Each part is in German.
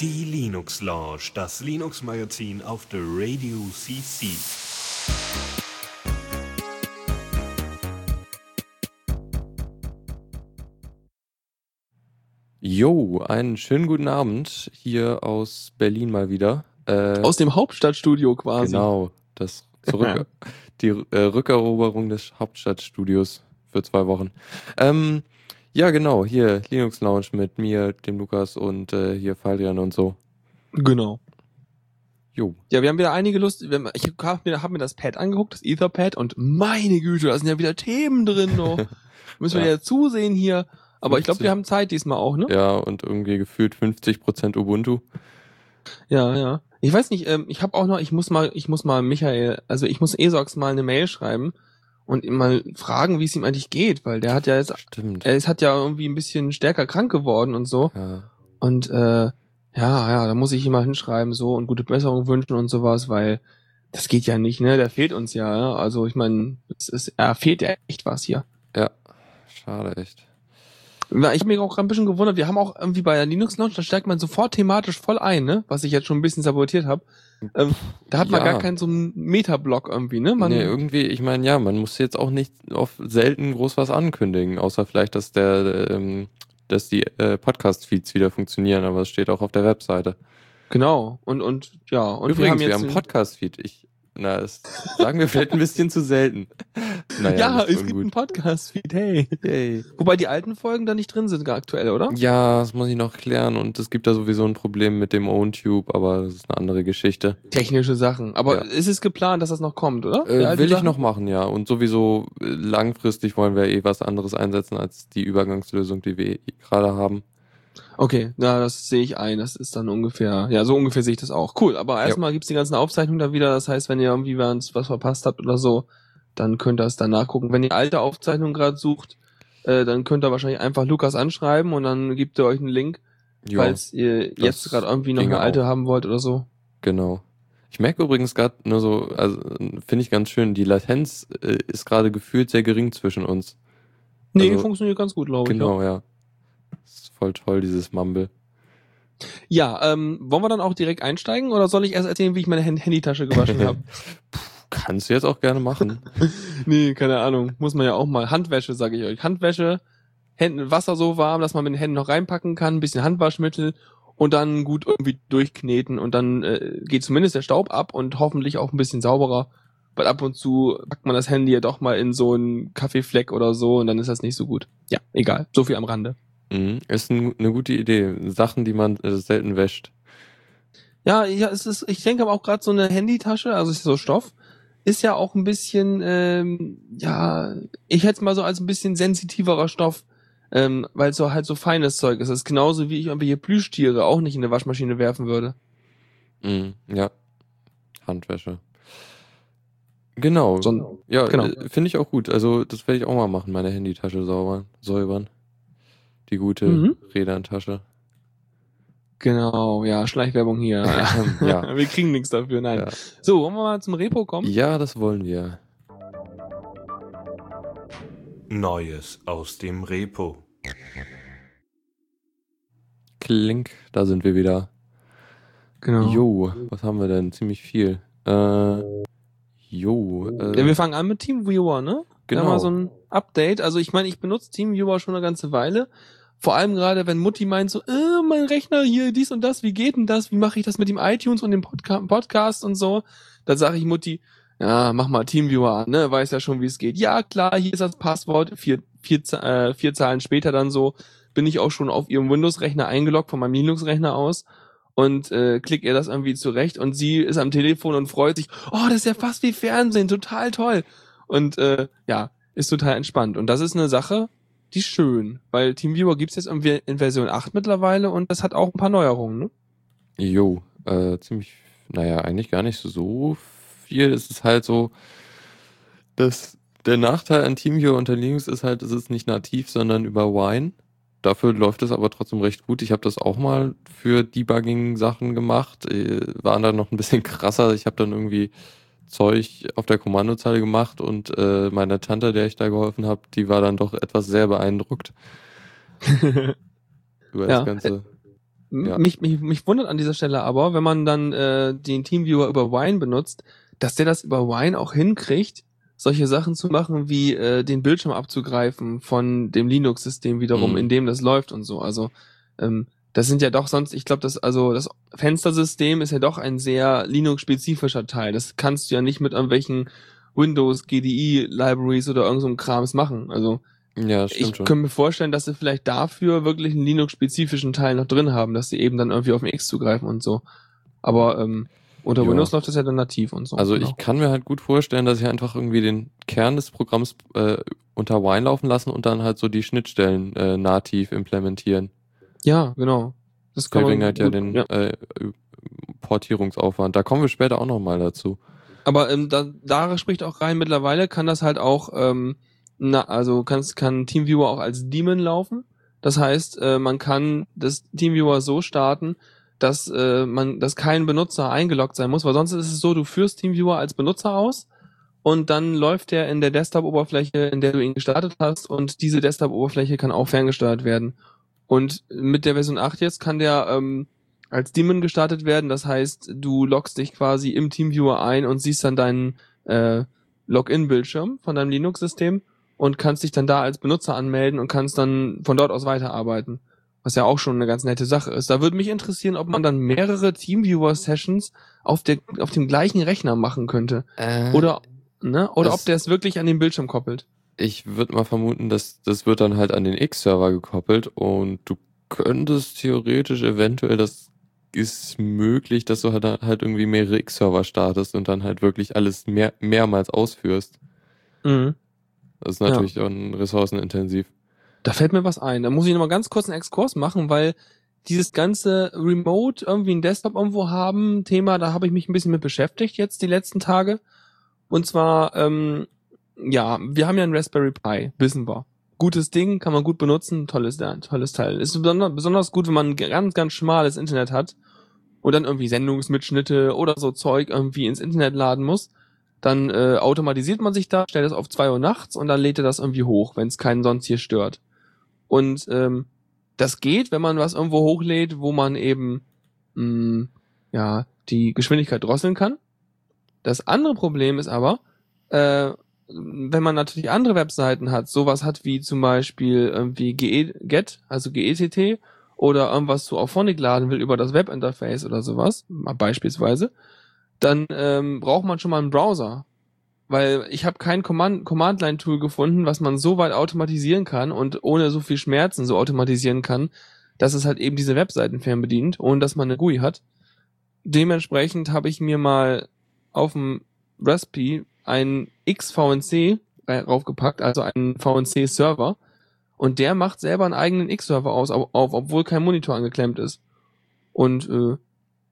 Die Linux Lounge, das Linux Magazin auf der Radio CC. Jo, einen schönen guten Abend hier aus Berlin mal wieder. Äh, aus dem Hauptstadtstudio quasi. Genau, das zurück, die äh, Rückeroberung des Hauptstadtstudios für zwei Wochen. Ähm, ja, genau, hier Linux Lounge mit mir, dem Lukas und äh, hier Faldrian und so. Genau. Jo. Ja, wir haben wieder einige Lust. Ich habe mir, hab mir das Pad angeguckt, das Etherpad, und meine Güte, da sind ja wieder Themen drin noch. Müssen wir ja zusehen hier. Aber 50. ich glaube, wir haben Zeit diesmal auch, ne? Ja, und irgendwie gefühlt 50% Ubuntu. Ja, ja. Ich weiß nicht, ähm, ich habe auch noch, ich muss mal, ich muss mal Michael, also ich muss Esox mal eine Mail schreiben und ihm mal fragen, wie es ihm eigentlich geht, weil der hat ja jetzt, Stimmt. er ist hat ja irgendwie ein bisschen stärker krank geworden und so. Ja. Und äh, ja, ja, da muss ich ihm mal hinschreiben so und gute Besserung wünschen und sowas, weil das geht ja nicht, ne? Der fehlt uns ja. ja? Also ich meine, es ist, er fehlt ja echt was hier. Ja, schade echt. Ich habe mich auch ein bisschen gewundert, wir haben auch irgendwie bei der Linux Launch, da steigt man sofort thematisch voll ein, ne? Was ich jetzt schon ein bisschen sabotiert habe. Ähm, da hat man Ja. gar keinen so einen Metablock irgendwie, ne? Man, nee, irgendwie, ich meine, ja, man muss jetzt auch nicht auf selten groß was ankündigen, außer vielleicht, dass der, ähm, dass die äh, Podcast-Feeds wieder funktionieren, aber es steht auch auf der Webseite. genau. Und und ja, und Übrigens, wir haben wir haben Podcast-Feed. Ich, na, das sagen wir vielleicht ein bisschen zu selten. Naja, ja, es gibt einen ungut. Podcast-Feed, hey. Yay. Wobei die alten Folgen da nicht drin sind, gar aktuell, oder? Ja, das muss ich noch klären und es gibt da sowieso ein Problem mit dem OwnTube, aber das ist eine andere Geschichte. Technische Sachen. Aber Ja. ist es geplant, dass das noch kommt, oder? Äh, will ich Sachen? noch machen, ja. Und sowieso äh, langfristig wollen wir eh was anderes einsetzen als die Übergangslösung, die wir eh gerade haben. Okay, na, das sehe ich ein. Das ist dann ungefähr, ja, so ungefähr sehe ich das auch. Cool, aber erstmal gibt's die ganzen Aufzeichnungen da wieder. Das heißt, wenn ihr irgendwie was was verpasst habt oder so, dann könnt ihr es dann nachgucken. Wenn ihr alte Aufzeichnungen gerade sucht, äh, dann könnt ihr wahrscheinlich einfach Lukas anschreiben und dann gibt er euch einen Link, Jo, falls ihr jetzt gerade irgendwie noch eine alte auch. haben wollt oder so. genau. Ich merke übrigens gerade nur so, also finde ich ganz schön, die Latenz äh, ist gerade gefühlt sehr gering zwischen uns. Nee, Also- funktioniert ganz gut, glaube ich. ja. Genau, ja. Voll toll, dieses Mumble. Ja, ähm, wollen wir dann auch direkt einsteigen oder soll ich erst erzählen, wie ich meine Hand Handytasche gewaschen habe? Kannst du jetzt auch gerne machen. nee, keine Ahnung. Muss man ja auch mal. Handwäsche, sage ich euch. Handwäsche, Hände, Wasser so warm, dass man mit den Händen noch reinpacken kann, ein bisschen Handwaschmittel und dann gut irgendwie durchkneten und dann äh, geht zumindest der Staub ab und hoffentlich auch ein bisschen sauberer. Weil ab und zu packt man das Handy ja doch mal in so einen Kaffeefleck oder so und dann ist das nicht so gut. Ja, egal. So viel am Rande. Mhm. Ist ein, eine gute Idee. Sachen, die man äh, selten wäscht. Ja, ja, es ist, ich denke aber auch gerade so eine Handytasche, also so Stoff, ist ja auch ein bisschen, ähm, ja, ich hätte es mal so als ein bisschen sensitiverer Stoff, ähm, weil es so halt so feines Zeug ist. Das ist genauso wie ich irgendwelche Plüschtiere auch nicht in eine Waschmaschine werfen würde. Mhm. Ja. Handwäsche. Genau. So, Ja, Genau. äh, finde ich auch gut. Also, das werde ich auch mal machen, meine Handytasche saubern, säubern. Die gute Mhm. Räderntasche. genau, ja, Schleichwerbung hier. Ja. Wir kriegen nichts dafür, nein. Ja. So, wollen wir mal zum Repo kommen? Ja, das wollen wir. Neues aus dem Repo. Klink, da sind wir wieder. Genau. Jo, was haben wir denn? Ziemlich viel. Äh, jo, äh, Ja, wir fangen an mit TeamViewer, ne? genau. Ja, mal so ein Update. Also ich meine, ich benutze TeamViewer schon eine ganze Weile. Vor allem gerade, wenn Mutti meint so, äh, mein Rechner hier, dies und das, wie geht denn das? Wie mache ich das mit dem iTunes und dem Podca Podcast und so? Dann sage ich Mutti, ja, mach mal TeamViewer an, ne? Weiß ja schon, wie es geht. Ja, klar, hier ist das Passwort. Vier, vier, äh, vier Zahlen später dann so bin ich auch schon auf ihrem Windows-Rechner eingeloggt, von meinem Linux-Rechner aus und äh, klick ihr das irgendwie zurecht und sie ist am Telefon und freut sich, oh, das ist ja fast wie Fernsehen, total toll. Und äh, ja, ist total entspannt. Und das ist eine Sache, die schön, weil TeamViewer gibt's jetzt irgendwie in Version 8 mittlerweile und das hat auch ein paar Neuerungen, ne? Jo, äh, ziemlich, naja, eigentlich gar nicht so viel. Es ist halt so, dass der Nachteil an TeamViewer unter Linux ist halt, es ist nicht nativ, sondern über Wine. Dafür läuft es aber trotzdem recht gut. Ich habe das auch mal für Debugging-Sachen gemacht. Äh, Waren dann noch ein bisschen krasser. Ich habe dann irgendwie Zeug auf der Kommandozeile gemacht und äh, meine Tante, der ich da geholfen habe, die war dann doch etwas sehr beeindruckt. über Ja, das Ganze. Ja. Mich, mich, mich wundert an dieser Stelle aber, wenn man dann äh, den Teamviewer über Wine benutzt, dass der das über Wine auch hinkriegt, solche Sachen zu machen, wie äh, den Bildschirm abzugreifen von dem Linux-System wiederum, Mhm. in dem das läuft und so. Also ähm, das sind ja doch sonst, ich glaube, das also das Fenstersystem ist ja doch ein sehr Linux-spezifischer Teil. Das kannst du ja nicht mit irgendwelchen Windows GDI Libraries oder irgend so Krams machen. Also Ja, stimmt ich könnte mir vorstellen, dass sie vielleicht dafür wirklich einen Linux-spezifischen Teil noch drin haben, dass sie eben dann irgendwie auf den X zugreifen und so. Aber ähm, unter Ja. Windows läuft das ja dann nativ und so. Also genau. ich kann mir halt gut vorstellen, dass ich einfach irgendwie den Kern des Programms äh, unter Wine laufen lassen und dann halt so die Schnittstellen äh, nativ implementieren. Ja, genau. Das kann man Verringert ja gut- den ja. Äh, Portierungsaufwand. Da kommen wir später auch nochmal dazu. Aber ähm, da, da spricht auch rein, mittlerweile kann das halt auch, ähm, na, also kann, kann TeamViewer auch als Daemon laufen. Das heißt, äh, man kann das TeamViewer so starten, dass äh, man, dass kein Benutzer eingeloggt sein muss, weil sonst ist es so, du führst TeamViewer als Benutzer aus und dann läuft der in der Desktop-Oberfläche, in der du ihn gestartet hast und diese Desktop-Oberfläche kann auch ferngesteuert werden. Und mit der Version 8 jetzt kann der ähm, als Daemon gestartet werden. Das heißt, du loggst dich quasi im TeamViewer ein und siehst dann deinen äh, Login-Bildschirm von deinem Linux-System und kannst dich dann da als Benutzer anmelden und kannst dann von dort aus weiterarbeiten. Was ja auch schon eine ganz nette Sache ist. Da würde mich interessieren, ob man dann mehrere TeamViewer-Sessions auf, der, auf dem gleichen Rechner machen könnte. Oder, ne? Oder ob der es wirklich an den Bildschirm koppelt. Ich würde mal vermuten, dass das wird dann halt an den X-Server gekoppelt und du könntest theoretisch eventuell, das ist möglich, dass du halt, halt irgendwie mehrere X-Server startest und dann halt wirklich alles mehr, mehrmals ausführst. Mhm. Das ist Ja. natürlich dann ressourcenintensiv. Da fällt mir was ein. Da muss ich noch mal ganz kurz einen Exkurs machen, weil dieses ganze Remote irgendwie einen Desktop irgendwo haben Thema, da habe ich mich ein bisschen mit beschäftigt jetzt die letzten Tage. Und zwar, ähm, ja, wir haben ja einen Raspberry Pi, wissen wir. Gutes Ding, kann man gut benutzen, tolles, tolles Teil. Ist besonders, gut, wenn man ein ganz, ganz schmales Internet hat und dann irgendwie Sendungsmitschnitte oder so Zeug irgendwie ins Internet laden muss. Dann äh, automatisiert man sich da, stellt das auf zwei Uhr nachts und dann lädt er das irgendwie hoch, wenn es keinen sonst hier stört. Und ähm, das geht, wenn man was irgendwo hochlädt, wo man eben mh, ja die Geschwindigkeit drosseln kann. Das andere Problem ist aber, äh, wenn man natürlich andere Webseiten hat, sowas hat wie zum Beispiel irgendwie GE Get, also GETT, oder irgendwas zu Auphonic laden will über das Webinterface oder sowas, beispielsweise, dann ähm, braucht man schon mal einen Browser. Weil ich habe kein Command- Command-Line-Tool gefunden, was man so weit automatisieren kann und ohne so viel Schmerzen so automatisieren kann, dass es halt eben diese Webseiten fernbedient, ohne dass man eine GUI hat. Dementsprechend habe ich mir mal auf dem Raspi einen XVNC raufgepackt, also einen VNC-Server. Und der macht selber einen eigenen X-Server aus, auf, obwohl kein Monitor angeklemmt ist. Und äh,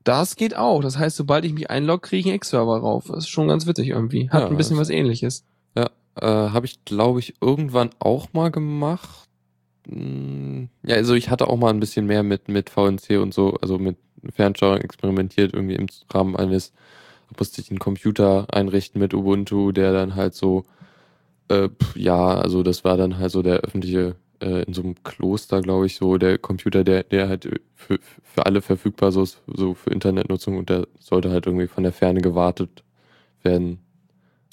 das geht auch. Das heißt, sobald ich mich einlogge, kriege ich einen X-Server rauf. Das ist schon ganz witzig irgendwie. Hat Ja, ein bisschen was ähnliches. Ja, äh, habe ich, glaube ich, irgendwann auch mal gemacht. Hm, Ja, also ich hatte auch mal ein bisschen mehr mit, mit VNC und so, also mit Fernsteuerung experimentiert, irgendwie im Rahmen eines, musste ich einen Computer einrichten mit Ubuntu, der dann halt so, äh, ja, also das war dann halt so der öffentliche, äh, in so einem Kloster, glaube ich, so der Computer, der, der halt für, für alle verfügbar so, ist, so für Internetnutzung und der sollte halt irgendwie von der Ferne gewartet werden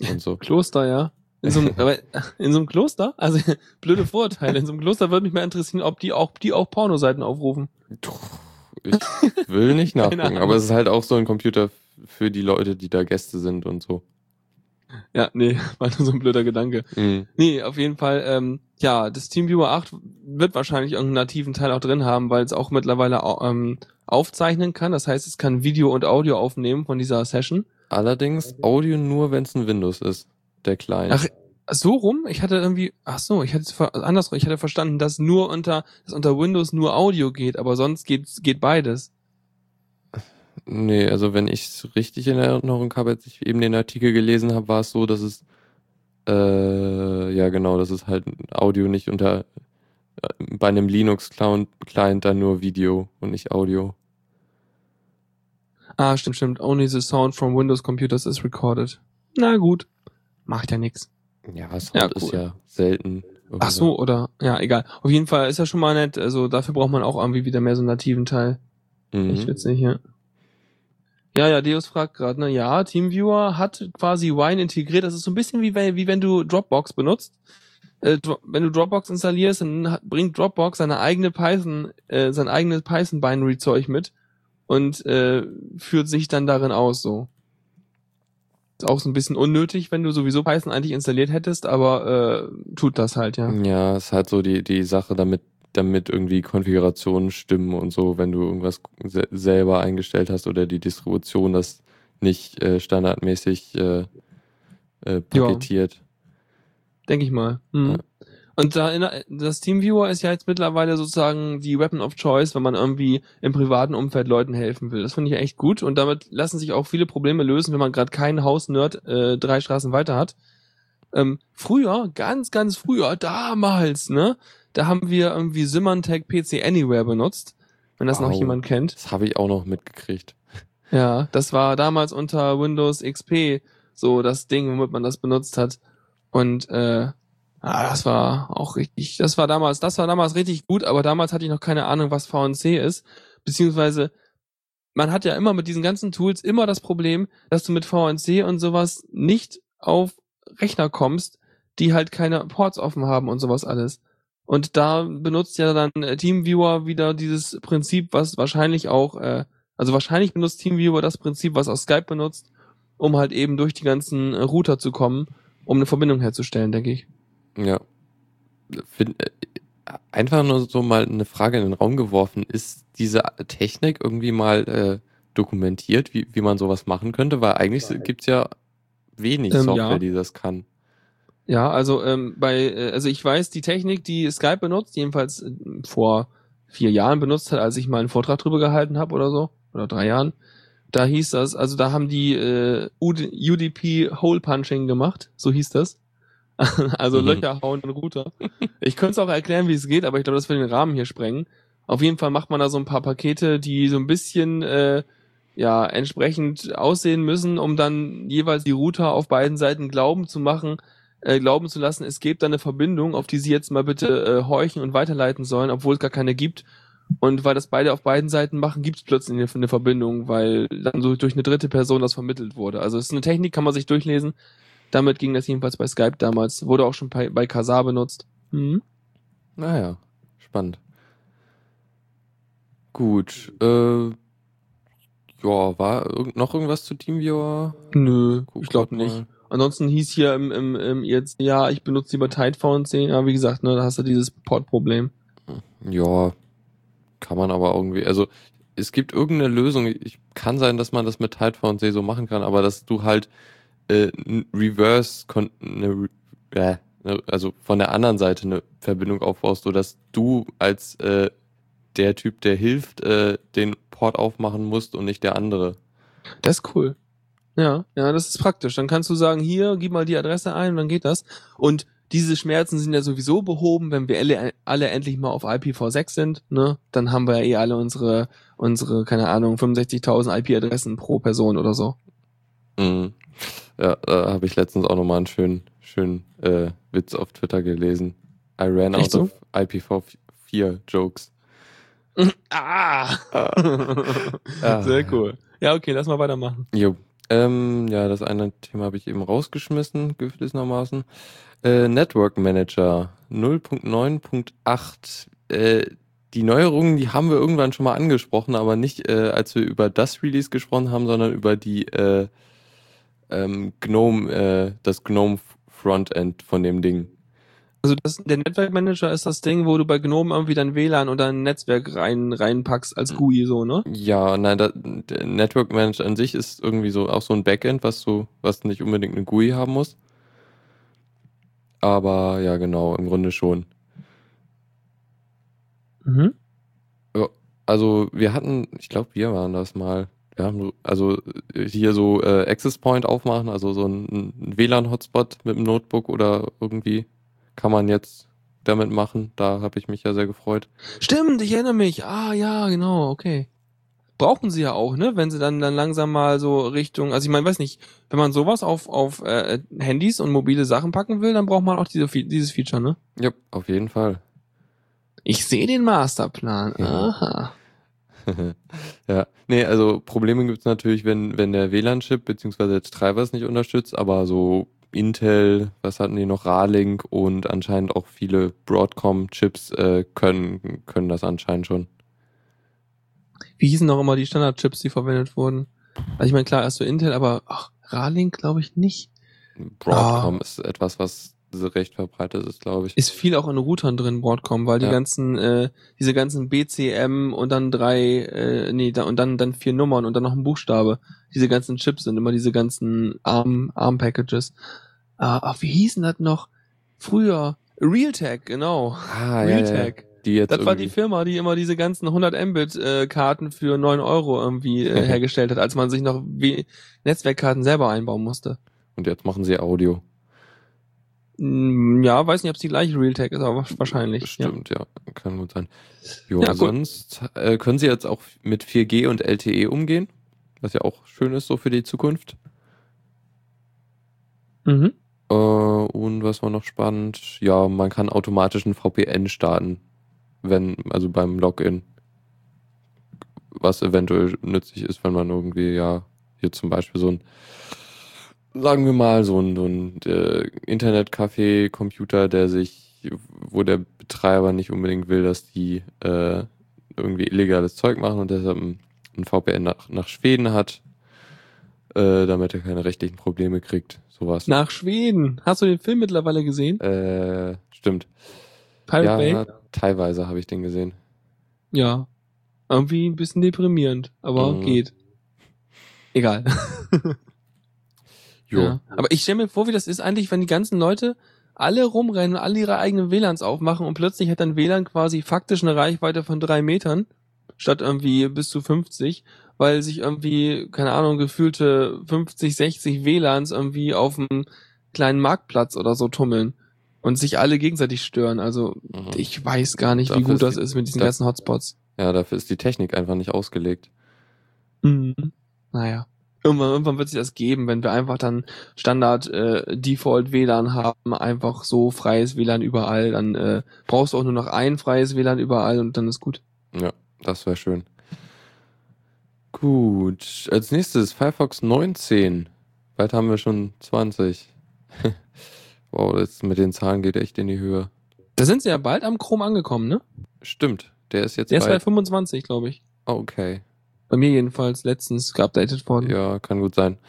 und so. Kloster, ja. In so einem, aber in so einem Kloster? Also blöde Vorurteile. In so einem Kloster würde mich mal interessieren, ob die auch, die auch Pornoseiten aufrufen. Ich will nicht nachgucken, aber es ist halt auch so ein Computer für die Leute, die da Gäste sind und so. Ja, nee, war nur so ein blöder Gedanke. Mhm. Nee, auf jeden Fall, ähm, ja, das TeamViewer 8 wird wahrscheinlich irgendeinen nativen Teil auch drin haben, weil es auch mittlerweile ähm, aufzeichnen kann. Das heißt, es kann Video und Audio aufnehmen von dieser Session. Allerdings Audio nur, wenn es ein Windows ist, der Client. Ach, so rum? Ich hatte irgendwie, ach so, ich hatte andersrum, ich hatte verstanden, dass nur unter, dass unter Windows nur Audio geht, aber sonst geht, geht beides. Nee, also wenn ich es richtig in Erinnerung habe, als ich eben den Artikel gelesen habe, war es so, dass es äh, ja genau, dass es halt Audio nicht unter äh, bei einem Linux-Client dann nur Video und nicht Audio. Ah, stimmt, stimmt. Only the sound from Windows computers is recorded. Na gut. Macht ja nix. Ja, Sound Ja, ist cool. ja selten Ach so, oder, ja, egal. Auf jeden Fall ist ja schon mal nett. Also dafür braucht man auch irgendwie wieder mehr so einen nativen Teil. Mhm. Ich witzig, ja. Ja, ja, Deus fragt gerade, ne, ja, TeamViewer hat quasi Wine integriert. Das ist so ein bisschen wie, wenn- wie wenn du Dropbox benutzt. Äh, wenn du Dropbox installierst, dann bringt Dropbox seine eigene Python, äh, sein eigenes Python-Binary-Zeug mit und äh, führt sich dann darin aus, so. Ist auch so ein bisschen unnötig, wenn du sowieso Python eigentlich installiert hättest, aber äh, tut das halt, ja. Ja, ist halt so die, die Sache, damit, damit irgendwie Konfigurationen stimmen und so, wenn du irgendwas se selber eingestellt hast oder die Distribution das nicht äh, standardmäßig äh, äh, paketiert. Denke ich mal. Mhm. Ja. Und da in, das TeamViewer ist ja jetzt mittlerweile sozusagen die Weapon of Choice, wenn man irgendwie im privaten Umfeld Leuten helfen will. Das finde ich echt gut und damit lassen sich auch viele Probleme lösen, wenn man gerade keinen Hausnerd äh, drei Straßen weiter hat. Ähm, früher, ganz, ganz früher, damals, ne, da haben wir irgendwie Symantec PC Anywhere benutzt, wenn das noch Wow. jemand kennt. Das habe ich auch noch mitgekriegt. Ja, das war damals unter Windows XP so das Ding, womit man das benutzt hat. Und äh, ah, das war auch richtig, das war damals, das war damals richtig gut, aber damals hatte ich noch keine Ahnung, was VNC ist. Beziehungsweise, man hat ja immer mit diesen ganzen Tools immer das Problem, dass du mit VNC und sowas nicht auf Rechner kommst, die halt keine Ports offen haben und sowas alles. Und da benutzt ja dann äh, TeamViewer wieder dieses Prinzip, was wahrscheinlich auch, äh, also wahrscheinlich benutzt TeamViewer das Prinzip, was auch Skype benutzt, um halt eben durch die ganzen Router zu kommen, um eine Verbindung herzustellen, denke ich. Ja. Äh, einfach nur so mal eine Frage in den Raum geworfen. Ist diese Technik irgendwie mal äh, dokumentiert, wie, wie man sowas machen könnte? Weil eigentlich gibt's ja wenig Ähm, Software, ja. die das kann. Ja, also ähm, bei, äh, also ich weiß, die Technik, die Skype benutzt, jedenfalls äh, vor vier Jahren benutzt hat, als ich mal einen Vortrag drüber gehalten habe oder so, oder drei Jahren, da hieß das, also da haben die äh, UD UDP Hole Punching gemacht, so hieß das. also Mhm. Löcher hauen in Router. Ich könnte es auch erklären, wie es geht, aber ich glaube, das würde den Rahmen hier sprengen. Auf jeden Fall macht man da so ein paar Pakete, die so ein bisschen äh, ja entsprechend aussehen müssen, um dann jeweils die Router auf beiden Seiten glauben zu machen, äh, glauben zu lassen, es gibt da eine Verbindung, auf die sie jetzt mal bitte äh, horchen und weiterleiten sollen, obwohl es gar keine gibt. Und weil das beide auf beiden Seiten machen, gibt es plötzlich eine, eine Verbindung, weil dann so durch eine dritte Person das vermittelt wurde. Also es ist eine Technik, kann man sich durchlesen. Damit ging das jedenfalls bei Skype damals. Wurde auch schon bei, bei Kazaa benutzt. Mhm. Naja, spannend. Gut. Äh, ja, war irg noch irgendwas zu TeamViewer? Nö, Guck ich glaube nicht. mal. Ansonsten hieß hier im, im, im jetzt, ja, ich benutze lieber TideVNC. Ja, wie gesagt, ne, da hast du dieses Port-Problem. Ja, kann man aber irgendwie, also es gibt irgendeine Lösung. Ich kann sein, dass man das mit TideVNC so machen kann, aber dass du halt äh, Reverse, ne, äh, ne, also von der anderen Seite eine Verbindung aufbaust, so dass du als äh, der Typ, der hilft, äh, den Port aufmachen musst und nicht der andere. Das ist cool. Ja, ja, das ist praktisch. Dann kannst du sagen, hier, gib mal die Adresse ein dann geht das. Und diese Schmerzen sind ja sowieso behoben, wenn wir alle, alle endlich mal auf IPv6 sind, ne? Dann haben wir ja eh alle unsere, unsere, keine Ahnung, 65.000 IP-Adressen pro Person oder so. Mhm. Ja, da habe ich letztens auch nochmal einen schönen, schönen äh, Witz auf Twitter gelesen. I ran Echt out of IPv4 Jokes. ah! Ah. Sehr cool. Ja, okay, lass mal weitermachen. Jo. Ähm, ja, das eine Thema habe ich eben rausgeschmissen, gewissermaßen. Äh, Network Manager 0.9.8. Äh, die Neuerungen, die haben wir irgendwann schon mal angesprochen, aber nicht, äh, als wir über das Release gesprochen haben, sondern über die äh, ähm, GNOME, äh, das GNOME Frontend von dem Ding. Also das, der Network Manager ist das Ding, wo du bei GNOME irgendwie dein WLAN oder ein Netzwerk rein, reinpackst als GUI, so, ne? Ja, nein, da, der Network Manager an sich ist irgendwie so auch so ein Backend, was du, was nicht unbedingt eine GUI haben muss. Aber ja, genau, im Grunde schon. Mhm. Also wir hatten, ich glaube, wir waren das mal. Wir haben also hier so äh, Access Point aufmachen, also so ein, ein WLAN-Hotspot mit dem Notebook oder irgendwie kann man jetzt damit machen. Da habe ich mich ja sehr gefreut. Stimmt, ich erinnere mich. Ah, ja, genau, okay. brauchen sie ja auch, ne? Wenn sie dann dann langsam mal so Richtung, also ich meine, weiß nicht, wenn man sowas auf auf äh, Handys und mobile Sachen packen will, dann braucht man auch diese dieses Feature, ne? Ja, auf jeden Fall. Ich sehe den Masterplan. Ja. Aha. ja, nee, also Probleme gibt's natürlich, wenn, wenn der WLAN-Chip beziehungsweise der Treiber es nicht unterstützt, aber so Intel, was hatten die noch, Ralink und anscheinend auch viele Broadcom-Chips äh, können, können das anscheinend schon. Wie hießen noch immer die Standardchips, die verwendet wurden? Also ich meine, klar, erst so Intel, aber ach, Ralink glaube ich nicht. Broadcom Ah. ist etwas, was recht verbreitet ist, glaube ich. Ist viel auch in Routern drin, Broadcom, weil die Ja. ganzen, äh, diese ganzen BCM und dann drei, äh, nee, da, und dann, dann vier Nummern und dann noch ein Buchstabe. Diese ganzen Chips sind immer diese ganzen ARM, ARM-Packages. Ah, ach, wie hießen das noch? Früher. Realtek, genau. ah, ja, ja, ja. Realtek. Die jetzt Das war die irgendwie- Firma, die immer diese ganzen 100 Mbit-Karten für 9 Euro irgendwie äh, hergestellt hat, als man sich noch wie Netzwerkkarten selber einbauen musste. Und jetzt machen sie Audio. Mm, Ja, weiß nicht, ob es die gleiche Realtek ist, aber wahrscheinlich. Ja. Stimmt, ja. Kann gut sein. Jo, Ja, sonst äh, können sie jetzt auch mit 4G und LTE umgehen, was ja auch schön ist so für die Zukunft. Mhm. Äh, und was war noch spannend? Ja, man kann automatisch ein VPN starten, wenn, also beim Login. Was eventuell nützlich ist, wenn man irgendwie, ja, hier zum Beispiel so ein, sagen wir mal, so ein, so ein äh, Internetcafé-Computer, der sich, wo der Betreiber nicht unbedingt will, dass die äh, irgendwie illegales Zeug machen und deshalb ein, ein VPN nach, nach Schweden hat, äh, damit er keine rechtlichen Probleme kriegt. Sowas. Nach Schweden. Hast du den Film mittlerweile gesehen? Äh, stimmt. Pirate ja, Bay? teilweise habe ich den gesehen. Ja. Irgendwie ein bisschen deprimierend, aber Mhm. geht. Egal. Jo. Ja. Aber ich stelle mir vor, wie das ist eigentlich, wenn die ganzen Leute alle rumrennen und alle ihre eigenen WLANs aufmachen und plötzlich hat dann WLAN quasi faktisch eine Reichweite von drei Metern statt irgendwie bis zu 50, weil sich irgendwie, keine Ahnung, gefühlte 50, 60 WLANs irgendwie auf einem kleinen Marktplatz oder so tummeln und sich alle gegenseitig stören. Also Mhm. ich weiß gar nicht, wie Dafür gut ist das die- ist mit diesen ganzen Hotspots. Ja, dafür ist die Technik einfach nicht ausgelegt. Mhm. Naja. Irgendwann, irgendwann wird sich das geben, wenn wir einfach dann Standard äh, Default WLAN haben, einfach so freies WLAN überall, dann äh, brauchst du auch nur noch ein freies WLAN überall und dann ist gut. Ja, das wäre schön. Gut, als nächstes Firefox 19. Bald haben wir schon 20. wow, das mit den Zahlen geht echt in die Höhe. Da sind sie ja bald am Chrome angekommen, ne? Stimmt, der ist jetzt Der ist bei bald. 25, glaube ich. Oh, okay. Bei mir jedenfalls letztens geupdatet worden. Ja, kann gut sein.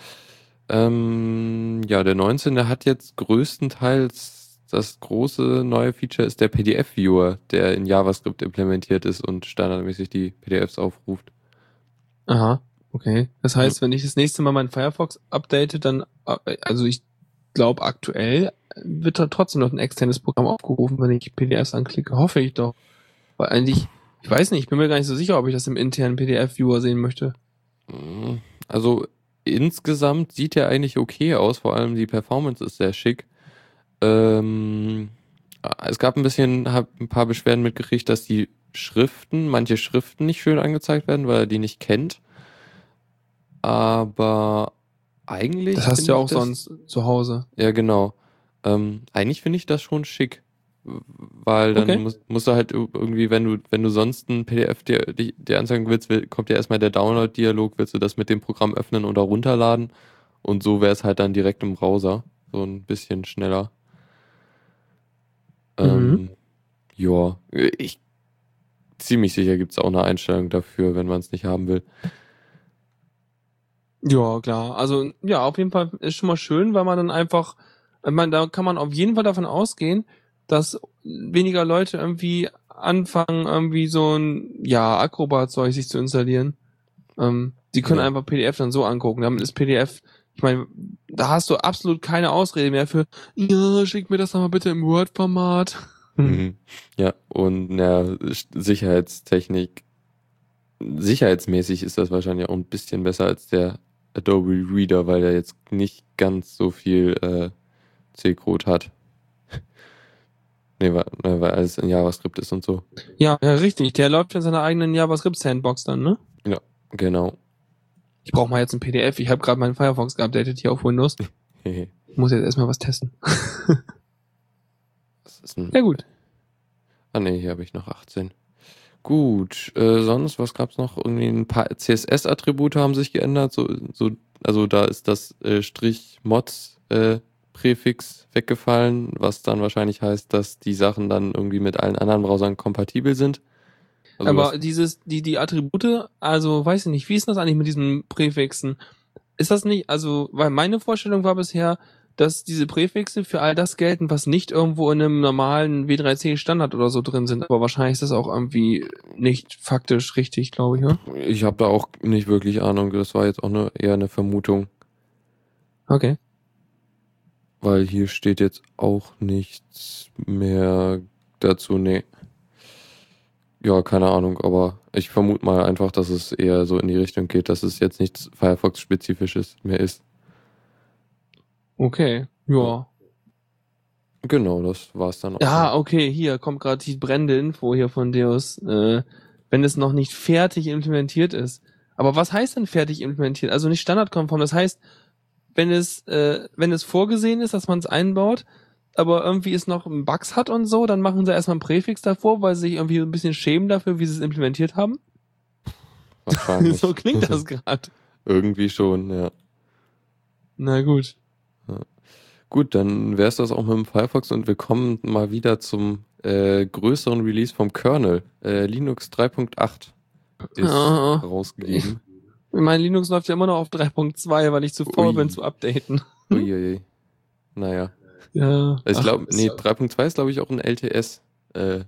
Ähm, ja, der 19. der hat jetzt größtenteils das große neue Feature ist der PDF-Viewer, der in JavaScript implementiert ist und standardmäßig die PDFs aufruft. Aha, okay. Das heißt, wenn ich das nächste Mal meinen Firefox update, dann, äh, also ich glaube aktuell wird da trotzdem noch ein externes Programm aufgerufen, wenn ich PDFs anklicke. Hoffe ich doch. Weil eigentlich, ich weiß nicht, ich bin mir gar nicht so sicher, ob ich das im internen PDF-Viewer sehen möchte. Mm, Also insgesamt sieht er eigentlich okay aus, vor allem die Performance ist sehr schick. Ähm, es gab ein bisschen, hab ein paar Beschwerden mitgekriegt, dass die Schriften, manche Schriften nicht schön angezeigt werden, weil er die nicht kennt. Aber eigentlich. Das hast du ja auch das- sonst zu Hause. Ja, genau. Ähm, eigentlich finde ich das schon schick. Weil dann Okay. musst, musst du halt irgendwie, wenn du, wenn du sonst ein PDF dir, dir, anzeigen willst, will, kommt ja erstmal der Download-Dialog, willst du das mit dem Programm öffnen oder runterladen. Und so wäre es halt dann direkt im Browser. So ein bisschen schneller. Ähm, Mhm. ja, ich ziemlich sicher gibt es auch eine Einstellung dafür, wenn man es nicht haben will. Ja, klar. Also, ja, auf jeden Fall ist schon mal schön, weil man dann einfach, ich meine, da kann man auf jeden Fall davon ausgehen, dass weniger Leute irgendwie anfangen, irgendwie so ein, ja, Acrobat-Zeug sich zu installieren. Ähm, die können Ja. einfach PDF dann so angucken. Damit ist PDF, ich meine, da hast du absolut keine Ausrede mehr für, ja, schick mir das doch mal bitte im Word-Format. Mhm. Ja, und ja, Sicherheitstechnik, sicherheitsmäßig ist das wahrscheinlich auch ein bisschen besser als der Adobe Reader, weil er jetzt nicht ganz so viel äh, C-Code hat. nee, weil, ne, weil alles in JavaScript ist und so. Ja, ja, richtig. Der läuft in seiner eigenen JavaScript-Sandbox dann, ne? Genau. Ich brauche mal jetzt ein PDF. Ich habe gerade meinen Firefox geupdatet hier auf Windows. Ich muss jetzt erstmal was testen. Ja gut. Ah ne, hier habe ich noch 18. Gut, äh, sonst, was gab's noch? Irgendwie ein paar CSS-Attribute haben sich geändert. So, so, also da ist das äh, Strich Mods äh, weggefallen, was dann wahrscheinlich heißt, dass die Sachen dann irgendwie mit allen anderen Browsern kompatibel sind. Also Aber was, dieses, die, die Attribute, also weiß ich nicht, wie ist das eigentlich mit diesen Präfixen? Ist das nicht, also, weil meine Vorstellung war bisher, dass diese Präfixe für all das gelten, was nicht irgendwo in einem normalen W3C Standard oder so drin sind. Aber wahrscheinlich ist das auch irgendwie nicht faktisch richtig, glaube ich, ne? ich habe da auch nicht wirklich Ahnung. Das war jetzt auch nur eher eine Vermutung, Okay. weil hier steht jetzt auch nichts mehr dazu. Nee. Ja, keine Ahnung, aber ich vermute mal einfach, dass es eher so in die Richtung geht, dass es jetzt nichts Firefox-spezifisches mehr ist. Okay. Ja. Genau, das war's dann auch. Ja, okay, hier kommt gerade die brennende Info hier von Deus, äh, wenn es noch nicht fertig implementiert ist. Aber was heißt denn fertig implementiert? Also nicht standardkonform. Das heißt, wenn es, äh, wenn es vorgesehen ist, dass man es einbaut, aber irgendwie es noch Bugs hat und so, dann machen sie erstmal einen Präfix davor, weil sie sich irgendwie ein bisschen schämen dafür, wie sie es implementiert haben. So klingt das gerade. Irgendwie schon, ja. Na gut. Gut, dann wär's das auch mit dem Firefox und wir kommen mal wieder zum äh, größeren Release vom Kernel. Äh, Linux 3.8 ist Ah. rausgegeben. Mein Linux läuft ja immer noch auf 3.2, weil ich zu faul bin zu updaten. Uiuiui. Naja. Ja. Ich Ach, glaube, nee, ja- 3.2 ist glaube ich auch ein LTS. Äh,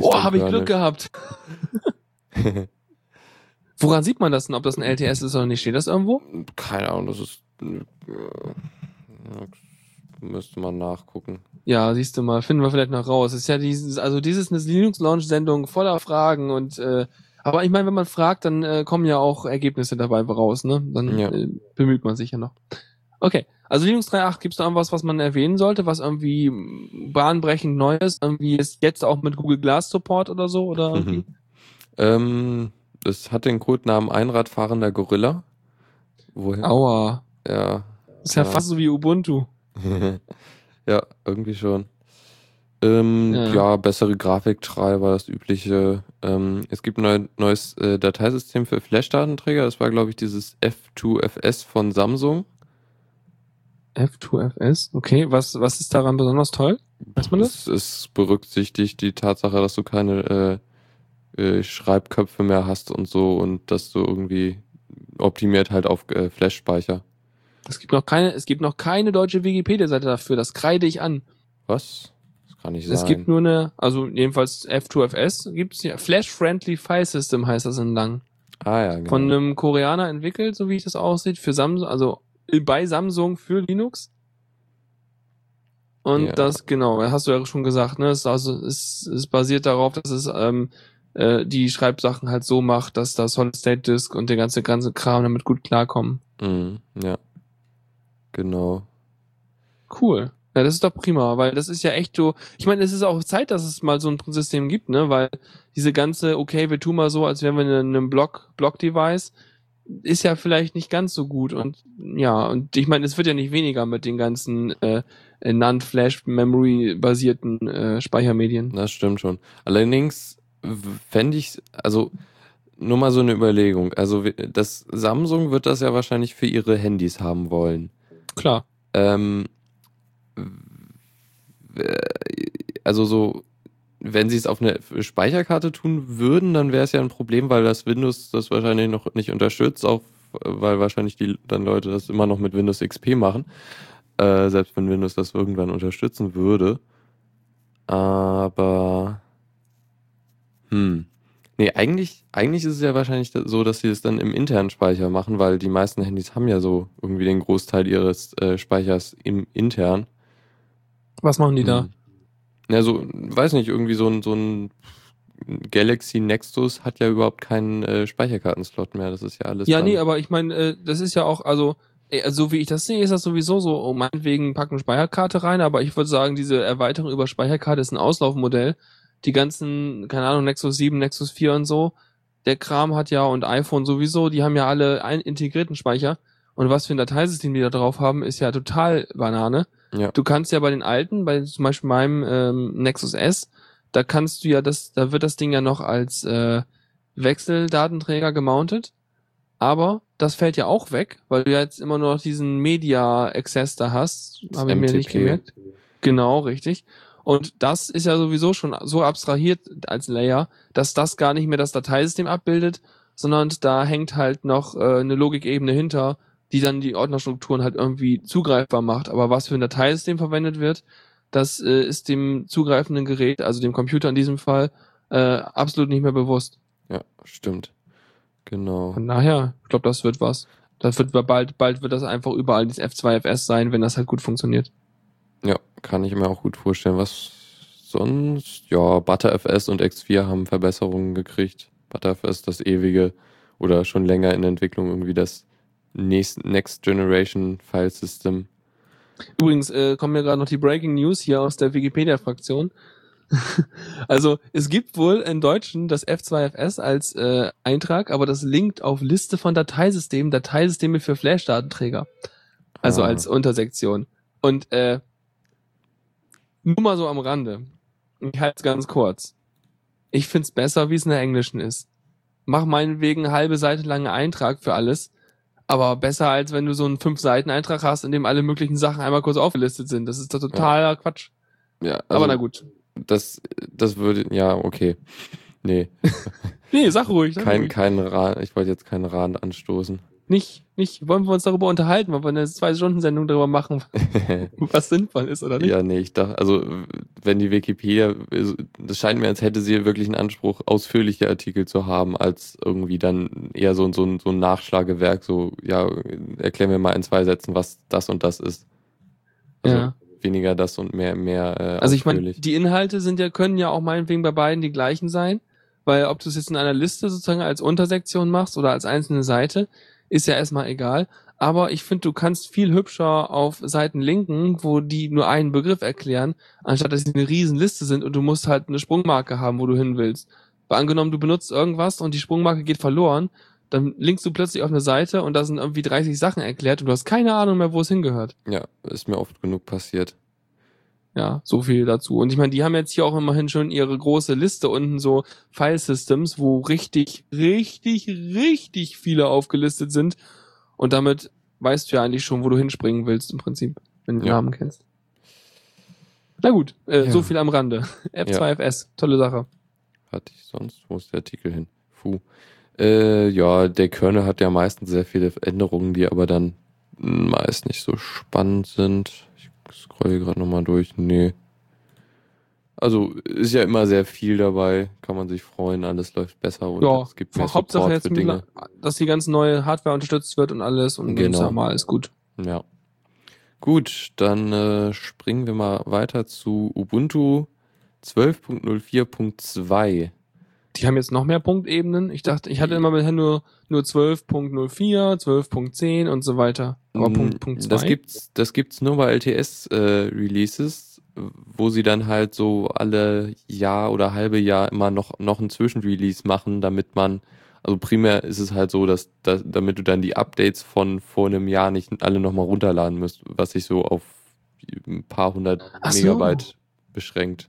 Oh, habe ich. Glück gehabt. Woran sieht man das denn, ob das ein LTS ist oder nicht? Steht das irgendwo? Keine Ahnung, das ist. Müsste man nachgucken. Ja, siehst du mal, finden wir vielleicht noch raus. Es ist ja dieses, also dieses eine Linux-Launch-Sendung voller Fragen und äh, aber ich meine, wenn man fragt, dann äh, kommen ja auch Ergebnisse dabei raus, ne? Dann Ja. äh, bemüht man sich ja noch. Okay, also Linux 3.8, gibt's da irgendwas, was man erwähnen sollte, was irgendwie bahnbrechend neu ist? Irgendwie ist jetzt auch mit Google Glass Support oder so? Oder irgendwie? Ähm, das hat den Codenamen Einradfahrender Gorilla. Woher? Aua. Ja. Ist ja, Ja. fast so wie Ubuntu. ja, irgendwie schon. Ähm, Ja. ja. bessere Grafiktreiber, das übliche. Ähm, es gibt ein neu, neues äh, Dateisystem für Flash-Datenträger. Das war, glaube ich, dieses F2FS von Samsung. F2FS, okay. Was, was ist daran besonders toll? Weiß man das? Es, es berücksichtigt die Tatsache, dass du keine äh, äh, Schreibköpfe mehr hast und so und dass du irgendwie optimiert halt auf äh, Flash-Speicher. Es gibt noch keine, es gibt noch keine deutsche Wikipedia-Seite dafür. Das kreide ich an. Was? Das kann nicht Es sein. gibt nur eine, also jedenfalls F2FS gibt's ja. Flash Friendly File System heißt das in lang. ah ja, genau. Von einem Koreaner entwickelt, so wie ich das aussieht, für Samsung, also bei Samsung für Linux. Und Ja. das, genau, hast du ja schon gesagt, ne? Es, also, es, es basiert darauf, dass es ähm, äh, die Schreibsachen halt so macht, dass da Solid State Disk und der ganze ganze Kram damit gut klarkommen. Mhm, ja. Genau. Cool. Ja, das ist doch prima, weil das ist ja echt so. Ich meine, es ist auch Zeit, dass es mal so ein System gibt, ne? Weil diese ganze, okay, wir tun mal so, als wären wir in einem Block, Block-Device, ist ja vielleicht nicht ganz so gut. Und ja, und ich meine, es wird ja nicht weniger mit den ganzen äh, Non-Flash-Memory-basierten äh, Speichermedien. Das stimmt schon. Allerdings fände ich, also nur mal so eine Überlegung. Also das Samsung wird das ja wahrscheinlich für ihre Handys haben wollen. Klar. Ähm, w- also so, wenn sie es auf eine Speicherkarte tun würden, dann wäre es ja ein Problem, weil das Windows das wahrscheinlich noch nicht unterstützt, auch weil wahrscheinlich die dann Leute das immer noch mit Windows XP machen, äh, selbst wenn Windows das irgendwann unterstützen würde. Aber hm. Nee, eigentlich, eigentlich ist es ja wahrscheinlich da- so, dass sie es dann im internen Speicher machen, weil die meisten Handys haben ja so irgendwie den Großteil ihres äh, Speichers im intern. Was machen die da? Hm. Ja, so, weiß nicht, irgendwie so ein, so ein Galaxy Nexus hat ja überhaupt keinen äh, Speicherkartenslot mehr. Das ist ja alles. Ja, nee, aber ich meine, äh, das ist ja auch, also, äh, also so wie ich das sehe, ist das sowieso so, oh, meinetwegen packen Speicherkarte rein, aber ich würde sagen, diese Erweiterung über Speicherkarte ist ein Auslaufmodell. Die ganzen, keine Ahnung, Nexus 7, Nexus 4 und so, der Kram hat ja und iPhone sowieso, die haben ja alle einen integrierten Speicher. Und was für ein Dateisystem die da drauf haben, ist ja total Banane. Ja. Du kannst ja bei den alten, bei zum Beispiel meinem ähm, Nexus S, da kannst du ja das, da wird das Ding ja noch als äh, Wechseldatenträger gemountet. Aber das fällt ja auch weg, weil du ja jetzt immer nur noch diesen Media Access da hast. Habe ich mir nicht gemerkt. Genau, richtig. Und das ist ja sowieso schon so abstrahiert als Layer, dass das gar nicht mehr das Dateisystem abbildet, sondern da hängt halt noch äh, eine Logikebene hinter, die dann die Ordnerstrukturen halt irgendwie zugreifbar macht. Aber was für ein Dateisystem verwendet wird, das äh, ist dem zugreifenden Gerät, also dem Computer in diesem Fall, äh, absolut nicht mehr bewusst. Ja, stimmt. Genau. Von daher, ich glaube, das wird was. Das wird bald, bald wird das einfach überall dieses F2FS sein, wenn das halt gut funktioniert. Ja, kann ich mir auch gut vorstellen. Was sonst? Ja, ButterFS und X4 haben Verbesserungen gekriegt. ButterFS das ewige oder schon länger in Entwicklung irgendwie das Next, Next Generation File System. Übrigens äh, kommen mir gerade noch die Breaking News hier aus der Wikipedia-Fraktion. also es gibt wohl in Deutschen das F2FS als äh, Eintrag, aber das linkt auf Liste von Dateisystemen, Dateisysteme für Flash-Datenträger. Also Ah. als Untersektion. Und äh, nur mal so am Rande. Ich halte es ganz kurz. Ich find's besser, wie es in der Englischen ist. Mach meinetwegen eine halbe Seite langen Eintrag für alles. Aber besser als wenn du so einen Fünf-Seiten-Eintrag hast, in dem alle möglichen Sachen einmal kurz aufgelistet sind. Das ist doch totaler Quatsch. Ja, also Aber na gut. Das, das würde, ja, okay. Nee, Nee, sag ruhig. Sag kein, ruhig. kein Rad, ich wollte jetzt keinen Rand anstoßen. Nicht, nicht. Wollen wir uns darüber unterhalten? Wollen wir eine Zwei-Stunden-Sendung darüber machen, was sinnvoll ist oder nicht? Ja, nee, ich dachte, also wenn die Wikipedia, das scheint mir, als hätte sie wirklich einen Anspruch, ausführliche Artikel zu haben, als irgendwie dann eher so, so, ein- so ein Nachschlagewerk, so, ja, erklär mir mal in zwei Sätzen, was das und das ist. Also Ja. weniger das und mehr, mehr äh, Also ich meine, die Inhalte sind ja, können ja auch meinetwegen bei beiden die gleichen sein, weil ob du es jetzt in einer Liste sozusagen als Untersektion machst oder als einzelne Seite, ist ja erstmal egal. Aber ich finde, du kannst viel hübscher auf Seiten linken, wo die nur einen Begriff erklären, anstatt dass sie eine riesen Liste sind und du musst halt eine Sprungmarke haben, wo du hin willst. Weil angenommen, du benutzt irgendwas und die Sprungmarke geht verloren, dann linkst du plötzlich auf eine Seite und da sind irgendwie 30 Sachen erklärt und du hast keine Ahnung mehr, wo es hingehört. ja, ist mir oft genug passiert. Ja, so viel dazu. Und ich meine, die haben jetzt hier auch immerhin schon ihre große Liste unten so File Systems, wo richtig, richtig, richtig viele aufgelistet sind. Und damit weißt du ja eigentlich schon, wo du hinspringen willst im Prinzip, wenn du den Ja. Namen kennst. Na gut, äh, Ja. so viel am Rande. F2FS, tolle Sache. Hatte ich sonst? Wo ist der Artikel hin? Puh. Äh, ja, der Kernel hat ja meistens sehr viele Änderungen, die aber dann meist nicht so spannend sind. Ich scrolle gerade nochmal durch. Nee. Also ist ja immer sehr viel dabei, kann man sich freuen, alles läuft besser und Ja, es gibt mehr Hauptsache Support jetzt, für Dinge. dass die ganze neue Hardware unterstützt wird und alles und Genau. ist ja mal alles gut. Ja. Gut, dann äh, springen wir mal weiter zu Ubuntu 12.04.2. Die haben jetzt noch mehr Punktebenen. Ich dachte, ich hatte immer bisher nur, nur 12.04, 12.10 und so weiter. Aber Mm, Punkt, Punkt 2. Das gibt's, das gibt's nur bei LTS äh, wo sie dann halt so alle Jahr oder halbe Jahr immer noch noch ein Zwischenrelease machen, damit man also primär ist es halt so, dass, dass damit du dann die Updates von vor einem Jahr nicht alle nochmal runterladen musst, was sich so auf ein paar hundert so. Megabyte beschränkt.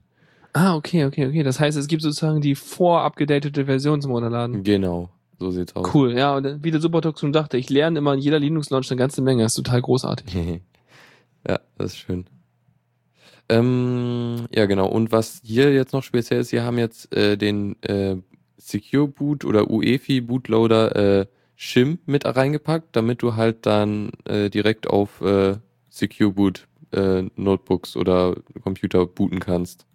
Ah, okay, okay, okay. Das heißt, es gibt sozusagen die vorabgedatete Version zum Runterladen. Genau, so sieht's aus. Cool, ja, und wie der Supertalk schon dachte, ich lerne immer in jeder Linux-Launch eine ganze Menge. Das ist total großartig. ja, das ist schön. Ähm, ja, genau. Und was hier jetzt noch speziell ist, sie haben jetzt äh, den äh, Secure Boot oder UEFI Bootloader äh, Shim mit reingepackt, damit du halt dann äh, direkt auf äh, Secure Boot äh, Notebooks oder Computer booten kannst.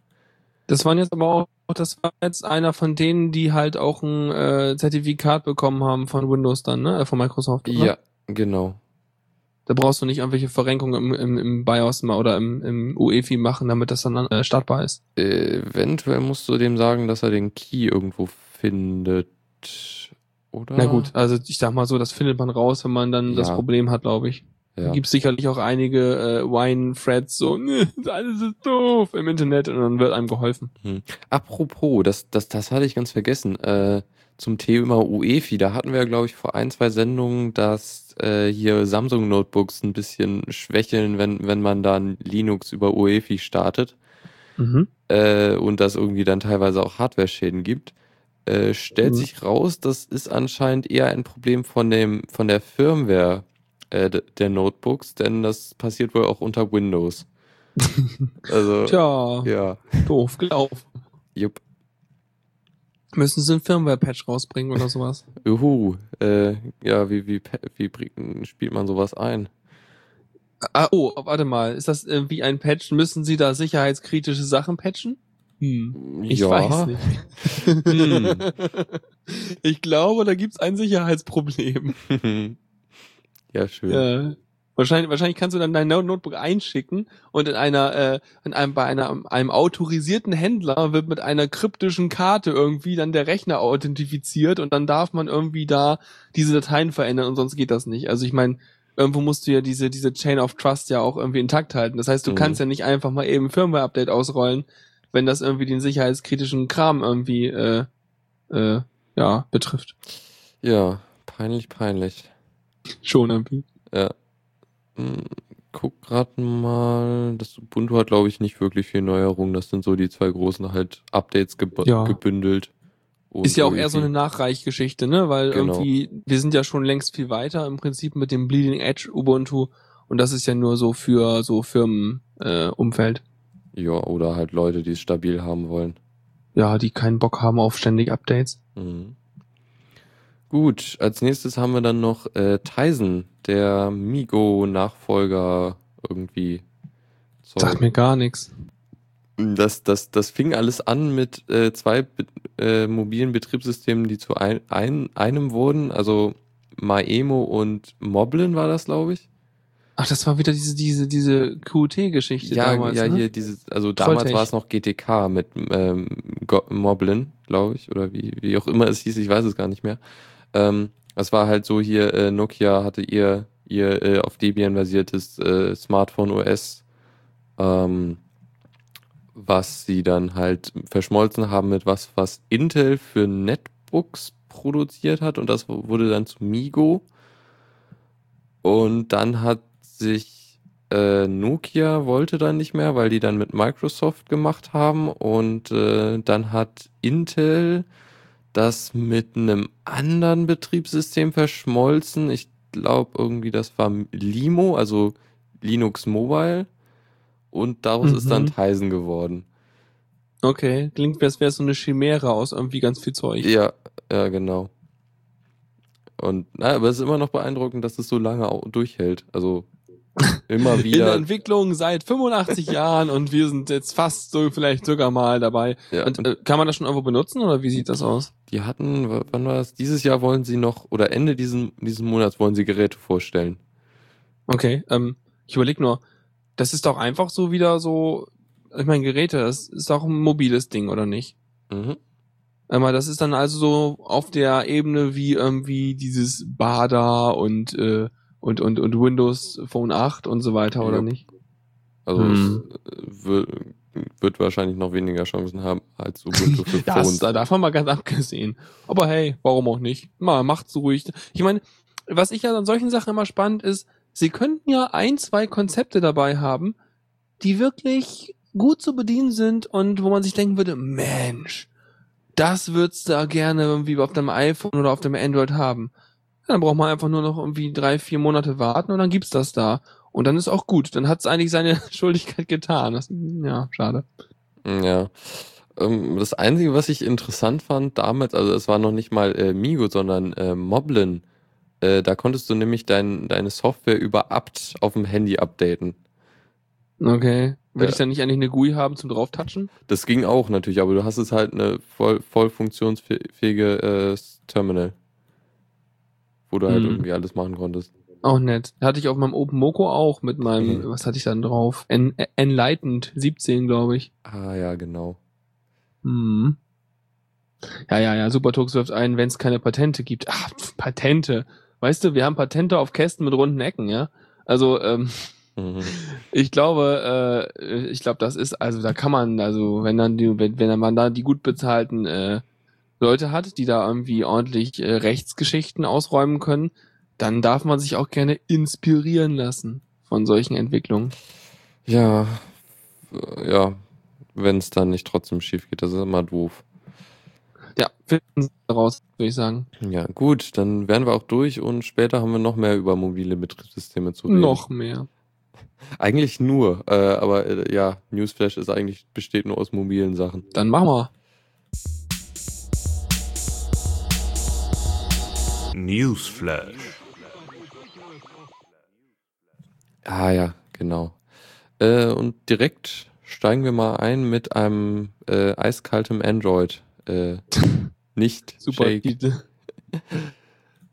Das waren jetzt aber auch, das war jetzt einer von denen, die halt auch ein äh, Zertifikat bekommen haben von Windows dann, ne? Äh, Von Microsoft. Oder? Ja, genau. Da brauchst du nicht irgendwelche Verrenkungen im, im, im BIOS mal oder im, im UEFI machen, damit das dann äh, startbar ist. Äh, eventuell musst du dem sagen, dass er den Key irgendwo findet. Oder? Na gut, also ich sag mal so, das findet man raus, wenn man dann das Ja. Problem hat, glaube ich. Ja. Gibt sicherlich auch einige äh, Wine-Threads so, "Nö, alles ist doof im Internet und dann wird einem geholfen. Apropos, das, das, das hatte ich ganz vergessen. Äh, zum Thema UEFI. Da hatten wir, glaube ich, vor ein, zwei Sendungen, dass äh, hier Samsung-Notebooks ein bisschen schwächeln, wenn, wenn man dann Linux über UEFI startet Mhm. äh, und das irgendwie dann teilweise auch Hardware-Schäden gibt. Äh, stellt Mhm. sich raus, das ist anscheinend eher ein Problem von dem von der Firmware äh, der Notebooks, denn das passiert wohl auch unter Windows. Also Tja, ja, doof gelaufen. jupp. Müssen sie einen Firmware-Patch rausbringen oder sowas? Juhu. Äh, ja, wie, wie, wie spielt man sowas ein? Ah, oh, warte mal. Ist das äh, wie ein Patch? Müssen sie da sicherheitskritische Sachen patchen? Hm. Ich ja. weiß nicht. Hm. Ich glaube, da gibt's ein Sicherheitsproblem. ja, schön. Ja. Wahrscheinlich, wahrscheinlich kannst du dann dein Notebook einschicken und in einer, äh, in einem, bei einer, einem autorisierten Händler wird mit einer kryptischen Karte irgendwie dann der Rechner authentifiziert und dann darf man irgendwie da diese Dateien verändern und sonst geht das nicht. Also ich meine, irgendwo musst du ja diese, diese Chain of Trust ja auch irgendwie intakt halten. Das heißt, du Mhm. kannst ja nicht einfach mal eben Firmware-Update ausrollen, wenn das irgendwie den sicherheitskritischen Kram irgendwie, äh, äh, ja, betrifft. Ja, peinlich, peinlich. Schon irgendwie. Ja. Hm, Guck grad mal. Das Ubuntu hat, glaube ich, nicht wirklich viel Neuerungen. Das sind so die zwei großen halt Updates geb Ja. gebündelt. Ist ja auch eher so eine Nachreichgeschichte, ne? Weil Genau. irgendwie, wir sind ja schon längst viel weiter im Prinzip mit dem Bleeding Edge Ubuntu und das ist ja nur so für so Firmenumfeld. Äh, Umfeld. Ja, oder halt Leute, die es stabil haben wollen. ja, die keinen Bock haben auf ständig Updates. Mhm. Gut, als nächstes haben wir dann noch äh, Tizen, der Migo-Nachfolger irgendwie. Zeug. Sagt mir gar nichts. Das, das, das fing alles an mit äh, zwei äh, mobilen Betriebssystemen, die zu ein, ein, einem wurden. Also Maemo und Moblin war das, glaube ich. Ach, das war wieder diese, diese, diese QT-Geschichte Ja, damals, ja, ne? hier dieses, also damals Volltech. war es noch GTK mit ähm, Moblin, glaube ich, oder wie, wie auch immer es hieß, ich weiß es gar nicht mehr. Ähm, das war halt so hier, äh, Nokia hatte ihr, ihr äh, auf Debian basiertes äh, Smartphone OS, ähm, was sie dann halt verschmolzen haben mit was, was Intel für Netbooks produziert hat und das wurde dann zu Migo. Und dann hat sich äh, Nokia wollte dann nicht mehr, weil die dann mit Microsoft gemacht haben und äh, dann hat Intel das mit einem anderen Betriebssystem verschmolzen. Ich glaube irgendwie, das war Limo, also Linux Mobile und daraus ist dann Mhm. Tizen geworden. Okay, klingt, als wäre so eine Chimäre aus irgendwie ganz viel Zeug. Ja, ja, genau. Und na, aber es ist immer noch beeindruckend, dass es so lange au- durchhält. Also immer In der wieder. Entwicklung seit 85 Jahren und wir sind jetzt fast so vielleicht sogar mal dabei. Ja, Und äh, kann man das schon irgendwo benutzen oder wie sieht das aus? die hatten, wann war das? Dieses Jahr wollen sie noch, oder Ende diesen, diesen Monats wollen sie Geräte vorstellen. Okay, ähm, ich überleg nur, das ist doch einfach so wieder so, ich meine Geräte, das ist doch ein mobiles Ding, oder nicht? Mhm. Einmal, das ist dann also so auf der Ebene wie irgendwie dieses Bada und äh, und und und Windows Phone 8 und so weiter, oder nicht? Also Hm. es äh, wird, wird wahrscheinlich noch weniger Chancen haben als Ubuntu für Das, Phones. da davon mal ganz abgesehen. Aber hey, warum auch nicht? Mal, macht's ruhig. Ich meine, was ich ja an solchen Sachen immer spannend ist, sie könnten ja ein, zwei Konzepte dabei haben, die wirklich gut zu bedienen sind und wo man sich denken würde, Mensch, das würdest du da gerne irgendwie auf deinem iPhone oder auf dem Android haben. Ja, dann braucht man einfach nur noch irgendwie drei, vier Monate warten und dann gibt's das da. Und dann ist auch gut. Dann hat's eigentlich seine Schuldigkeit getan. Das, ja, schade. Ja. Ähm, Das Einzige, was ich interessant fand damals, also es war noch nicht mal äh, Migo, sondern äh, Moblin. Äh, da konntest du nämlich dein, deine Software über apt auf dem Handy updaten. Okay. Will Ja. ich dann nicht eigentlich eine GUI haben zum drauftatschen? Das ging auch natürlich, aber du hast es halt eine voll, voll funktionsfähige äh, Terminal. Wo du halt Mhm. irgendwie alles machen konntest. Auch nett. Hatte ich auf meinem OpenMoko auch mit meinem, Mhm. was hatte ich dann drauf? En Enlightened 17, glaube ich. Ah ja, genau. Mhm. Ja, ja, ja, Supertux wirft ein, wenn es keine Patente gibt. Ah, pf, Patente. Weißt du, wir haben Patente auf Kästen mit runden Ecken, ja? Also, ähm, Mhm. ich glaube, äh, ich glaube, das ist, also da kann man, also wenn dann die, wenn, wenn man da die gut bezahlten äh, Leute hat, die da irgendwie ordentlich äh, Rechtsgeschichten ausräumen können, dann darf man sich auch gerne inspirieren lassen von solchen Entwicklungen. Ja, äh, ja, wenn es dann nicht trotzdem schief geht, das ist immer doof. Ja, finden Sie raus, würde ich sagen. Ja, gut, dann wären wir auch durch und später haben wir noch mehr über mobile Betriebssysteme zu reden. Noch mehr. Eigentlich nur, äh, aber äh, ja, Newsflash ist eigentlich besteht nur aus mobilen Sachen. Dann machen wir. Newsflash. Ah ja, genau. Äh, und direkt steigen wir mal ein mit einem äh, eiskaltem Android. Äh, nicht Super Shake. Titel.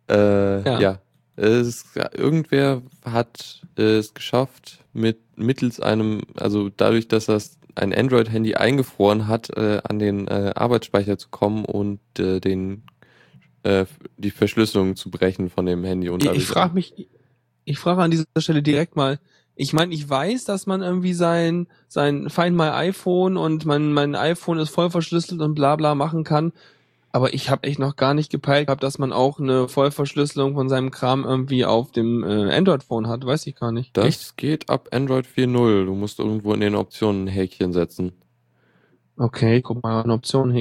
Äh, Ja. ja. Es, irgendwer hat äh, es geschafft, mit mittels einem, also dadurch, dass das ein Android-Handy eingefroren hat, äh, an den äh, Arbeitsspeicher zu kommen und äh, den äh, die Verschlüsselung zu brechen von dem Handy. Und Ich, ich frage mich, ich frage an dieser Stelle direkt mal, ich meine, ich weiß, dass man irgendwie sein, sein Find My iPhone und mein, mein iPhone ist voll verschlüsselt und bla bla machen kann. Aber ich habe echt noch gar nicht gepeilt gehabt, dass man auch eine Vollverschlüsselung von seinem Kram irgendwie auf dem äh, Android-Phone hat. Weiß ich gar nicht. Das Echt? geht ab Android 4.0. Du musst irgendwo in den Optionen ein Häkchen setzen. Okay, guck mal, eine Option,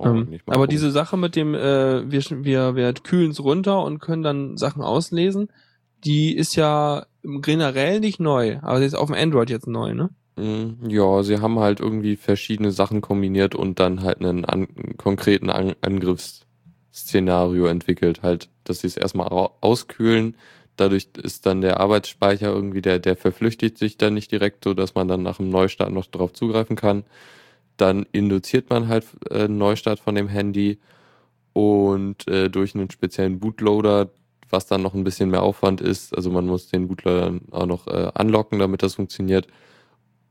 Ähm, aber gucken. diese Sache mit dem, äh, wir, wir, wir kühlen es runter und können dann Sachen auslesen, die ist ja generell nicht neu, aber sie ist auf dem Android jetzt neu, ne? Mm, Ja, sie haben halt irgendwie verschiedene Sachen kombiniert und dann halt einen an, konkreten an Angriffsszenario entwickelt. Halt, dass sie es erstmal au- auskühlen. Dadurch ist dann der Arbeitsspeicher irgendwie, der, der verflüchtigt sich dann nicht direkt, so dass man dann nach dem Neustart noch drauf zugreifen kann. Dann induziert man halt äh, einen Neustart von dem Handy und äh, durch einen speziellen Bootloader, was dann noch ein bisschen mehr Aufwand ist, also man muss den Bootloader auch noch äh, anlocken, damit das funktioniert.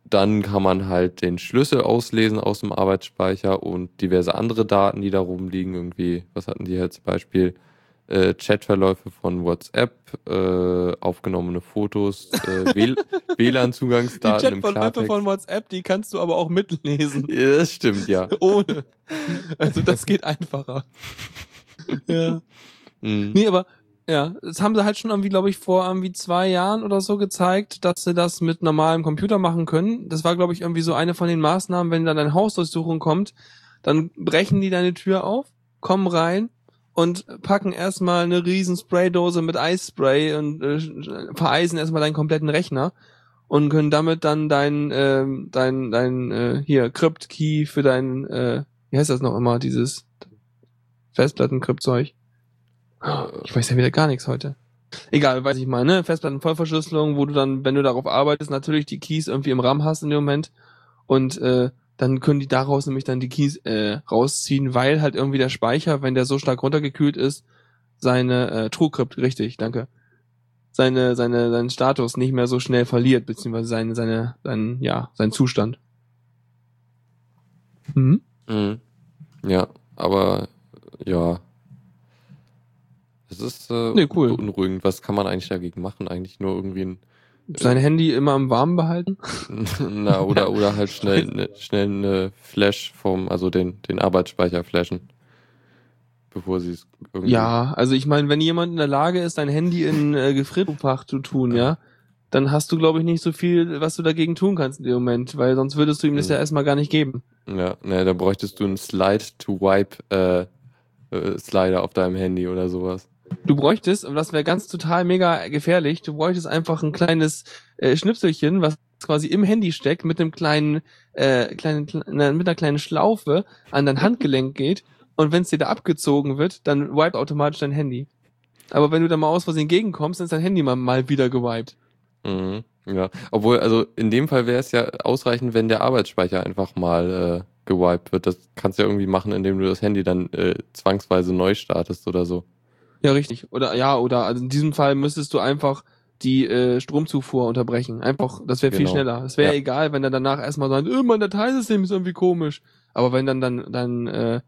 Dann kann man halt den Schlüssel auslesen aus dem Arbeitsspeicher und diverse andere Daten, die da rumliegen. Irgendwie, was hatten die jetzt Beispiel? Äh, Chatverläufe von WhatsApp, äh, aufgenommene Fotos, äh, WL Die WLAN-Zugangsdaten im Chatverläufe von WhatsApp, die kannst du aber auch mitlesen. Ja, das stimmt, ja. Ohne. Also das geht einfacher. ja. Mhm. Nee, aber ja, das haben sie halt schon irgendwie, glaube ich, vor irgendwie zwei Jahren oder so gezeigt, dass sie das mit normalem Computer machen können. Das war, glaube ich, irgendwie so eine von den Maßnahmen, wenn dann deine Hausdurchsuchung kommt, dann brechen die deine Tür auf, kommen rein und packen erstmal eine riesen Spraydose mit Eisspray und äh, vereisen erstmal deinen kompletten Rechner und können damit dann dein, ähm, dein, dein, äh, hier, Crypt-Key für dein, äh, wie heißt das noch immer, dieses Festplatten-Kryptzeug? Ich weiß ja wieder gar nichts heute. Egal, weiß ich mal, ne? Festplattenvollverschlüsselung, wo du dann, wenn du darauf arbeitest, natürlich die Keys irgendwie im RAM hast in dem Moment. Und äh, dann können die daraus nämlich dann die Keys äh, rausziehen, weil halt irgendwie der Speicher, wenn der so stark runtergekühlt ist, seine äh, TrueCrypt, richtig, danke. Seine, seine, seinen Status nicht mehr so schnell verliert, beziehungsweise seine, seine, seinen, ja, seinen Zustand. Mhm. Mhm. Ja, aber ja. Es ist äh, Nee, cool. beunruhigend. Was kann man eigentlich dagegen machen? Eigentlich nur irgendwie ein Sein Handy immer im Warmen behalten? Na, oder, oder halt schnell, ne, schnell eine Flash vom, also den, den Arbeitsspeicher flashen. Bevor sie es irgendwie. Ja, also ich meine, wenn jemand in der Lage ist, dein Handy in äh, Gefrierfach zu tun, ja, dann hast du, glaube ich, nicht so viel, was du dagegen tun kannst in dem Moment, weil sonst würdest du ihm das Mhm. ja erstmal gar nicht geben. Ja, ne, da bräuchtest du einen Slide-to-Wipe, äh, äh, Slider auf deinem Handy oder sowas. Du bräuchtest, und das wäre ganz total mega gefährlich, du bräuchtest einfach ein kleines äh, Schnipselchen, was quasi im Handy steckt, mit einem kleinen, äh, kleinen, kle- na, mit einer kleinen Schlaufe an dein Handgelenk geht und wenn es dir da abgezogen wird, dann wiped automatisch dein Handy. Aber wenn du da mal aus Versehen gegenkommst, dann ist dein Handy mal, mal wieder gewiped. Mhm. Ja, obwohl, also in dem Fall wäre es ja ausreichend, wenn der Arbeitsspeicher einfach mal äh, gewiped wird. Das kannst du ja irgendwie machen, indem du das Handy dann äh, zwangsweise neu startest oder so. Ja, richtig. Oder ja, oder also in diesem Fall müsstest du einfach die äh, Stromzufuhr unterbrechen. Einfach, das wäre viel Genau. schneller. Es wäre Ja. egal, wenn er danach erstmal sagt, äh, mein Dateisystem ist irgendwie komisch. Aber wenn dann dann dann äh,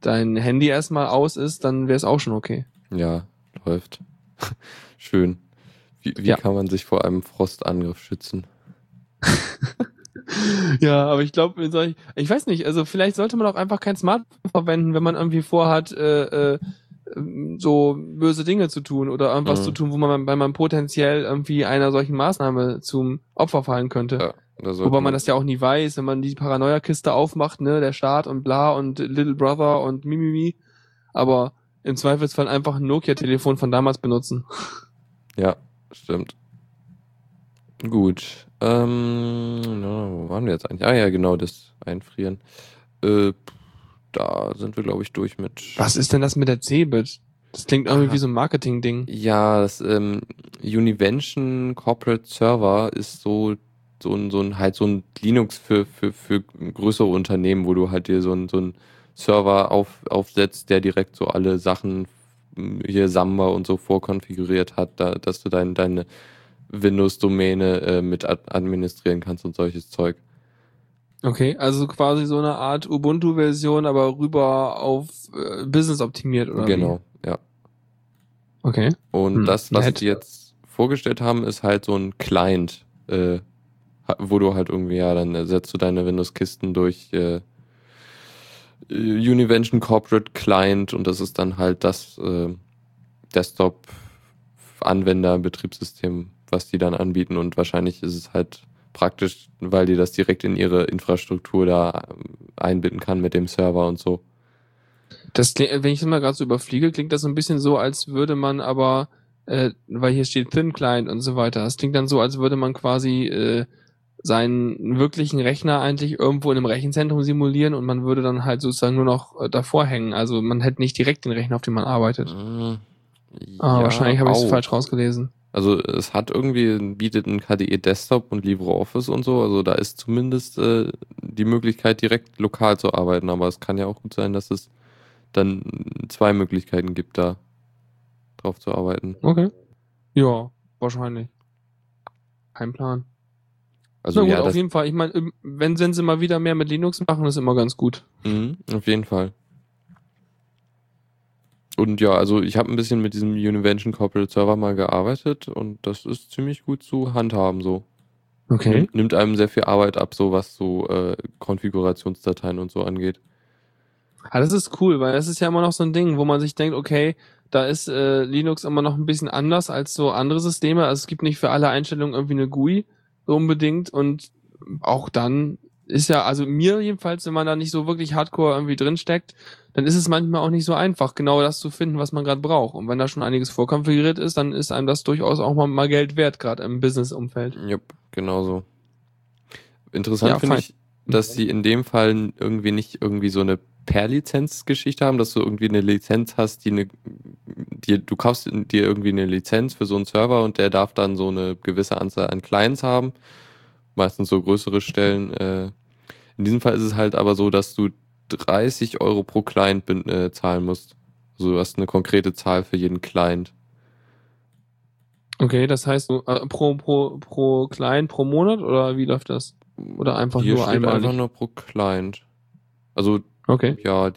dein Handy erstmal aus ist, dann wäre es auch schon okay. Ja, läuft. Schön. Wie, wie Ja. kann man sich vor einem Frostangriff schützen? Ja, aber ich glaube, ich, ich weiß nicht, also vielleicht sollte man auch einfach kein Smartphone verwenden, wenn man irgendwie vorhat, äh, äh, so böse Dinge zu tun oder irgendwas Mhm. zu tun, wo man, weil man potenziell irgendwie einer solchen Maßnahme zum Opfer fallen könnte. Ja, Wobei man das ja auch nie weiß, wenn man die Paranoia-Kiste aufmacht, ne, der Staat und bla und Little Brother und Mimimi. Aber im Zweifelsfall einfach ein Nokia-Telefon von damals benutzen. Ja, stimmt. Gut. Ähm, na, wo waren wir jetzt eigentlich? Ah ja, genau, das Einfrieren. Äh, da sind wir, glaube ich, durch mit. Was ist denn das mit der Cebit? Das klingt irgendwie Ah. wie so ein Marketing-Ding. Ja, das ähm, Univention Corporate Server ist so so ein, so ein halt so ein Linux für, für, für größere Unternehmen, wo du halt dir so ein, so ein Server auf, aufsetzt, der direkt so alle Sachen hier Samba und so vorkonfiguriert hat, da, dass du dein, deine Windows-Domäne äh, mit ad administrieren kannst und solches Zeug. Okay, also quasi so eine Art Ubuntu-Version, aber rüber auf äh, Business optimiert, oder? Genau, ja. Wie? Okay. Und Hm, das, was nett. die jetzt vorgestellt haben, ist halt so ein Client, äh, wo du halt irgendwie, ja, dann ersetzt du deine Windows-Kisten durch äh, äh, Univention Corporate Client und das ist dann halt das äh, Desktop-Anwender-Betriebssystem, was die dann anbieten und wahrscheinlich ist es halt praktisch, weil die das direkt in ihre Infrastruktur da ähm, einbinden kann mit dem Server und so. Das, wenn ich das mal gerade so überfliege, klingt das so ein bisschen so, als würde man aber, äh, weil hier steht Thin Client und so weiter. Das klingt dann so, als würde man quasi äh, seinen wirklichen Rechner eigentlich irgendwo in einem Rechenzentrum simulieren und man würde dann halt sozusagen nur noch äh, davor hängen. Also man hätte nicht direkt den Rechner, auf dem man arbeitet. Ah, ja, wahrscheinlich habe ich es falsch rausgelesen. Also es hat irgendwie, bietet ein KDE Desktop und LibreOffice und so, also da ist zumindest äh, die Möglichkeit, direkt lokal zu arbeiten, aber es kann ja auch gut sein, dass es dann zwei Möglichkeiten gibt, da drauf zu arbeiten. Okay. Ja, wahrscheinlich. Kein Plan. Also Na gut, ja, auf jeden Fall. Ich meine, wenn, wenn sie mal wieder mehr mit Linux machen, ist immer ganz gut. Mhm, auf jeden Fall. Und ja, also ich habe ein bisschen mit diesem Univention Corporate Server mal gearbeitet und das ist ziemlich gut zu handhaben so. Nimmt, nimmt einem sehr viel Arbeit ab, so was so äh, Konfigurationsdateien und so angeht. Ah, das ist cool, weil das ist ja immer noch so ein Ding, wo man sich denkt, okay, da ist äh, Linux immer noch ein bisschen anders als so andere Systeme. Also es gibt nicht für alle Einstellungen irgendwie eine GUI so unbedingt und auch dann ist ja, also mir jedenfalls, wenn man da nicht so wirklich hardcore irgendwie drinsteckt, dann ist es manchmal auch nicht so einfach, genau das zu finden, was man gerade braucht. Und wenn da schon einiges vorkonfiguriert ist, dann ist einem das durchaus auch mal, mal Geld wert, gerade im Business-Umfeld. Jupp, genau so. Interessant Ja, finde ich, dass sie in dem Fall irgendwie nicht irgendwie so eine Per-Lizenz-Geschichte haben, dass du irgendwie eine Lizenz hast, die eine, die, du kaufst dir irgendwie eine Lizenz für so einen Server und der darf dann so eine gewisse Anzahl an Clients haben, meistens so größere Stellen. Äh, in diesem Fall ist es halt aber so, dass du 30 Euro pro Client bin, äh, zahlen musst. Also du hast eine konkrete Zahl für jeden Client. Okay, das heißt äh, pro, pro, pro Client pro Monat oder wie läuft das? Oder einfach Hier nur steht einmalig? einfach nur pro Client. Also Okay. ja,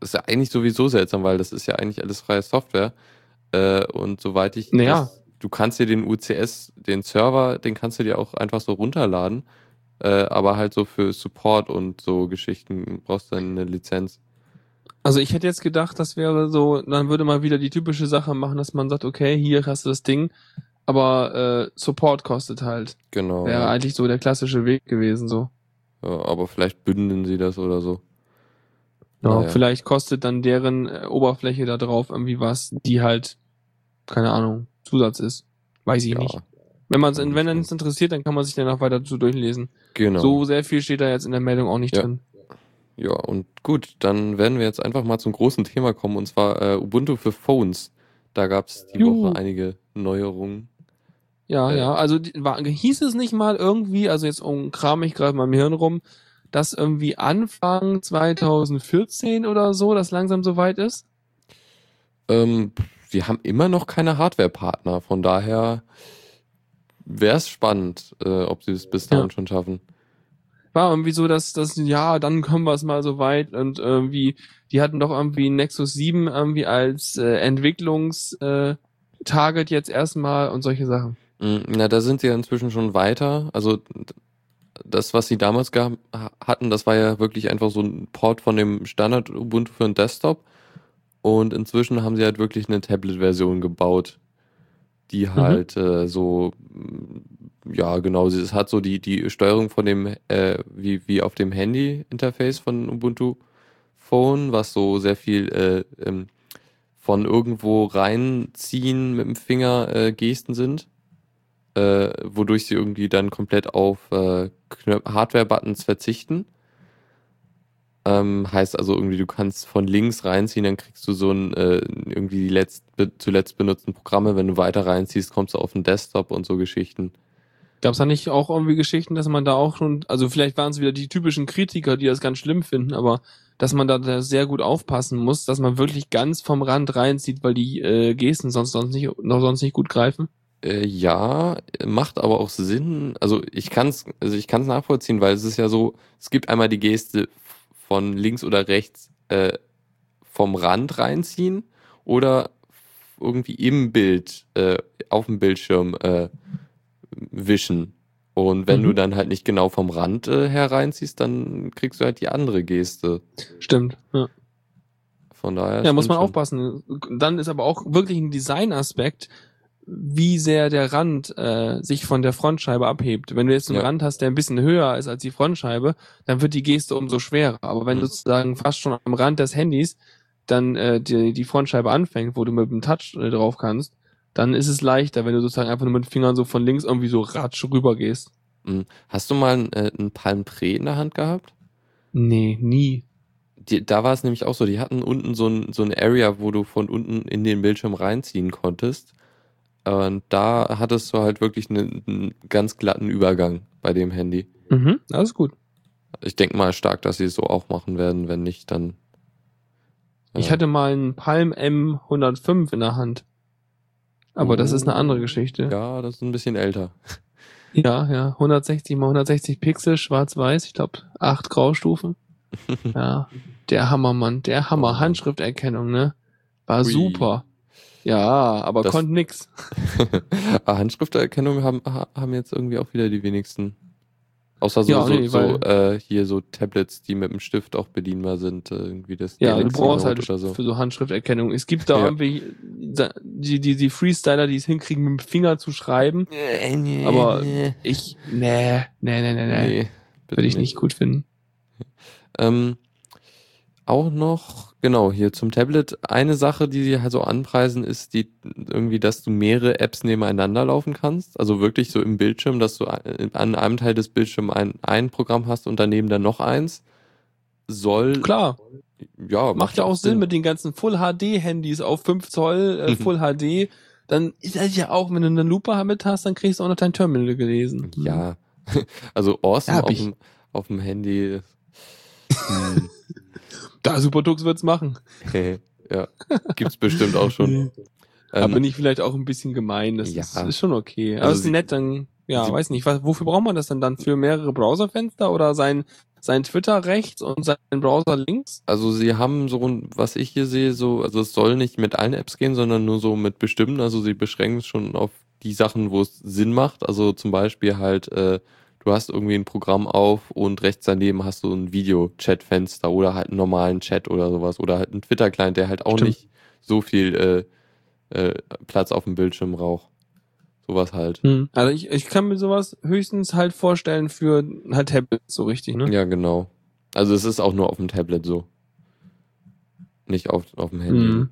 ist ja eigentlich sowieso seltsam, weil das ist ja eigentlich alles freie Software. Äh, und soweit ich. Naja. das- du kannst dir den UCS, den Server, den kannst du dir auch einfach so runterladen. Äh, aber halt so für Support und so Geschichten brauchst du dann eine Lizenz. Also ich hätte jetzt gedacht, das wäre so, dann würde man wieder die typische Sache machen, dass man sagt, okay, hier hast du das Ding, aber äh, Support kostet halt. Genau. Wäre ja. eigentlich so der klassische Weg gewesen, so. Ja, aber vielleicht bündeln sie das oder so. Ja, Naja. Vielleicht kostet dann deren äh, Oberfläche da drauf irgendwie was, die halt, keine Ahnung, Zusatz ist. Weiß ich Ja, nicht. Wenn man wenn es interessiert, dann kann man sich dann auch weiter dazu durchlesen. genau. So sehr viel steht da jetzt in der Meldung auch nicht Ja. drin. Ja, und gut, dann werden wir jetzt einfach mal zum großen Thema kommen, und zwar äh, Ubuntu für Phones. Da gab es die Juhu. Woche einige Neuerungen. Ja, Äh. ja, also die, war, hieß es nicht mal irgendwie, also jetzt um kram ich gerade mal im Hirn rum, dass irgendwie Anfang 2014 oder so, das langsam soweit ist? Ähm, wir haben immer noch keine Hardware-Partner, von daher wäre es spannend, äh, ob sie es bis dahin Ja. schon schaffen. War irgendwie so, dass das ja, dann kommen wir es mal so weit und irgendwie, die hatten doch irgendwie Nexus 7 irgendwie als äh, Entwicklungs äh, jetzt erstmal und solche Sachen. Mm, Na, da sind sie ja inzwischen schon weiter. Also das, was sie damals hatten, das war ja wirklich einfach so ein Port von dem Standard Ubuntu für den Desktop. Und inzwischen haben sie halt wirklich eine Tablet-Version gebaut, die halt äh, so, mm, ja genau, sie- es hat so die, die Steuerung von dem, äh, wie, wie auf dem Handy-Interface von Ubuntu Phone, was so sehr viel äh, ähm, von irgendwo reinziehen mit dem Finger äh, Gesten sind, äh, wodurch sie irgendwie dann komplett auf äh, Hardware-Buttons verzichten. Ähm, heißt also irgendwie, du kannst von links reinziehen, dann kriegst du so ein äh, irgendwie die letzt, zuletzt benutzten Programme. Wenn du weiter reinziehst, kommst du auf den Desktop und so Geschichten. Gab es da nicht auch irgendwie Geschichten, dass man da auch schon, also vielleicht waren es wieder die typischen Kritiker, die das ganz schlimm finden, aber dass man da, da sehr gut aufpassen muss, dass man wirklich ganz vom Rand reinzieht, weil die äh, Gesten sonst, sonst, nicht, noch sonst nicht gut greifen? Äh, ja, macht aber auch Sinn. Also ich kann es also ich kann's nachvollziehen, weil es ist ja so, es gibt einmal die Geste von links oder rechts äh, vom Rand reinziehen oder irgendwie im Bild, äh, auf dem Bildschirm äh, wischen. Und wenn Mhm. du dann halt nicht genau vom Rand äh, hereinziehst, dann kriegst du halt die andere Geste. Stimmt. Ja. Von daher. Ja, muss man schon. aufpassen. Dann ist aber auch wirklich ein Designaspekt, wie sehr der Rand äh, sich von der Frontscheibe abhebt. Wenn du jetzt einen Ja. Rand hast, der ein bisschen höher ist als die Frontscheibe, dann wird die Geste umso schwerer. Aber wenn Mhm. du sozusagen fast schon am Rand des Handys dann äh, die, die Frontscheibe anfängt, wo du mit dem Touch äh, drauf kannst, dann ist es leichter, wenn du sozusagen einfach nur mit den Fingern so von links irgendwie so ratsch rüber gehst. Mhm. Hast du mal einen, äh, einen Palm Pre in der Hand gehabt? Nee, nie. Die, da war es nämlich auch so, die hatten unten so, ein, so eine Area, wo du von unten in den Bildschirm reinziehen konntest. Und da hattest du halt wirklich einen, einen ganz glatten Übergang bei dem Handy. Mhm, alles gut. Ich denke mal stark, dass sie es so auch machen werden. Wenn nicht, dann. Ich ja. hatte mal einen Palm M105 in der Hand. Aber das ist eine andere Geschichte. Ja, das ist ein bisschen älter. Ja, ja, 160 mal 160 Pixel, schwarz-weiß, ich glaube acht Graustufen. Ja, der Hammer, Mann, der Hammer, Handschrifterkennung, ne? War Ui. super. Ja, aber Das- konnte nix. Ah, Handschrifterkennung haben, ha- haben jetzt irgendwie auch wieder die wenigsten. Außer so, Ja, so, nee, so äh, hier so Tablets, die mit dem Stift auch bedienbar sind. Äh, irgendwie das Ja, du brauchst halt so. für so Handschrifterkennung. Es gibt da Ja. irgendwie die, die, die Freestyler, die es hinkriegen, mit dem Finger zu schreiben. Aber ich, nee, nee, nee, nee, nee. nee, Würde ich nicht gut finden. Ähm, auch noch, genau, hier zum Tablet. Eine Sache, die sie halt so anpreisen, ist die irgendwie, dass du mehrere Apps nebeneinander laufen kannst. Also wirklich so im Bildschirm, dass du an einem Teil des Bildschirms ein, ein Programm hast und daneben dann noch eins. Soll, Klar, ja, macht ja auch Sinn mit den ganzen Full HD Handys auf 5 Zoll, äh, Mhm. Full HD. Dann ist das ja auch, wenn du eine Lupe mit hast, dann kriegst du auch noch dein Terminal gelesen. Ja, also awesome Ja, auf, dem, auf dem Handy. Da Superdux wird's machen. ja, gibt's bestimmt auch schon. Da Ähm, bin ich vielleicht auch ein bisschen gemein. Das Ja. ist, ist schon okay. Aber Also es ist nett, dann, ja, weiß nicht, was, wofür braucht man das denn dann? Für mehrere Browserfenster oder sein, sein Twitter rechts und sein Browser links? Also sie haben so, was ich hier sehe, so, also es soll nicht mit allen Apps gehen, sondern nur so mit bestimmten. Also sie beschränken es schon auf die Sachen, wo es Sinn macht. Also zum Beispiel halt, äh, du hast irgendwie ein Programm auf und rechts daneben hast du ein Video-Chat-Fenster oder halt einen normalen Chat oder sowas oder halt einen Twitter-Client, der halt auch Stimmt. nicht so viel äh, äh, Platz auf dem Bildschirm braucht. Sowas halt. Hm. Also ich, ich kann mir sowas höchstens halt vorstellen für halt Tablets so richtig, ne? Ja, genau. Also es ist auch nur auf dem Tablet so. Nicht auf, auf dem Handy. Hm.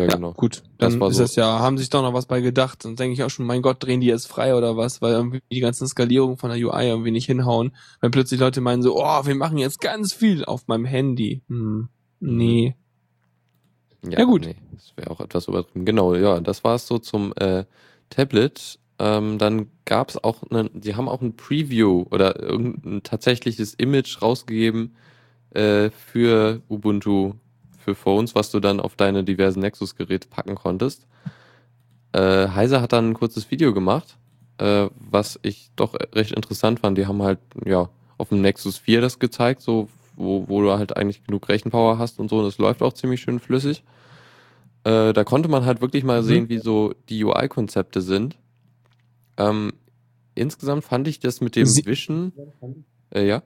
Ja, ja, Ja, genau. gut. Das Dann war ist so. das ja, haben sich doch noch was bei gedacht. Dann denke ich auch schon, mein Gott, drehen die jetzt frei oder was, weil irgendwie die ganzen Skalierungen von der UI irgendwie nicht hinhauen. Weil plötzlich Leute meinen so, oh, wir machen jetzt ganz viel auf meinem Handy. Hm. Nee. Ja, gut. Nee, das wäre auch etwas übertrieben. Genau, ja, das war es so zum äh, Tablet. Ähm, dann gab es auch, eine, die haben auch ein Preview oder irgendein tatsächliches Image rausgegeben äh, für Ubuntu für Phones, was du dann auf deine diversen Nexus-Geräte packen konntest. Äh, Heise hat dann ein kurzes Video gemacht, äh, was ich doch recht interessant fand. Die haben halt, ja, auf dem Nexus 4 das gezeigt, so wo, wo du halt eigentlich genug Rechenpower hast und so, und es läuft auch ziemlich schön flüssig. Äh, da konnte man halt wirklich mal Mhm. sehen, wie so die UI-Konzepte sind. Ähm, insgesamt fand ich das mit dem Sie- Wischen. Äh, ja?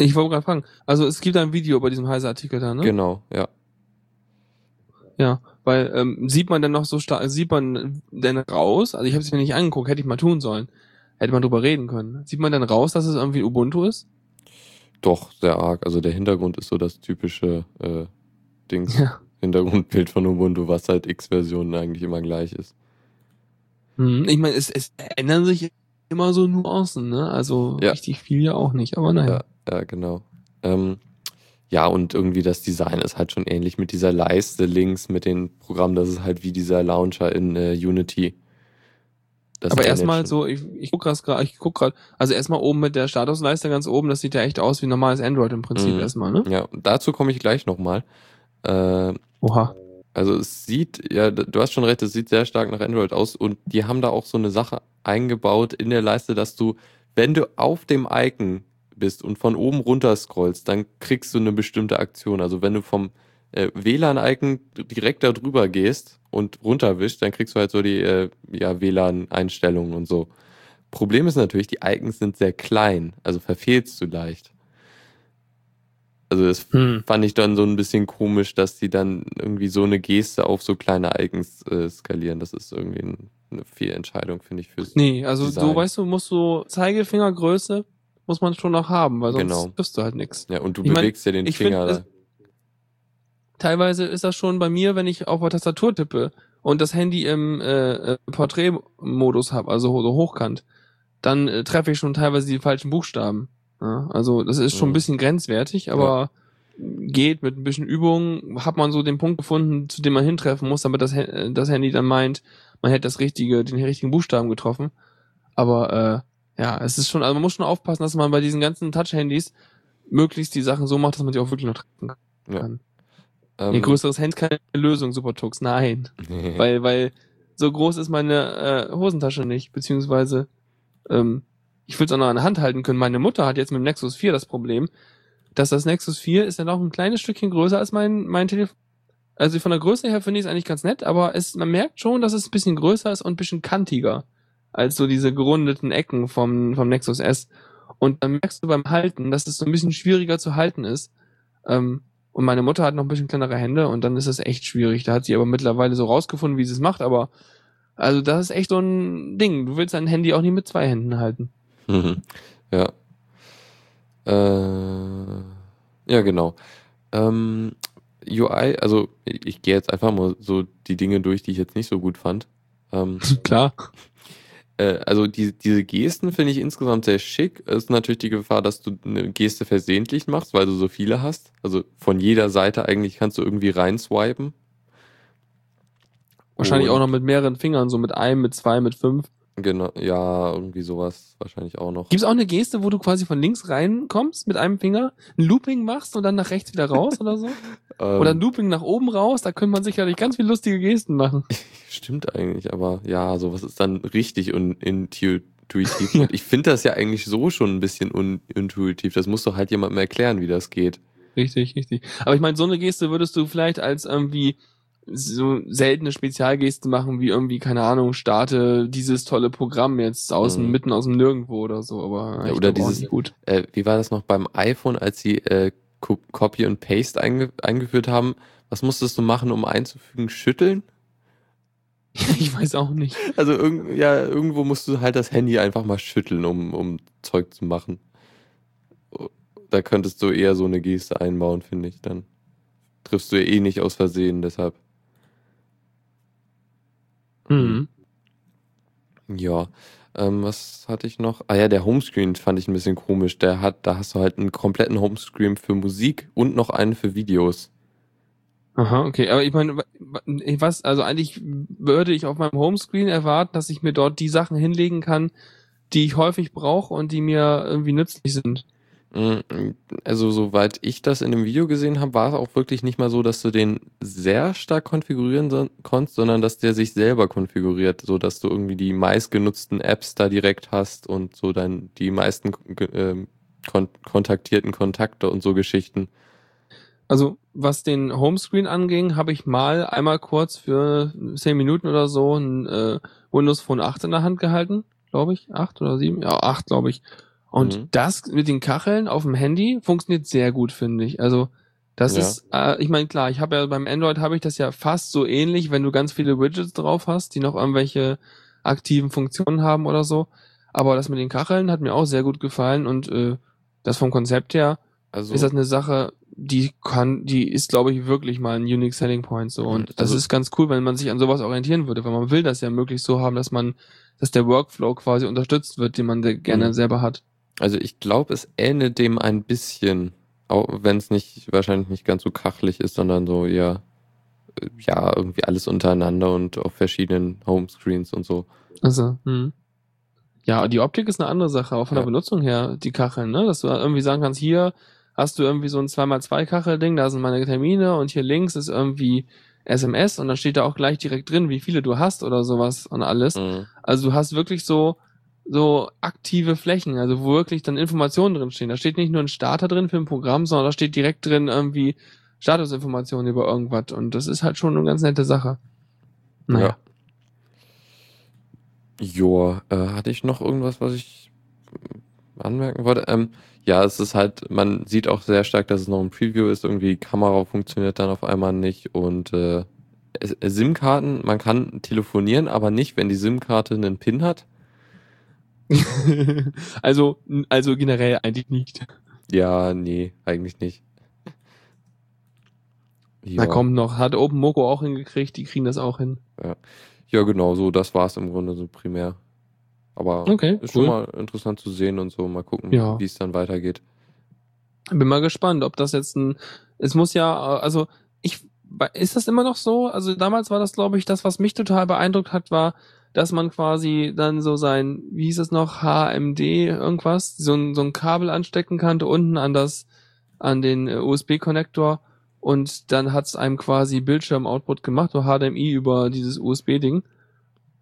Ich wollte gerade fragen. Also es gibt ein Video bei diesem heißen Artikel da, ne? Genau, ja. Ja, weil ähm, sieht man dann noch so stark, sieht man denn raus? Also ich habe es mir nicht angeguckt, hätte ich mal tun sollen. Hätte man drüber reden können. Sieht man dann raus, dass es irgendwie Ubuntu ist? Doch, sehr arg. Also der Hintergrund ist so das typische äh, Dings, Ja. Hintergrundbild von Ubuntu, was halt X-Versionen eigentlich immer gleich ist. Hm, Ich meine, es, es ändern sich immer so Nuancen, ne? Also Ja. richtig viel ja auch nicht, aber naja. Ja, ja genau. Ähm, ja, und irgendwie das Design ist halt schon ähnlich mit dieser Leiste links, mit den Programmen. Das ist halt wie dieser Launcher in äh, Unity. Das aber erstmal so, ich, ich guck gerade, ich guck gerade, also erstmal oben mit der Statusleiste ganz oben, das sieht ja echt aus wie normales Android im Prinzip Mhm. erstmal, ne? Ja, dazu komme ich gleich nochmal. Äh, Oha. Also es sieht, ja, du hast schon recht, es sieht sehr stark nach Android aus und die haben da auch so eine Sache eingebaut in der Leiste, dass du, wenn du auf dem Icon bist und von oben runter scrollst, dann kriegst du eine bestimmte Aktion. Also wenn du vom äh, WLAN-Icon direkt da drüber gehst und runterwischst, dann kriegst du halt so die äh, ja, WLAN-Einstellungen und so. Problem ist natürlich, die Icons sind sehr klein, also verfehlst du leicht. Also das Hm. fand ich dann so ein bisschen komisch, dass die dann irgendwie so eine Geste auf so kleine Icons äh, skalieren. Das ist irgendwie ein, eine Fehlentscheidung, finde ich, fürs Nee, also Design. du weißt du, musst so Zeigefingergröße muss man schon noch haben, weil sonst Genau. kriegst du halt nix. Ja, und du Ich mein, bewegst ja den Finger. find, es- Teilweise ist das schon bei mir, wenn ich auf der Tastatur tippe und das Handy im äh, äh, Porträtmodus habe, also so hochkant, dann äh, treffe ich schon teilweise die falschen Buchstaben. Ja, also das ist schon ein Mhm. bisschen grenzwertig, aber geht mit ein bisschen Übung, hat man so den Punkt gefunden, zu dem man hintreffen muss, damit das, äh, das Handy dann meint, man hätte das richtige, den richtigen Buchstaben getroffen. Aber äh, ja, es ist schon, also man muss schon aufpassen, dass man bei diesen ganzen Touch-Handys möglichst die Sachen so macht, dass man die auch wirklich noch Ja. kann. ähm, Ihr größeres Hand keine Lösung, Supertux. Nein. weil, weil so groß ist meine äh, Hosentasche nicht, beziehungsweise ähm, ich will es auch noch an der Hand halten können. Meine Mutter hat jetzt mit dem Nexus 4 das Problem, dass das Nexus 4 ist ja noch ein kleines Stückchen größer als mein, mein Telefon. Also von der Größe her finde ich es eigentlich ganz nett, aber es, man merkt schon, dass es ein bisschen größer ist und ein bisschen kantiger als so diese gerundeten Ecken vom, vom Nexus S. Und dann merkst du beim Halten, dass es so ein bisschen schwieriger zu halten ist. Ähm, und meine Mutter hat noch ein bisschen kleinere Hände und dann ist es echt schwierig. Da hat sie aber mittlerweile so rausgefunden, wie sie es macht, aber also das ist echt so ein Ding. Du willst dein Handy auch nicht mit zwei Händen halten. Mhm. Ja. Äh, ja, genau. Ähm, UI, also ich, ich gehe jetzt einfach mal so die Dinge durch, die ich jetzt nicht so gut fand. Ähm, Klar. Äh, also die, diese Gesten finde ich insgesamt sehr schick. Es ist natürlich die Gefahr, dass du eine Geste versehentlich machst, weil du so viele hast. Also von jeder Seite eigentlich kannst du irgendwie reinswipen. Wahrscheinlich Und- auch noch mit mehreren Fingern, so mit einem, mit zwei, mit fünf. Genau, ja, irgendwie sowas wahrscheinlich auch noch. Gibt es auch eine Geste, wo du quasi von links reinkommst mit einem Finger, ein Looping machst und dann nach rechts wieder raus oder so? Ähm, Oder ein Looping nach oben raus? Da könnte man sicherlich ganz viele lustige Gesten machen. Stimmt eigentlich, aber ja, sowas ist dann richtig unintuitiv. Und ich finde das ja eigentlich so schon ein bisschen unintuitiv. Das muss doch halt jemandem erklären, wie das geht. Richtig, richtig. Aber ich meine, so eine Geste würdest du vielleicht als irgendwie so seltene Spezialgeste machen, wie irgendwie, keine Ahnung, starte dieses tolle Programm jetzt außen, Mhm. mitten aus dem Nirgendwo oder so, aber Ja, oder dieses- gut. Äh, wie war das noch beim iPhone, als sie äh, Co- Copy und Paste einge eingeführt haben? Was musstest du machen, um einzufügen? Schütteln? ich weiß auch nicht. Also irg ja, irgendwo musst du halt das Handy einfach mal schütteln, um, um Zeug zu machen. Da könntest du eher so eine Geste einbauen, finde ich. Dann triffst du eh nicht aus Versehen, deshalb. Mhm. Ja, ähm, was hatte ich noch? Ah ja, der Homescreen fand ich ein bisschen komisch. Der hat, da hast du halt einen kompletten Homescreen für Musik und noch einen für Videos. Aha, okay. Aber ich meine, wa- wa- was, also eigentlich würde ich auf meinem Homescreen erwarten, dass ich mir dort die Sachen hinlegen kann, die ich häufig brauche und die mir irgendwie nützlich sind. Also, soweit ich das in dem Video gesehen habe, war es auch wirklich nicht mal so, dass du den sehr stark konfigurieren so konntest, sondern dass der sich selber konfiguriert, so dass du irgendwie die meistgenutzten Apps da direkt hast und so dann die meisten ähm, kon kontaktierten Kontakte und so Geschichten. Also, was den Homescreen anging, habe ich mal einmal kurz für zehn Minuten oder so ein äh, Windows Phone 8 in der Hand gehalten, glaube ich. 8 oder 7? Ja, 8, glaube ich. Und Mhm. das mit den Kacheln auf dem Handy funktioniert sehr gut, finde ich. Also das Ja. ist, äh, ich meine, klar, ich habe ja beim Android habe ich das ja fast so ähnlich, wenn du ganz viele Widgets drauf hast, die noch irgendwelche aktiven Funktionen haben oder so. Aber das mit den Kacheln hat mir auch sehr gut gefallen und äh, das vom Konzept her Also, ist das eine Sache, die kann, die ist, glaube ich, wirklich mal ein unique selling point so. Und Mhm, das also- ist ganz cool, wenn man sich an sowas orientieren würde, weil man will das ja möglichst so haben, dass man, dass der Workflow quasi unterstützt wird, den man gerne Mhm. selber hat. Also ich glaube, es ähnelt dem ein bisschen, auch wenn es nicht wahrscheinlich nicht ganz so kachelig ist, sondern so ja, äh, ja irgendwie alles untereinander und auf verschiedenen Homescreens und so. Also, hm. Ja, die Optik ist eine andere Sache, auch von Ja. der Benutzung her, die Kacheln, ne? Dass du irgendwie sagen kannst, hier hast du irgendwie so ein 2x2-Kachel-Ding, da sind meine Termine und hier links ist irgendwie SMS und dann steht da auch gleich direkt drin, wie viele du hast oder sowas und alles. Mhm. Also du hast wirklich so, so aktive Flächen, also wo wirklich dann Informationen drin stehen. Da steht nicht nur ein Starter drin für ein Programm, sondern da steht direkt drin irgendwie Statusinformationen über irgendwas und das ist halt schon eine ganz nette Sache. Naja. Joa, äh, hatte ich noch irgendwas, was ich anmerken wollte? Ähm, ja, es ist halt, man sieht auch sehr stark, dass es noch ein Preview ist. Irgendwie Kamera funktioniert dann auf einmal nicht und äh, SIM-Karten, man kann telefonieren, aber nicht, wenn die SIM-Karte einen PIN hat. also, also generell eigentlich nicht. Ja, nee, eigentlich nicht. Na komm noch, hat OpenMoko auch hingekriegt, die kriegen das auch hin. Ja, genau, so, das war es im Grunde so primär. Aber Okay, ist cool. schon mal interessant zu sehen und so, mal gucken, Ja. wie es dann weitergeht. Bin mal gespannt, ob das jetzt ein, es muss ja, also ich, ist das immer noch so? Also damals war das, glaube ich, das, was mich total beeindruckt hat, war, dass man quasi dann so sein, wie hieß es noch, HMD irgendwas, so ein, so ein Kabel anstecken kannte unten an das, an den äh, USB-Konnektor und dann hat's einem quasi Bildschirm-Output gemacht, oder HDMI über dieses USB-Ding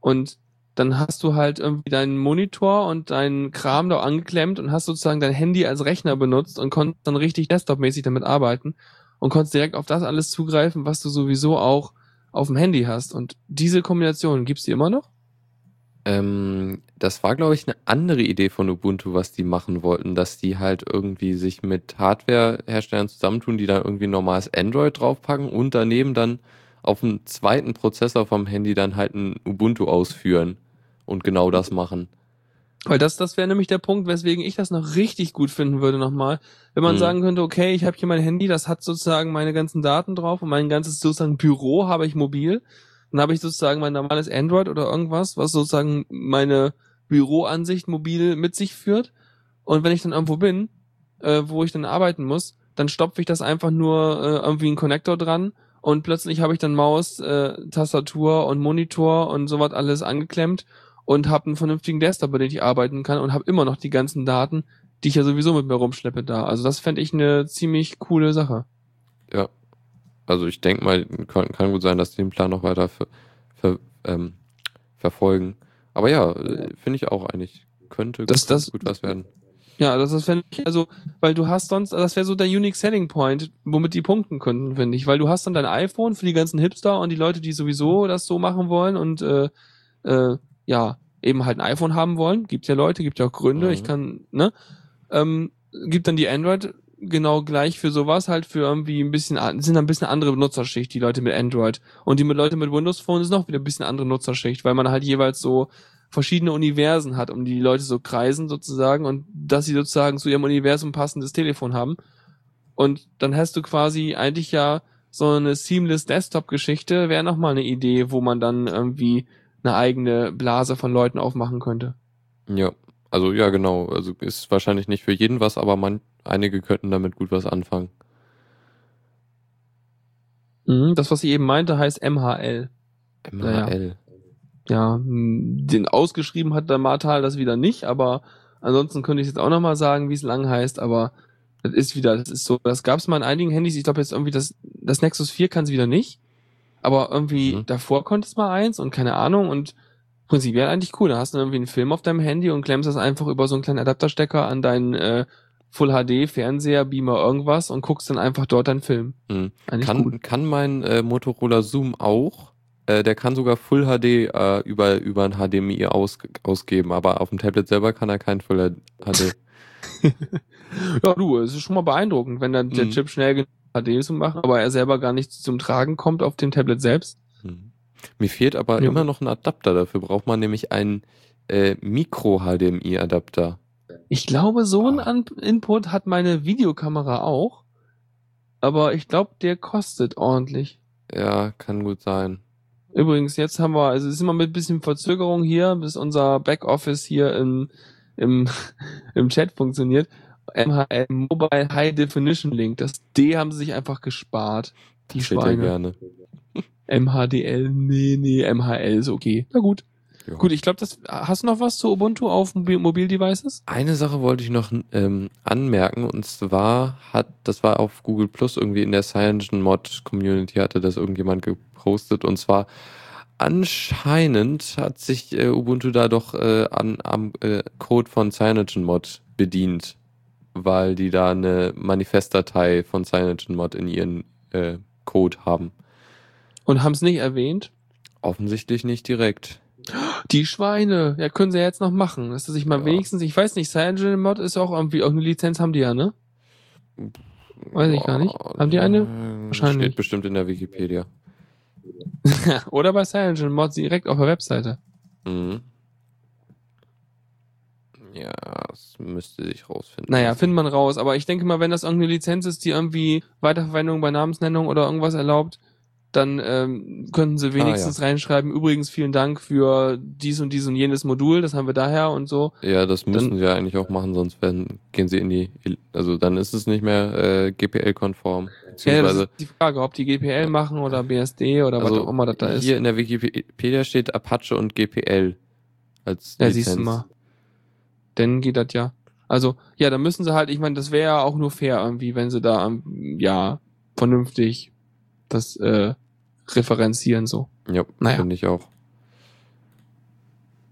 und dann hast du halt irgendwie deinen Monitor und deinen Kram da angeklemmt und hast sozusagen dein Handy als Rechner benutzt und konntest dann richtig desktopmäßig damit arbeiten und konntest direkt auf das alles zugreifen, was du sowieso auch auf dem Handy hast. Und diese Kombination gibt's die immer noch? Ähm, das war, glaube ich, eine andere Idee von Ubuntu, was die machen wollten, dass die halt irgendwie sich mit Hardware-Herstellern zusammentun, die dann irgendwie normales Android draufpacken und daneben dann auf dem zweiten Prozessor vom Handy dann halt ein Ubuntu ausführen und genau das machen. Weil das, das wäre nämlich der Punkt, weswegen ich das noch richtig gut finden würde nochmal. Wenn man Mhm. sagen könnte, okay, ich habe hier mein Handy, das hat sozusagen meine ganzen Daten drauf und mein ganzes sozusagen Büro habe ich mobil. Dann habe ich sozusagen mein normales Android oder irgendwas, was sozusagen meine Büroansicht mobil mit sich führt. Und wenn ich dann irgendwo bin, äh, wo ich dann arbeiten muss, dann stopfe ich das einfach nur äh, irgendwie einen Connector dran und plötzlich habe ich dann Maus, äh, Tastatur und Monitor und sowas alles angeklemmt und habe einen vernünftigen Desktop, bei dem ich arbeiten kann und habe immer noch die ganzen Daten, die ich ja sowieso mit mir rumschleppe da. Also das fände ich eine ziemlich coole Sache. Ja. Also ich denke mal, kann, kann gut sein, dass die den Plan noch weiter ver, ver, ähm, verfolgen. Aber ja, äh, finde ich auch eigentlich. Könnte Das- das- gut was werden. Ja, das, das fände ich, also, weil du hast sonst, das wäre so der Unique Selling Point, womit die punkten könnten, finde ich. Weil du hast dann dein iPhone für die ganzen Hipster und die Leute, die sowieso das so machen wollen und äh, äh, ja, eben halt ein iPhone haben wollen. Gibt ja Leute, gibt ja auch Gründe, Mhm. ich kann, ne? Ähm, gibt dann die Android genau gleich für sowas, halt für irgendwie ein bisschen, sind ein bisschen andere Benutzerschicht, die Leute mit Android. Und die mit Leute mit Windows Phone ist noch wieder ein bisschen andere Nutzerschicht, weil man halt jeweils so verschiedene Universen hat, um die Leute so kreisen sozusagen und dass sie sozusagen zu ihrem Universum passendes Telefon haben. Und dann hast du quasi eigentlich ja so eine seamless Desktop-Geschichte, wäre nochmal eine Idee, wo man dann irgendwie eine eigene Blase von Leuten aufmachen könnte. Ja, also ja, genau. Also ist wahrscheinlich nicht für jeden was, aber man, einige könnten damit gut was anfangen. Mhm, Das, was ich eben meinte, heißt MHL. MHL. Ja, m, den ausgeschrieben hat der Martal das wieder nicht, aber ansonsten könnte ich jetzt auch nochmal sagen, wie es lang heißt, aber das ist wieder, das ist so, das gab es mal in einigen Handys, ich glaube jetzt irgendwie das, das Nexus 4 kann es wieder nicht, aber irgendwie Mhm. davor konnte es mal eins und keine Ahnung und prinzipiell eigentlich cool, da hast du irgendwie einen Film auf deinem Handy und klemmst das einfach über so einen kleinen Adapterstecker an deinen äh, Full HD Fernseher, Beamer irgendwas und guckst dann einfach dort deinen Film. Mhm. Eigentlich gut. Kann, kann mein äh, Motorola Zoom auch, Äh, der kann sogar Full HD äh, über, über ein HDMI aus, ausgeben, aber auf dem Tablet selber kann er kein Full HD. Ja, du, es ist schon mal beeindruckend, wenn dann der Mhm. Chip schnell genug HD zu machen, aber er selber gar nicht zum Tragen kommt auf dem Tablet selbst. Hm. Mir fehlt aber Ja. immer noch ein Adapter. Dafür braucht man nämlich einen äh, Micro-HDMI-Adapter. Ich glaube, so ein Ah. An Input hat meine Videokamera auch, aber ich glaube, der kostet ordentlich. Ja, kann gut sein. Übrigens, jetzt haben wir, also es ist immer mit bisschen Verzögerung hier, bis unser Backoffice hier im, im, im Chat funktioniert. MHL Mobile High Definition Link. Das D haben sie sich einfach gespart. Die Steht ja Schweine. gerne. MHDL, nee, nee, MHL ist okay. Na gut. Ja. Gut, ich glaube, das hast du noch was zu Ubuntu auf Mobil Mobildevices? Eine Sache wollte ich noch ähm, anmerken und zwar hat, das war auf Google Plus irgendwie in der CyanogenMod Community hatte das irgendjemand gepostet und zwar anscheinend hat sich äh, Ubuntu da doch äh, an, am äh, Code von CyanogenMod bedient, weil die da eine Manifestdatei von CyanogenMod in ihren äh, Code haben. Und haben es nicht erwähnt? Offensichtlich nicht direkt. Die Schweine, ja, können sie ja jetzt noch machen. Dass sich mal Ja. wenigstens, ich weiß nicht, CyanogenMod ist auch irgendwie, irgendeine Lizenz haben die ja, ne? Weiß ich gar nicht. Haben die eine? Äh, Wahrscheinlich. Steht bestimmt in der Wikipedia. Oder bei CyanogenMod direkt auf der Webseite. Mhm. Ja, das müsste sich rausfinden. Naja, findet man raus. Aber ich denke mal, wenn das irgendeine Lizenz ist, die irgendwie Weiterverwendung bei Namensnennung oder irgendwas erlaubt, dann ähm, könnten sie wenigstens reinschreiben, übrigens vielen Dank für dies und dies und jenes Modul, das haben wir daher und so. Ja, das müssen sie ja eigentlich auch machen, sonst werden, gehen sie in die, also dann ist es nicht mehr äh, GPL-konform. Ja, das ist die Frage, ob die GPL machen oder BSD oder was auch also immer das da ist. hier in der Wikipedia steht Apache und GPL als Ja, Lizenz. siehst du mal. Dann geht das ja. Also, ja, dann müssen sie halt, ich meine, das wäre ja auch nur fair irgendwie, wenn sie da, ähm, ja, vernünftig das äh, referenzieren so. Ja, Naja. finde ich auch.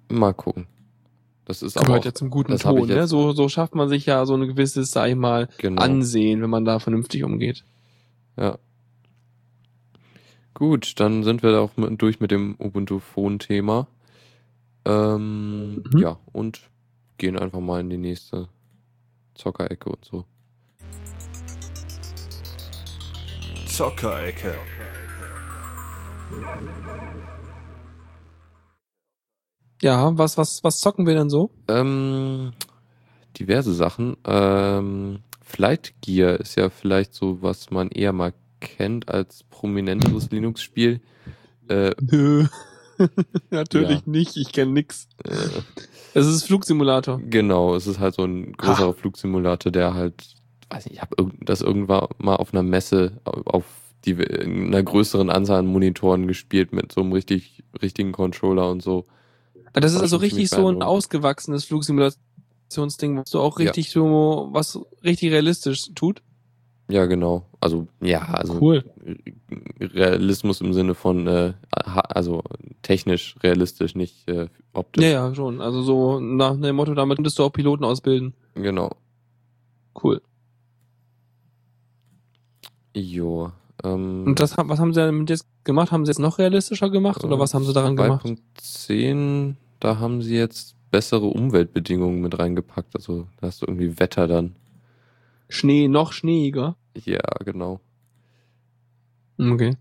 Mal gucken. Das ist aber Gehört auch, ja zum guten Ton, ne? So, so schafft man sich ja so ein gewisses, sag ich mal, genau. Ansehen, wenn man da vernünftig umgeht. Ja. Gut, dann sind wir da auch mit, durch mit dem Ubuntu-Phone-Thema. Ähm, Mhm. Ja, und gehen einfach mal in die nächste Zockerecke und so. Zockerecke. Ja, was, was, was zocken wir denn so? Ähm, diverse Sachen. Ähm, Flight Gear ist ja vielleicht so, was man eher mal kennt als prominenteres Linux-Spiel. Äh, Nö. Natürlich Ja. nicht, ich kenne nix. äh, Es ist Flugsimulator. Genau, es ist halt so ein größerer Flugsimulator, der halt, weiß nicht, ich habe das irgendwann mal auf einer Messe auf die, in einer größeren Anzahl an Monitoren gespielt mit so einem richtig, richtigen Controller und so. Ah, Das ist also richtig so ein ausgewachsenes Flugsimulationsding, was so auch Ja. richtig so, was richtig realistisch tut. Ja, genau. Also, ja, also Cool. Realismus im Sinne von, äh, also technisch realistisch, nicht äh, optisch. Ja, ja, schon. Also so nach dem Motto, damit könntest du auch Piloten ausbilden. Genau. Cool. Jo. Ähm, Und das, was haben sie damit jetzt gemacht? Haben sie jetzt noch realistischer gemacht oder was haben sie daran gemacht? 2.10, da haben sie jetzt bessere Umweltbedingungen mit reingepackt. Also da hast du irgendwie Wetter dann. Schnee, noch schneeiger. Ja, genau. Okay.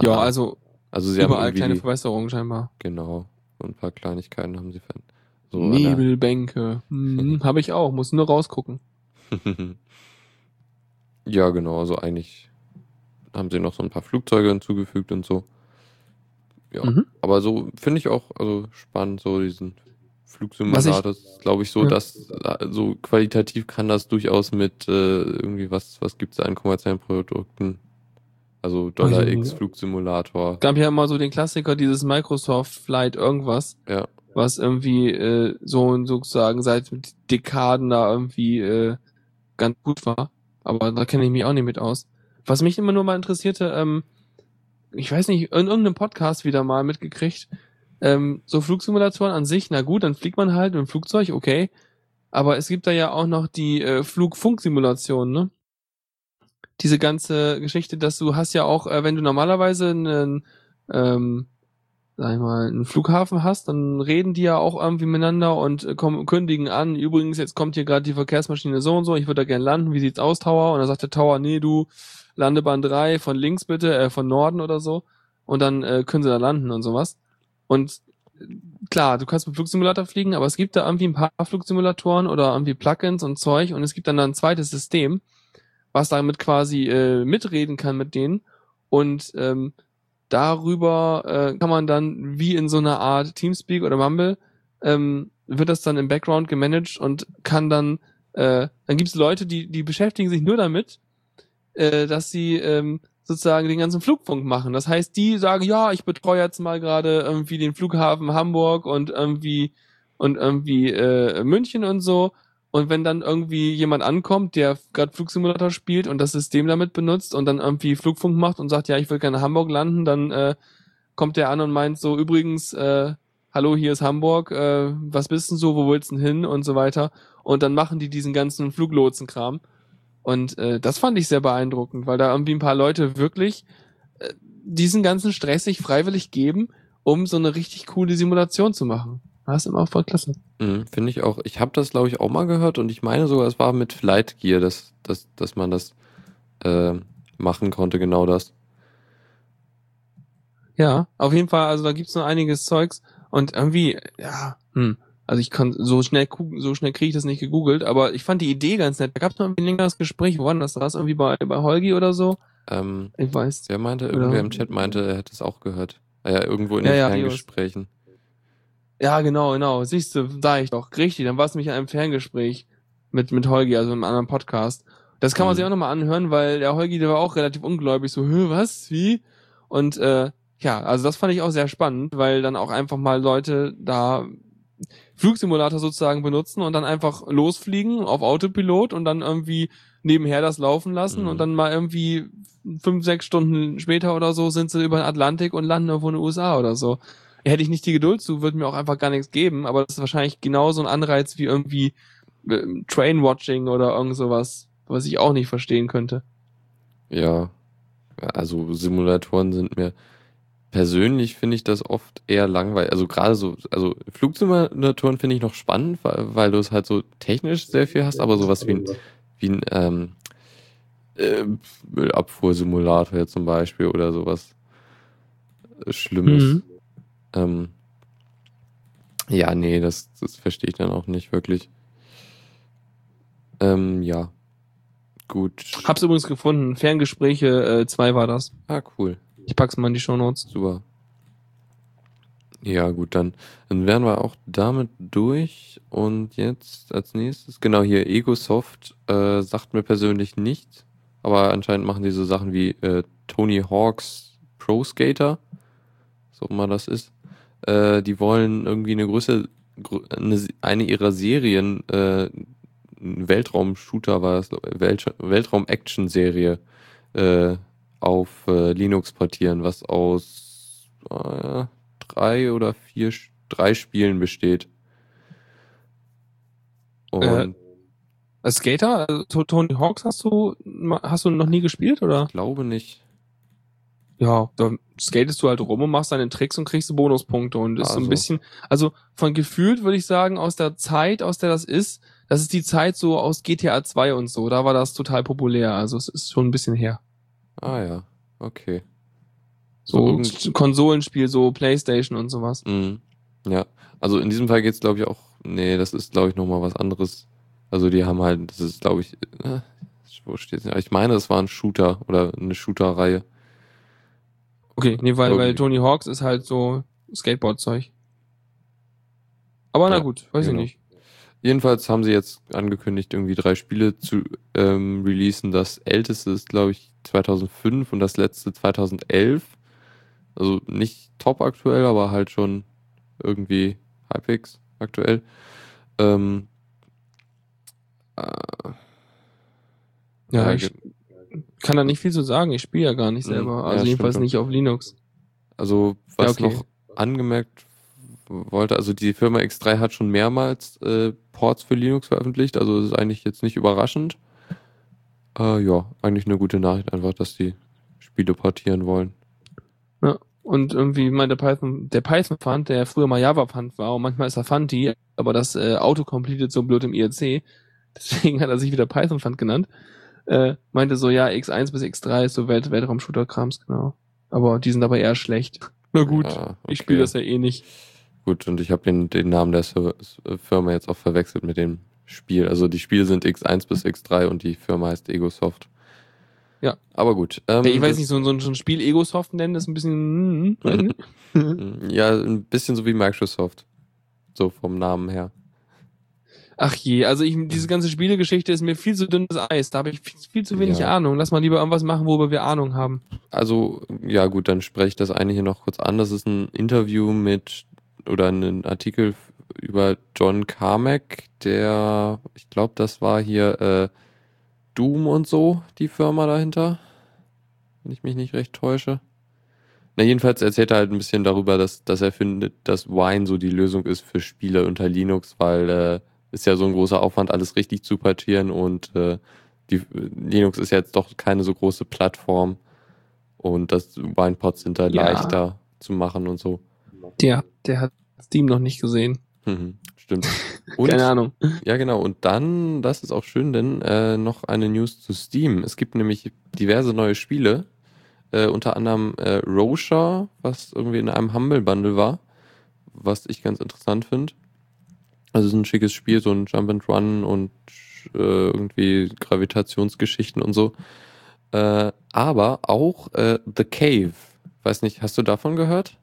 Ja, Ah, also also sie überall haben kleine Verbesserungen scheinbar. genau so ein paar Kleinigkeiten haben sie ver so Nebelbänke. Hm, Habe ich auch, muss nur rausgucken. ja, genau. Also eigentlich haben sie noch so ein paar Flugzeuge hinzugefügt und so. Ja, Mhm. aber so finde ich auch also spannend so diesen Flugsimulator. Das ist, glaube ich, so, Ja. dass so qualitativ kann das durchaus mit äh, irgendwie was was gibt's da an kommerziellen Produkten. Also Dollar Also, X Flugsimulator. gab ja immer so den Klassiker, dieses Microsoft Flight irgendwas, Ja, was irgendwie äh, so sozusagen seit Dekaden da irgendwie äh, ganz gut war. Aber da kenne ich mich auch nicht mit aus. Was mich immer nur mal interessierte, ähm, ich weiß nicht, in irgendeinem Podcast wieder mal mitgekriegt, ähm, so Flugsimulatoren an sich, na gut, dann fliegt man halt mit dem Flugzeug, okay. Aber es gibt da ja auch noch die äh, Flugfunksimulation, ne? Diese ganze Geschichte, dass du hast ja auch, äh, wenn du normalerweise einen ähm, sag ich mal, einen Flughafen hast, dann reden die ja auch irgendwie miteinander und äh, kommen, kündigen an, übrigens, jetzt kommt hier gerade die Verkehrsmaschine so und so, ich würde da gerne landen, wie sieht's aus, Tower? Und dann sagt der Tower, nee, du, Landebahn 3 von links bitte, äh, von Norden oder so. Und dann äh, können sie da landen und sowas. Und äh, klar, du kannst mit Flugsimulator fliegen, aber es gibt da irgendwie ein paar Flugsimulatoren oder irgendwie Plugins und Zeug und es gibt dann ein zweites System, was damit quasi äh, mitreden kann mit denen und ähm, darüber äh, kann man dann wie in so einer Art Teamspeak oder Mumble ähm, wird das dann im Background gemanagt und kann dann äh, dann gibt es Leute, die die beschäftigen sich nur damit, äh, dass sie ähm, sozusagen den ganzen Flugfunk machen. Das heißt, die sagen, ja, ich betreue jetzt mal gerade irgendwie den Flughafen Hamburg und irgendwie und irgendwie äh, München und so. Und wenn dann irgendwie jemand ankommt, der gerade Flugsimulator spielt und das System damit benutzt und dann irgendwie Flugfunk macht und sagt, ja, ich will gerne in Hamburg landen, dann äh, kommt der an und meint so, übrigens, äh, hallo, hier ist Hamburg, äh, was bist denn so, wo willst denn hin und so weiter. Und dann machen die diesen ganzen Fluglotsenkram. Und äh, das fand ich sehr beeindruckend, weil da irgendwie ein paar Leute wirklich äh, diesen ganzen Stress sich freiwillig geben, um so eine richtig coole Simulation zu machen. Das ist immer voll klasse. Mhm, Finde ich auch. Ich habe das, glaube ich, auch mal gehört und ich meine sogar, es war mit Flight Gear, dass, dass, dass man das äh, machen konnte, genau das. Ja, auf jeden Fall, also da gibt's noch einiges Zeugs und irgendwie, ja, hm, also ich kann so schnell so schnell kriege ich das nicht gegoogelt, aber ich fand die Idee ganz nett. Da gab's noch ein längeres Gespräch, wo war das? War das irgendwie bei, bei Holgi oder so? Ähm, Ich weiß. wer meinte, Oder- irgendwer im Chat meinte, er hätte es auch gehört. Ja, irgendwo in Ja, den ja, Ferngesprächen. Ja, genau, genau. Siehst du, da ich doch. Richtig, dann war es nämlich in einem Ferngespräch mit, mit Holgi, also im anderen Podcast. Das kann man Mhm. sich auch nochmal anhören, weil der Holgi, der war auch relativ ungläubig, so, Hö, was, wie? Und äh, ja, also das fand ich auch sehr spannend, weil dann auch einfach mal Leute da Flugsimulator sozusagen benutzen und dann einfach losfliegen auf Autopilot und dann irgendwie nebenher das laufen lassen Mhm. und dann mal irgendwie fünf, sechs Stunden später oder so sind sie über den Atlantik und landen irgendwo in den USA oder so. Hätte ich nicht die Geduld zu, würde mir auch einfach gar nichts geben, aber das ist wahrscheinlich genauso ein Anreiz wie irgendwie äh, Train-Watching oder irgend sowas, was ich auch nicht verstehen könnte. Ja, also Simulatoren sind mir persönlich finde ich das oft eher langweilig. Also gerade so, also Flugsimulatoren finde ich noch spannend, weil, weil du es halt so technisch sehr viel hast, aber sowas wie ein, wie ein ähm, äh, Müllabfuhrsimulator jetzt zum Beispiel oder sowas äh, Schlimmes. Mhm. Ähm, ja, nee, das, das verstehe ich dann auch nicht wirklich. Ähm, ja. Gut. Hab's übrigens gefunden. Ferngespräche 2 war das. Ah, cool. Ich pack's mal in die Shownotes. Super. Ja, gut, dann, dann wären wir auch damit durch. Und jetzt als nächstes, genau hier, Egosoft äh, sagt mir persönlich nichts, aber anscheinend machen die so Sachen wie äh, Tony Hawks Pro Skater, so immer das ist. Äh, die wollen irgendwie eine größere, grö- eine, eine ihrer Serien, äh, Weltraum-Shooter war ich, Welt, Weltraum-Action-Serie äh, auf äh, Linux portieren, was aus äh, drei oder vier, drei Spielen besteht. Und Äh, Skater, also To- Tony Hawks hast du hast du noch nie gespielt oder? glaube nicht. Ja, da skatest du halt rum und machst deine Tricks und kriegst du Bonuspunkte und ist so Also. ein bisschen, also von gefühlt würde ich sagen, aus der Zeit, aus der das ist, das ist die Zeit so aus GTA 2 und so, da war das total populär, also es ist schon ein bisschen her. Ah ja, okay. So irgend- Konsolenspiel, so Playstation und sowas. Mhm. Ja, also in diesem Fall geht's glaube ich auch, nee, das ist glaube ich nochmal was anderes. Also die haben halt, das ist glaube ich, äh, wo steht's? denn? Ich meine, es war ein Shooter oder eine Shooter-Reihe. Okay, nee, weil, weil Okay. Tony Hawks ist halt so Skateboard-Zeug. Aber na Ja, gut, weiß genau. ich nicht. Jedenfalls haben sie jetzt angekündigt, irgendwie drei Spiele zu ähm, releasen. Das älteste ist, glaube ich, 2005 und das letzte 2011. Also nicht top aktuell, aber halt schon irgendwie halbwegs aktuell. Ähm, äh, Ja, ich kann da nicht viel zu sagen, ich spiele ja gar nicht Mhm, selber, ja, also jedenfalls nicht auf Linux. Also, was Ja, okay. noch angemerkt wollte, also die Firma X3 hat schon mehrmals äh, Ports für Linux veröffentlicht, also es ist eigentlich jetzt nicht überraschend. Äh, ja, eigentlich eine gute Nachricht einfach, dass die Spiele portieren wollen. Und irgendwie meinte Python, der Python-Fund, der früher mal Java-Fund war, und manchmal ist er Fundy, aber das äh, Autocompleted so blöd im IRC, deswegen hat er sich wieder Python-Fund genannt, äh, meinte so, ja, X1 bis X3 ist so Welt Weltraum-Shooter-Krams, genau. Aber die sind aber eher schlecht. Na gut, Ja, ich spiele okay. das ja eh nicht. Gut, und ich habe den, den Namen der Firma jetzt auch verwechselt mit dem Spiel. Also die Spiele sind X1 bis X3 und die Firma heißt Egosoft. Ja. Aber gut. Ähm, ich weiß das- nicht, so, so, ein- Spiel Egosoft nennen, ist ein bisschen, hm, nicht. Ja, ein bisschen so wie Microsoft. So vom Namen her. Ach je, also ich, diese ganze Spielegeschichte ist mir viel zu dünnes Eis. Da habe ich viel, viel zu wenig Ja. Ahnung. Lass mal lieber irgendwas machen, worüber wir Ahnung haben. Also, ja gut, dann spreche ich das eine hier noch kurz an. Das ist ein Interview mit oder ein Artikel über John Carmack, der, ich glaube, das war hier äh, Doom und so, die Firma dahinter. Wenn ich mich nicht recht täusche. Na, jedenfalls erzählt er halt ein bisschen darüber, dass, dass er findet, dass Wine so die Lösung ist für Spiele unter Linux, weil äh, ist ja so ein großer Aufwand, alles richtig zu portieren und äh, die, Linux ist ja jetzt doch keine so große Plattform und das Winepods sind da Ja. leichter zu machen und so. Der, der hat Steam noch nicht gesehen. Mhm, stimmt. Und, Keine Ahnung. Ja, genau. Und dann, das ist auch schön, denn äh, noch eine News zu Steam. Es gibt nämlich diverse neue Spiele, äh, unter anderem äh, Rosha, was irgendwie in einem Humble Bundle war, was ich ganz interessant finde. Also es ist ein schickes Spiel, so ein Jump and Run und äh, irgendwie Gravitationsgeschichten und so. Äh, aber auch äh, The Cave. Weiß nicht, hast du davon gehört?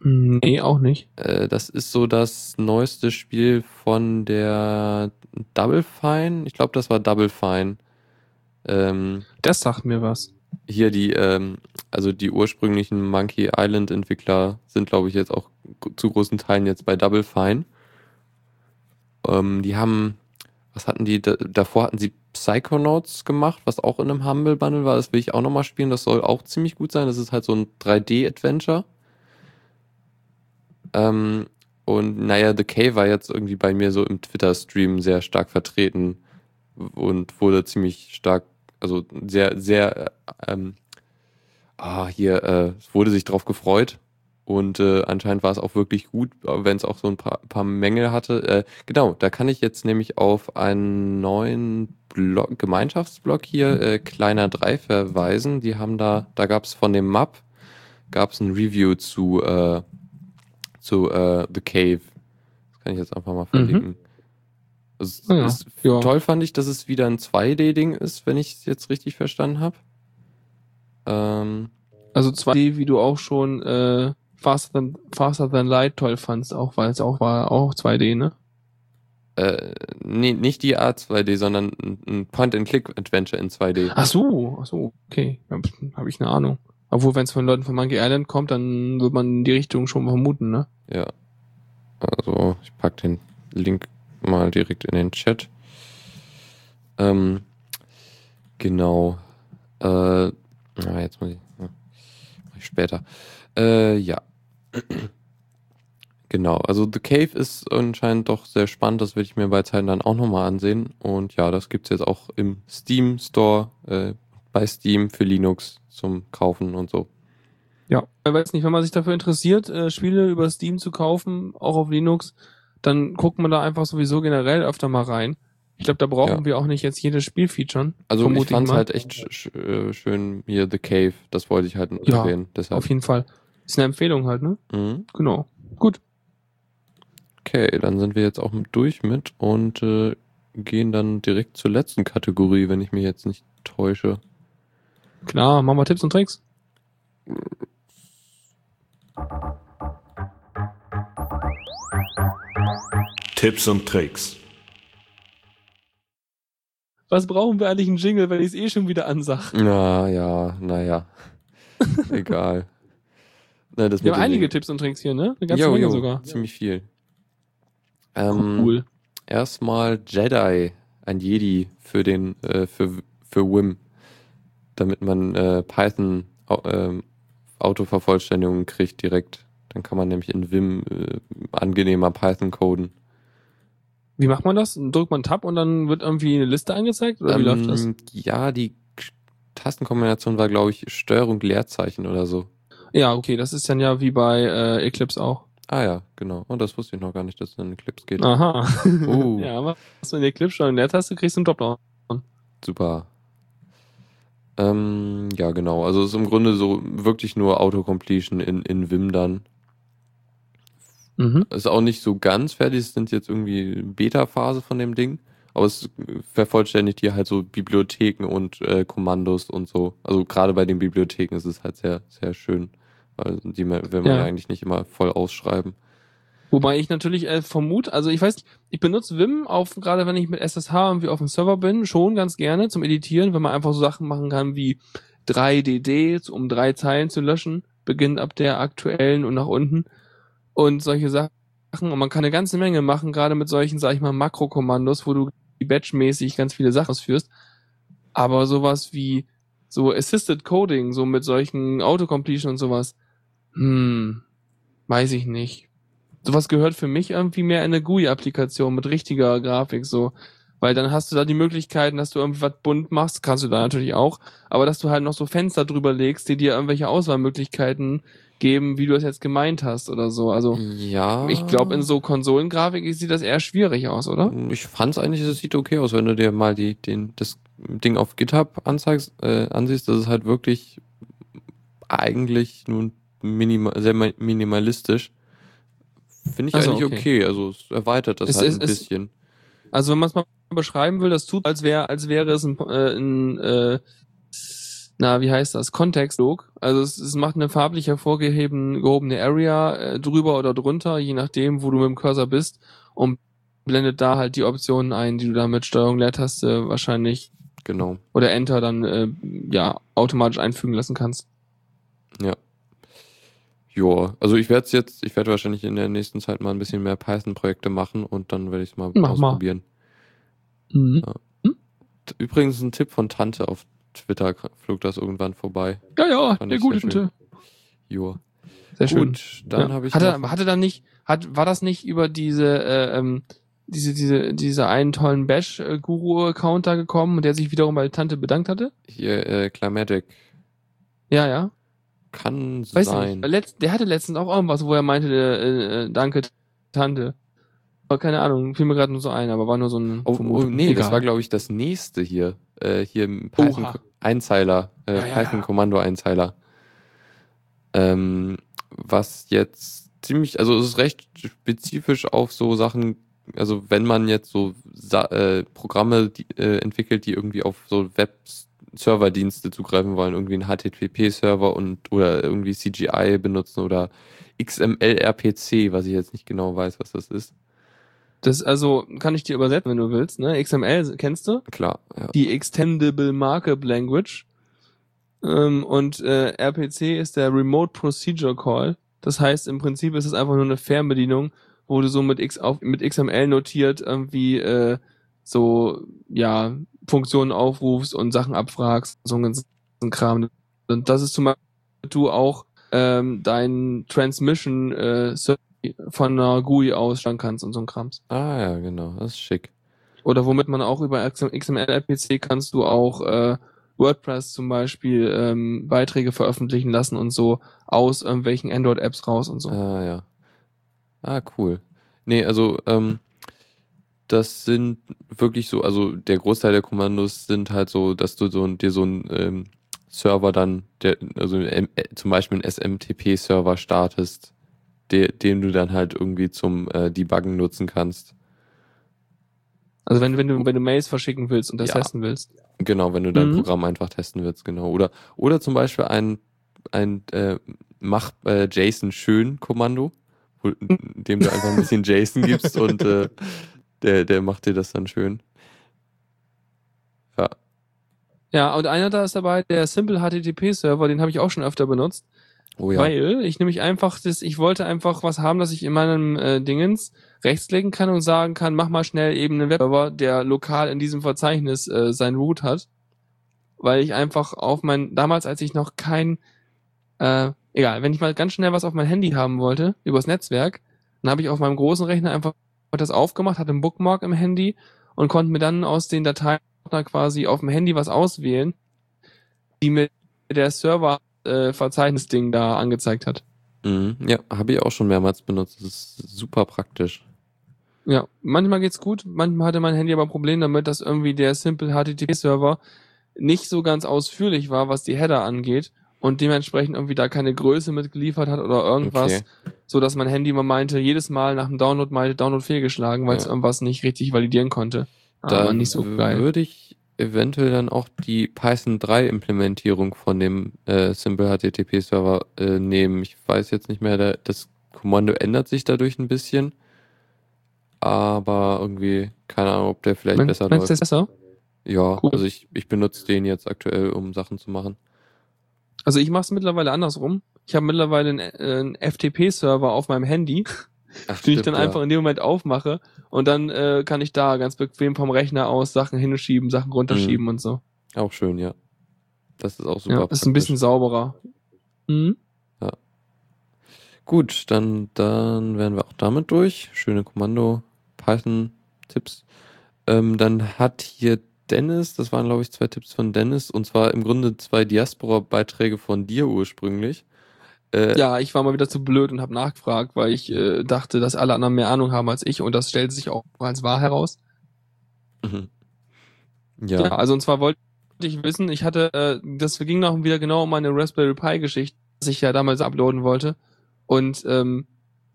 Nee, auch nicht. Äh, das ist so das neueste Spiel von der Double Fine. Ich glaube, das war Double Fine. Ähm, Das sagt mir was. hier die, ähm, also die ursprünglichen Monkey Island Entwickler sind, glaube ich, jetzt auch zu großen Teilen jetzt bei Double Fine. Ähm, die haben, was hatten die? Da, davor hatten sie Psychonauts gemacht, was auch in einem Humble Bundle war. Das will ich auch nochmal spielen. Das soll auch ziemlich gut sein. Das ist halt so ein 3D-Adventure. Ähm, und naja, The Cave war jetzt irgendwie bei mir so im Twitter-Stream sehr stark vertreten und wurde ziemlich stark, also sehr, sehr, äh, ähm, ah, hier, äh, wurde sich drauf gefreut. Und äh, anscheinend war es auch wirklich gut, wenn es auch so ein paar, paar Mängel hatte. Äh, genau, da kann ich jetzt nämlich auf einen neuen Blog, Gemeinschaftsblog hier, äh, Kleiner 3, verweisen. Die haben da, da gab es von dem Map, gab es ein Review zu, äh, zu äh, The Cave. Das kann ich jetzt einfach mal verlinken. Es Ah ja, ist, ja. Toll fand ich, dass es wieder ein 2D-Ding ist, wenn ich es jetzt richtig verstanden habe. Ähm, Also 2D, wie du auch schon äh, Faster Than, Faster Than Light toll fandst, auch weil es auch war auch 2D, ne? äh, nee, nicht die Art 2D, sondern ein, Point-and-Click-Adventure in 2D. Ach so, ach so, okay. Habe ich eine Ahnung. Obwohl, wenn es von Leuten von Monkey Island kommt, dann wird man die Richtung schon vermuten, ne? Ja. Also, ich pack den Link mal direkt in den Chat. Ähm, genau. Äh, na, jetzt muss ich. Ja, mach ich später. Äh, ja. Genau, also The Cave ist anscheinend doch sehr spannend, das werde ich mir bei Zeiten dann auch nochmal ansehen. Und ja, das gibt's jetzt auch im Steam Store, äh, bei Steam für Linux zum Kaufen und so. Ja. Ich weiß nicht, wenn man sich dafür interessiert, äh, Spiele über Steam zu kaufen, auch auf Linux, dann guckt man da einfach sowieso generell öfter mal rein. Ich glaube, da brauchen Ja. wir auch nicht jetzt jedes Spiel featuren. Also ich fand's mal. halt echt sch sch äh, schön hier The Cave, das wollte ich halt Ja, erwähnen. Deshalb. Auf jeden Fall. Ist eine Empfehlung halt, ne? Mhm. Genau. Gut. Okay, dann sind wir jetzt auch mit durch mit und äh, gehen dann direkt zur letzten Kategorie, wenn ich mich jetzt nicht täusche. Klar, machen wir Tipps und Tricks. Tipps und Tricks. Was brauchen wir eigentlich einen Jingle, wenn ich es eh schon wieder ansag? Na ja, naja. Egal. Na, das Wir haben einige Tipps und Tricks hier, ne? Eine ganze Jo, Menge jo, sogar. Ziemlich viel. Ähm, Cool. Erstmal Jedi, ein Jedi für den, äh, für, für Wim. Damit man äh, Python au, ähm, Autovervollständigungen kriegt direkt. Dann kann man nämlich in Vim äh, angenehmer Python coden. Wie macht man das? Drückt man Tab und dann wird irgendwie eine Liste angezeigt? Oder wie läuft das? Ähm, Ja, die Tastenkombination war, glaube ich, Steuerung Leerzeichen oder so. Ja, okay, das ist dann ja wie bei äh, Eclipse auch. Ah ja, genau. Und das wusste ich noch gar nicht, dass es in Eclipse geht. Aha. Oh. ja, aber was du in Eclipse schon in der Taste kriegst du einen Dropdown. Super. Ähm, ja, genau. Also es ist im Grunde so wirklich nur Autocompletion in, in Vim dann. Mhm. Ist auch nicht so ganz fertig, es sind jetzt irgendwie Beta-Phase von dem Ding. Aber es vervollständigt hier halt so Bibliotheken und äh, Kommandos und so. Also gerade bei den Bibliotheken ist es halt sehr, sehr schön. Weil die will man Ja. eigentlich nicht immer voll ausschreiben. Wobei ich natürlich äh, vermute, also ich weiß, ich benutze Vim auf, gerade wenn ich mit SSH irgendwie auf dem Server bin, schon ganz gerne zum Editieren, wenn man einfach so Sachen machen kann wie 3DD, um drei Zeilen zu löschen, beginnt ab der aktuellen und nach unten und solche Sachen. Und man kann eine ganze Menge machen, gerade mit solchen, sag ich mal, Makrokommandos, wo du batchmäßig ganz viele Sachen ausführst. Aber sowas wie so Assisted Coding, so mit solchen Autocompletion und sowas, hm, weiß ich nicht sowas gehört für mich irgendwie mehr in eine GUI-Applikation mit richtiger Grafik so. Weil dann hast du da die Möglichkeiten, dass du irgendwie was bunt machst, kannst du da natürlich auch, aber dass du halt noch so Fenster drüber legst, die dir irgendwelche Auswahlmöglichkeiten geben, wie du es jetzt gemeint hast oder so. Also Ja. ich glaube, in so Konsolengrafik sieht das eher schwierig aus, oder? Ich fand's eigentlich, es sieht okay aus, wenn du dir mal die, den, das Ding auf GitHub anzeigst, äh, ansiehst, das ist halt wirklich eigentlich nur minima, sehr mi- minimalistisch. Finde ich Ach so, eigentlich okay. okay. Also es erweitert das Es halt ein es- bisschen. Also wenn man es mal beschreiben will, das tut, als wäre, als wäre es ein, äh, ein äh, na, wie heißt das? Kontextlog. Also es, es macht eine farblich hervorgehobene gehobene Area äh, drüber oder drunter, je nachdem, wo du mit dem Cursor bist und blendet da halt die Optionen ein, die du da mit Steuerung Leertaste wahrscheinlich Genau. oder Enter dann äh, ja automatisch einfügen lassen kannst. Ja, also ich werde es jetzt, ich werde wahrscheinlich in der nächsten Zeit mal ein bisschen mehr Python-Projekte machen und dann werde ich es mal Mach mal. ausprobieren. Mhm. Übrigens ein Tipp von Tante auf Twitter flog das irgendwann vorbei. Ja, ja, Fand der gute. Tinte. Joa. Sehr schön. Gut, dann Ja. habe ich hatte, hatte dann nicht, hat, war das nicht über diese, äh, ähm, diese, diese, diese einen tollen Bash-Guru-Account da gekommen und der sich wiederum bei Tante bedankt hatte? hier äh, Climatic Ja, ja. Kann Weiß sein. nicht. Der hatte letztens auch irgendwas, wo er meinte, äh, äh, danke, Tante. Aber keine Ahnung, fiel mir gerade nur so ein, aber war nur so ein. Oh, oh nee, das Egal. war glaube ich das nächste hier. Äh, hier im Python. Einzeiler, äh, Ja, ja, Python ja. Kommando Einzeiler. Ähm, was jetzt ziemlich, also es ist recht spezifisch auf so Sachen, also wenn man jetzt so Sa äh, Programme die, äh, entwickelt, die irgendwie auf so Web-Server-Dienste zugreifen wollen, irgendwie einen HTTP-Server und oder irgendwie CGI benutzen oder XML-RPC, was ich jetzt nicht genau weiß, was das ist. Das, also, kann ich dir übersetzen, wenn du willst, ne? XML kennst du? Klar, ja. die Extendable Markup Language. Ähm, und äh, RPC ist der Remote Procedure Call. Das heißt, im Prinzip ist es einfach nur eine Fernbedienung, wo du so mit X auf, mit XML notiert irgendwie äh, so ja Funktionen aufrufst und Sachen abfragst, so ein ganzen Kram. Und das ist zum Beispiel, du auch ähm, dein Transmission äh, von einer GUI aus steuern kannst und so ein Krams. Ah ja, genau, das ist schick. Oder womit man auch über XML-RPC kannst du auch äh, WordPress zum Beispiel ähm, Beiträge veröffentlichen lassen und so aus irgendwelchen Android-Apps raus und so. Ah, ja. Ah, cool. Nee, also, ähm, das sind wirklich so, also der Großteil der Kommandos sind halt so, dass du so dir so einen ähm, Server dann, der, also äh, zum Beispiel einen SMTP-Server startest, der, den du dann halt irgendwie zum äh, Debuggen nutzen kannst. Also wenn, wenn du wenn du Mails verschicken willst und das Ja. testen willst. Genau, wenn du dein Mhm. Programm einfach testen willst, genau. Oder, oder zum Beispiel ein, ein äh, Mach äh, JSON schön Kommando, wo, dem du einfach ein bisschen JSON gibst und äh, der, der macht dir das dann schön. Ja, Ja, und einer da ist dabei, der Simple HTTP Server, den habe ich auch schon öfter benutzt, oh ja. weil ich nämlich einfach das, ich wollte einfach was haben, dass ich in meinem äh, Dingens rechtsklicken kann und sagen kann, mach mal schnell eben einen Webserver, der lokal in diesem Verzeichnis äh, sein Root hat, weil ich einfach auf mein damals, als ich noch kein äh, egal, wenn ich mal ganz schnell was auf mein Handy haben wollte übers Netzwerk, dann habe ich auf meinem großen Rechner einfach das aufgemacht, hatte einen Bookmark im Handy und konnte mir dann aus den Dateien quasi auf dem Handy was auswählen, die mir der Server äh, Verzeichnisding da angezeigt hat. Mhm. Ja, habe ich auch schon mehrmals benutzt. Das ist super praktisch. Ja, manchmal geht's gut, manchmal hatte mein Handy aber Probleme damit, dass irgendwie der Simple HTTP-Server nicht so ganz ausführlich war, was die Header angeht und dementsprechend irgendwie da keine Größe mitgeliefert hat oder irgendwas, Okay. so dass mein Handy immer meinte, jedes Mal nach dem Download meinte Download fehlgeschlagen, weil es Ja. irgendwas nicht richtig validieren konnte. Da Aber nicht so geil. würde ich eventuell dann auch die Python 3 Implementierung von dem äh, Simple HTTP Server äh, nehmen. Ich weiß jetzt nicht mehr, der, das Kommando ändert sich dadurch ein bisschen. Aber irgendwie, keine Ahnung, ob der vielleicht Mein, besser läuft. das besser? Ja, Cool. also ich, ich benutze den jetzt aktuell, um Sachen zu machen. Also ich mache es mittlerweile andersrum. Ich habe mittlerweile einen, äh, einen FTP-Server auf meinem Handy, Ach, den ich dann ja. einfach in dem Moment aufmache und dann äh, kann ich da ganz bequem vom Rechner aus Sachen hinschieben, Sachen runterschieben und so. Auch schön, ja. Das ist auch super Ja, ist ein praktisch. bisschen sauberer. Mhm. Gut, dann, dann wären wir auch damit durch. Schöne Kommando, Python-Tipps. Ähm, dann hat hier Dennis, das waren glaube ich zwei Tipps von Dennis, und zwar im Grunde zwei Diaspora-Beiträge von dir ursprünglich. Äh, Ja, ich war mal wieder zu blöd und habe nachgefragt, weil ich äh, dachte, dass alle anderen mehr Ahnung haben als ich und das stellte sich auch als wahr heraus. mhm. Ja, ja. also und zwar wollte ich wissen, ich hatte, äh, das ging noch wieder genau um meine Raspberry Pi Geschichte, was ich ja damals uploaden wollte. Und ähm,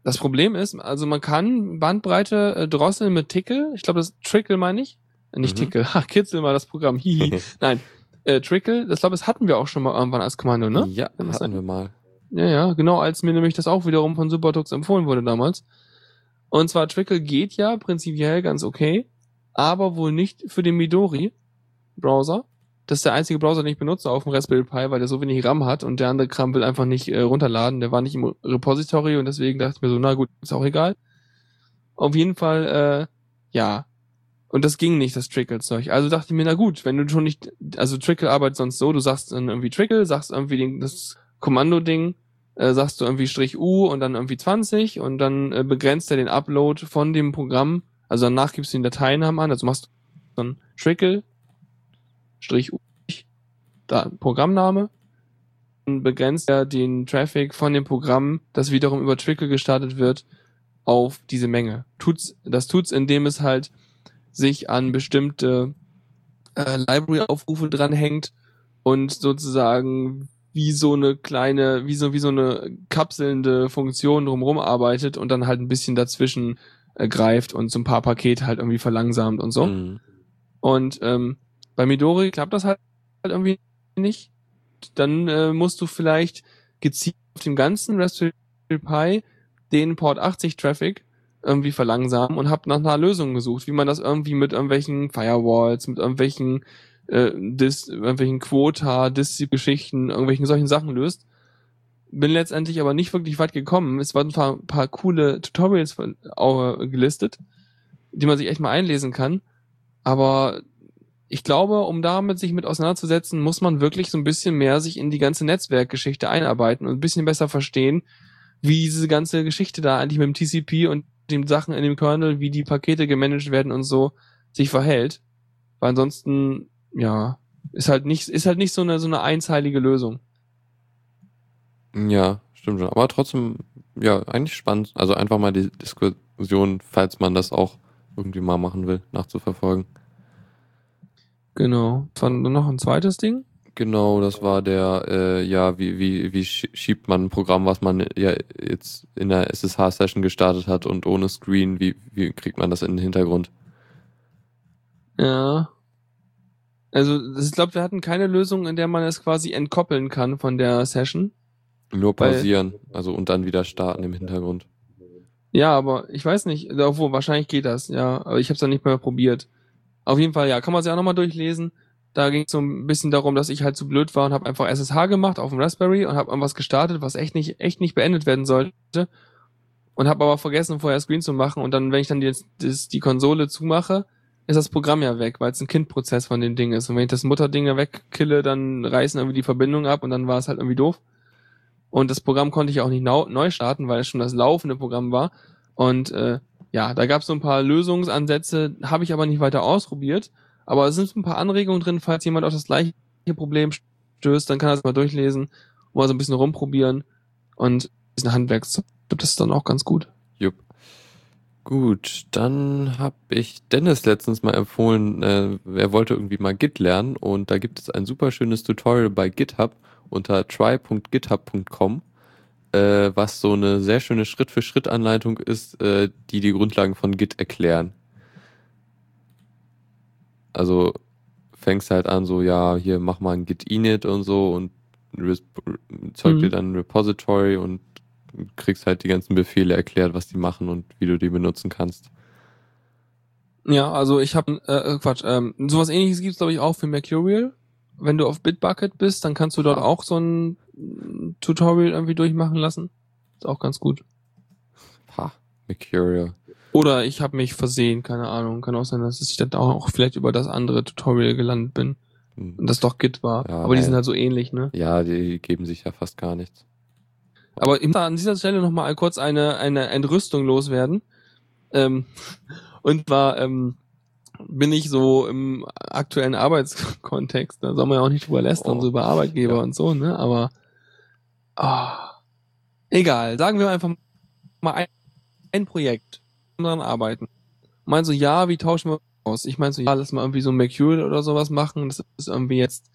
das Problem ist, also man kann Bandbreite äh, drosseln mit Tickle. Ich glaube, das Trickle meine ich. Nicht Mhm. Tickle, ha, kitzel mal das Programm. Hihi. Nein, äh, Trickle, das glaube, das hatten wir auch schon mal irgendwann als Kommando, ne? ja, das hatten wir mal. Ja, ja, genau, als mir nämlich das auch wiederum von Supertux empfohlen wurde damals. Und zwar Trickle geht ja prinzipiell ganz okay, aber wohl nicht für den Midori Browser. Das ist der einzige Browser, den ich benutze auf dem Raspberry Pi, weil der so wenig RAM hat und der andere Kram will einfach nicht äh, runterladen. Der war nicht im Repository und deswegen dachte ich mir so, na gut, ist auch egal. Auf jeden Fall, äh, ja. Und das ging nicht, das Trickle-Zeug. Also dachte ich mir, na gut, wenn du schon nicht, also Trickle arbeitet sonst so, du sagst dann irgendwie Trickle, sagst irgendwie den, das Kommando-Ding, äh, sagst du irgendwie Strich U und dann irgendwie 20 und dann äh, begrenzt er den Upload von dem Programm. Also danach gibst du den Dateinamen an, also machst du dann Trickle, Strich U, da Programmname, dann begrenzt er den Traffic von dem Programm, das wiederum über Trickle gestartet wird, auf diese Menge. Tut's, das tut's, indem es halt sich an bestimmte äh, Library-Aufrufe dranhängt und sozusagen wie so eine kleine, wie so, wie so eine kapselnde Funktion drumherum arbeitet und dann halt ein bisschen dazwischen äh, greift und so ein paar Pakete halt irgendwie verlangsamt und so. Mhm. Und ähm, bei Midori klappt das halt, halt irgendwie nicht. Dann äh, musst du vielleicht gezielt auf dem ganzen Raspberry Pi den Port 80 Traffic irgendwie verlangsamen und hab nach einer Lösung gesucht, wie man das irgendwie mit irgendwelchen Firewalls, mit irgendwelchen äh, Dis, irgendwelchen Quota, Dis-Geschichten, irgendwelchen solchen Sachen löst. Bin letztendlich aber nicht wirklich weit gekommen. Es waren ein paar, paar coole Tutorials äh, gelistet, die man sich echt mal einlesen kann. Aber ich glaube, um damit sich mit auseinanderzusetzen, muss man wirklich so ein bisschen mehr sich in die ganze Netzwerkgeschichte einarbeiten und ein bisschen besser verstehen, wie diese ganze Geschichte da eigentlich mit dem TCP und den Sachen in dem Kernel, wie die Pakete gemanagt werden und so sich verhält. Weil ansonsten, ja, ist halt nicht, ist halt nicht so eine, so eine einzeilige Lösung. Ja, stimmt schon. Aber trotzdem, ja, eigentlich spannend. Also einfach mal die Diskussion, falls man das auch irgendwie mal machen will, nachzuverfolgen. Genau. Von noch ein zweites Ding? Genau, das war der, äh, ja, wie, wie, wie schie- schiebt man ein Programm, was man ja jetzt in der SSH-Session gestartet hat und ohne Screen, wie, wie kriegt man das in den Hintergrund? Ja. Also, ich glaube, wir hatten keine Lösung, in der man es quasi entkoppeln kann von der Session. Nur Weil- pausieren, also und dann wieder starten im Hintergrund. Ja, aber ich weiß nicht, obwohl, wahrscheinlich geht das, ja, aber ich habe es dann nicht mehr probiert. Auf jeden Fall, ja, kann man sich auch nochmal durchlesen. Da ging es so ein bisschen darum, dass ich halt zu blöd war und habe einfach SSH gemacht auf dem Raspberry und habe irgendwas gestartet, was echt nicht, echt nicht beendet werden sollte. Und habe aber vergessen, vorher Screen zu machen. Und dann, wenn ich dann jetzt das, die Konsole zumache, ist das Programm ja weg, weil es ein Kindprozess von dem Ding ist. Und wenn ich das Mutterding ja wegkille, dann reißen irgendwie die Verbindung ab und dann war es halt irgendwie doof. Und das Programm konnte ich auch nicht neu starten, weil es schon das laufende Programm war. Und äh, ja, da gab es so ein paar Lösungsansätze, habe ich aber nicht weiter ausprobiert. Aber es sind ein paar Anregungen drin, falls jemand auf das gleiche Problem stößt, dann kann er es mal durchlesen. mal so ein bisschen rumprobieren und ein bisschen Handwerkszeug. Das ist dann auch ganz gut. Jupp. Gut, dann habe ich Dennis letztens mal empfohlen, äh, er wollte irgendwie mal Git lernen und da gibt es ein super schönes Tutorial bei GitHub unter try.github.com, äh, was so eine sehr schöne Schritt-für-Schritt-Anleitung ist, äh, die die Grundlagen von Git erklären. Also fängst halt an, so, ja, hier mach mal ein Git init und so und zeug dir Mhm. dann ein Repository und kriegst halt die ganzen Befehle erklärt, was die machen und wie du die benutzen kannst. Ja, also ich habe äh, äh, Quatsch, ähm, sowas ähnliches gibt's glaube ich auch für Mercurial. Wenn du auf Bitbucket bist, dann kannst du dort auch so ein mm, Tutorial irgendwie durchmachen lassen. Ist auch ganz gut. Ha, Mercurial. Oder ich habe mich versehen, keine Ahnung. Kann auch sein, dass ich dann auch vielleicht über das andere Tutorial gelandet bin Hm. und das doch Git war. Ja, Aber die nein. sind halt so ähnlich, ne? Ja, die geben sich ja fast gar nichts. Aber ich muss an dieser Stelle noch mal kurz eine, eine Entrüstung loswerden. Ähm, und zwar ähm, bin ich so im aktuellen Arbeitskontext, da soll man ja auch nicht drüber lästern, Oh. so über Arbeitgeber Ja. und so, ne? Aber ah, egal, sagen wir einfach mal ein, ein Projekt, dran arbeiten. Meinen so, ja, wie tauschen wir aus? Ich meine so, ja, lass mal irgendwie so Mercurial oder sowas machen. Das ist irgendwie jetzt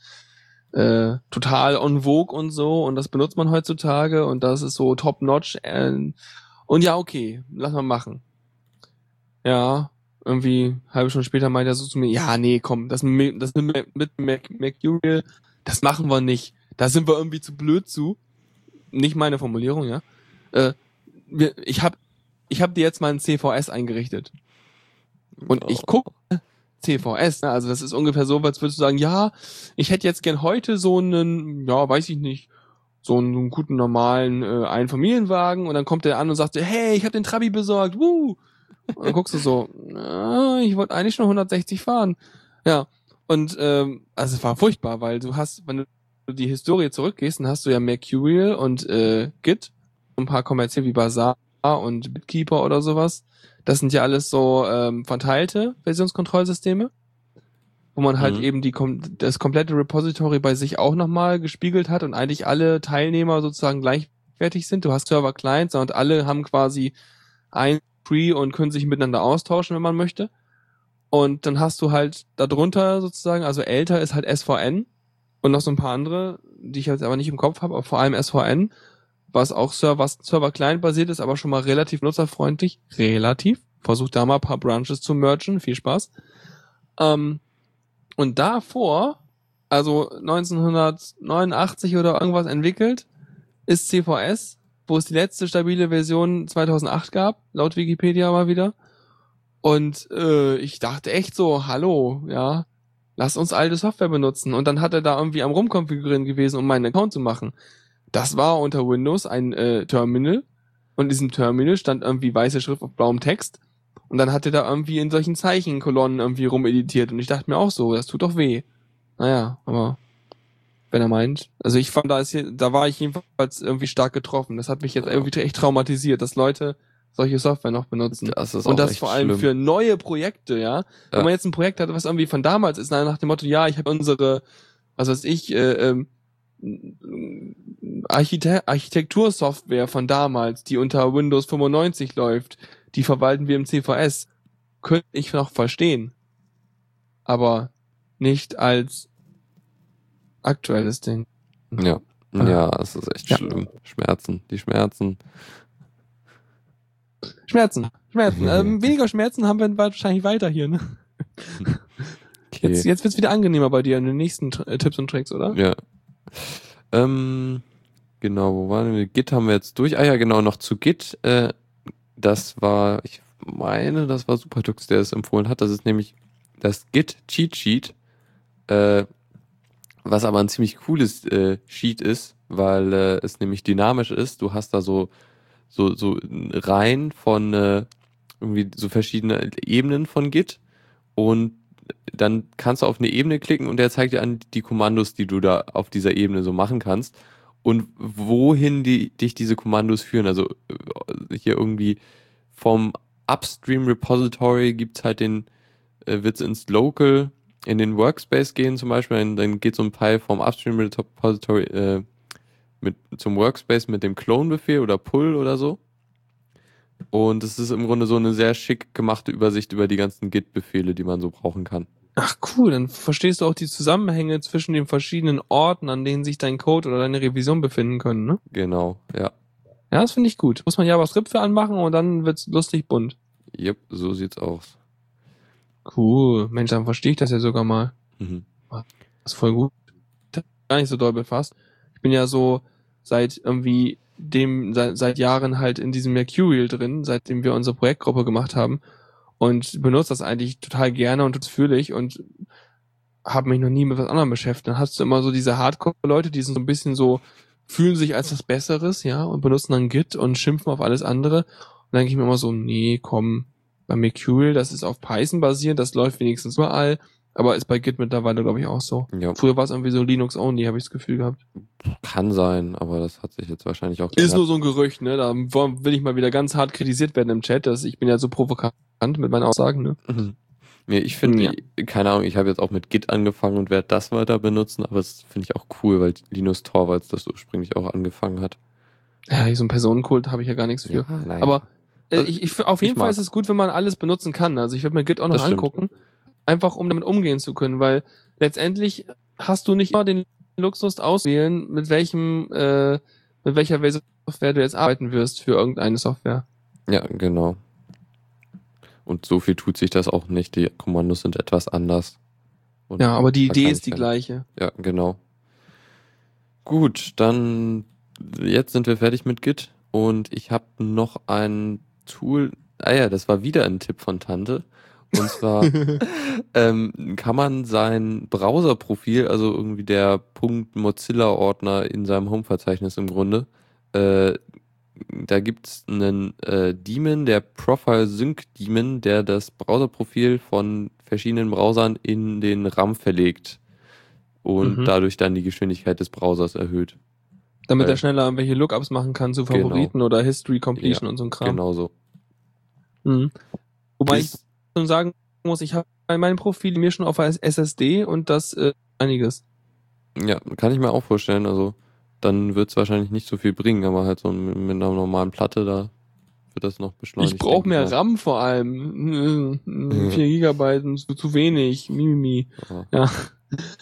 äh, total on vogue und so. Und das benutzt man heutzutage. Und das ist so top notch äh, und ja okay lass mal machen. Ja irgendwie halbe Stunde später meint er so zu mir ja nee komm das mit das mit, mit Mercurial das machen wir nicht. Da sind wir irgendwie zu blöd zu. Nicht meine Formulierung ja. Äh, wir, ich hab ich hab dir jetzt mal ein CVS eingerichtet und ich guck CVS, ne? also das ist ungefähr so, als würdest du sagen, ja, ich hätte jetzt gern heute so einen, ja, weiß ich nicht, so einen, so einen guten normalen äh, Einfamilienwagen und dann kommt der an und sagt, hey, ich habe den Trabi besorgt, wuh! Und dann guckst du so, na, ich wollte eigentlich nur 160 fahren. Ja, und ähm, also es war furchtbar, weil du hast, wenn du die Historie zurückgehst, dann hast du ja Mercurial und äh, Git, ein paar kommerziell wie Bazaar und Bitkeeper oder sowas. Das sind ja alles so ähm, verteilte Versionskontrollsysteme, wo man halt Mhm. eben die das komplette Repository bei sich auch nochmal gespiegelt hat und eigentlich alle Teilnehmer sozusagen gleichwertig sind. Du hast Server-Clients und alle haben quasi ein Tree und können sich miteinander austauschen, wenn man möchte. Und dann hast du halt darunter sozusagen, also älter ist halt SVN und noch so ein paar andere, die ich jetzt aber nicht im Kopf habe, aber vor allem SVN, was auch Server, Server-Client basiert ist, aber schon mal relativ nutzerfreundlich. Relativ. Versucht da mal ein paar Branches zu mergen. Viel Spaß. Ähm, und davor, also 1989 oder irgendwas entwickelt, ist CVS, wo es die letzte stabile Version 2008 gab, laut Wikipedia mal wieder. Und äh, ich dachte echt so, hallo, ja, lass uns alte Software benutzen. Und dann hat er da irgendwie am rumkonfigurieren gewesen, um meinen Account zu machen. Das war unter Windows ein äh, Terminal. Und in diesem Terminal stand irgendwie weiße Schrift auf blauem Text. Und dann hat er da irgendwie in solchen Zeichenkolonnen irgendwie rumeditiert. Und ich dachte mir auch so, das tut doch weh. Naja, aber wenn er meint. Also ich fand, da, ist hier, da war ich jedenfalls irgendwie stark getroffen. Das hat mich jetzt irgendwie echt traumatisiert, dass Leute solche Software noch benutzen. Das ist Und das vor allem schlimm. für neue Projekte, ja. Wenn Ja. man jetzt ein Projekt hat, was irgendwie von damals ist, nach dem Motto, ja, ich habe unsere, was weiß ich, äh, ähm, Archite Architektursoftware von damals, die unter Windows 95 läuft, die verwalten wir im CVS. Könnte ich noch verstehen. Aber nicht als aktuelles Ding. Ja. Ah. Ja, es ist echt Ja. schlimm. Schmerzen, die Schmerzen. Schmerzen. Schmerzen. ähm, weniger Schmerzen haben wir wahrscheinlich weiter hier, ne? Okay. Jetzt, jetzt wird's wieder angenehmer bei dir in den nächsten äh, Tipps und Tricks, oder? Ja. Ähm, genau, wo waren wir? Git haben wir jetzt durch. Ah ja, genau, noch zu Git. Äh, das war, ich meine, das war Superdux, der es empfohlen hat. Das ist nämlich das Git Cheat Sheet, äh, was aber ein ziemlich cooles äh, Sheet ist, weil äh, es nämlich dynamisch ist. Du hast da so so so Reihen von äh, irgendwie so verschiedene Ebenen von Git und dann kannst du auf eine Ebene klicken und der zeigt dir an die Kommandos, die du da auf dieser Ebene so machen kannst und wohin die, dich diese Kommandos führen. Also äh, hier irgendwie vom Upstream Repository gibt's halt den, äh, wird's ins Local, in den Workspace gehen zum Beispiel, dann, dann geht so ein Pfeil vom Upstream Repository äh, mit, zum Workspace mit dem Clone-Befehl oder Pull oder so. Und es ist im Grunde so eine sehr schick gemachte Übersicht über die ganzen Git-Befehle, die man so brauchen kann. Ach cool, dann verstehst du auch die Zusammenhänge zwischen den verschiedenen Orten, an denen sich dein Code oder deine Revision befinden können, ne? Genau, ja. Ja, das finde ich gut. Muss man JavaScript für anmachen und dann wird's lustig bunt. Yep, so sieht's aus. Cool. Mensch, dann verstehe ich das ja sogar mal. Mhm. Das ist voll gut. Gar nicht so doll befasst. Ich bin ja so seit irgendwie dem, seit, seit Jahren halt in diesem Mercurial drin, seitdem wir unsere Projektgruppe gemacht haben und benutze das eigentlich total gerne und ausführlich und habe mich noch nie mit was anderem beschäftigt. Dann hast du immer so diese Hardcore-Leute, die sind so ein bisschen so, fühlen sich als was Besseres, ja, und benutzen dann Git und schimpfen auf alles andere. Und dann denke ich mir immer so, nee, komm, bei Mercurial, das ist auf Python basierend, das läuft wenigstens überall, aber ist bei Git mittlerweile, glaube ich, auch so. Ja, Früher war es irgendwie so Linux-only, habe ich das Gefühl gehabt. kann sein, aber das hat sich jetzt wahrscheinlich auch Ist nur so ein Gerücht, ne? Da will ich mal wieder ganz hart kritisiert werden im Chat. Dass ich bin ja so provokant mit meinen Aussagen, ne? Mhm. Nee, ich finde, Ja. keine Ahnung, ich habe jetzt auch mit Git angefangen und werde das weiter benutzen, aber das finde ich auch cool, weil Linus Torvalds das ursprünglich auch angefangen hat. Ja, so ein Personenkult habe ich ja gar nichts für. nein. Aber äh, Also, ich, ich, auf jeden ich Fall mag- ist es gut, wenn man alles benutzen kann. Also ich werde mir Git auch noch Das stimmt. Einfach um damit umgehen zu können, weil letztendlich hast du nicht immer den Luxus auswählen, mit welchem, äh, mit welcher Version Software du jetzt arbeiten wirst für irgendeine Software. ja, genau. Und so viel tut sich das auch nicht. Die Kommandos sind etwas anders. Und Ja, aber die Idee ist die gleiche. Ja, genau. Gut, dann jetzt sind wir fertig mit Git und ich habe noch ein Tool. Ah ja, das war wieder ein Tipp von Tante. Und zwar ähm, kann man sein Browserprofil, also irgendwie der .mozilla-Ordner in seinem Home-Verzeichnis im Grunde, äh, da gibt's einen äh, Daemon, der Profile Sync Daemon, der das Browserprofil von verschiedenen Browsern in den RAM verlegt und Mhm. dadurch dann die Geschwindigkeit des Browsers erhöht. Damit Äh, er schneller irgendwelche Lookups machen kann zu genau. Favoriten oder History Completion und so ein Kram. Genauso. Mhm. Wobei ich schon sagen muss, ich habe bei meinem Profil mir schon auf SSD und das äh, einiges. Ja, kann ich mir auch vorstellen. Also dann wird's wahrscheinlich nicht so viel bringen, aber halt so mit mit einer normalen Platte, da wird das noch beschleunigt. ich brauche mehr mal. RAM vor allem. Mhm. 4 Gigabyte, zu, zu wenig. Mimimi. Ja. Ja.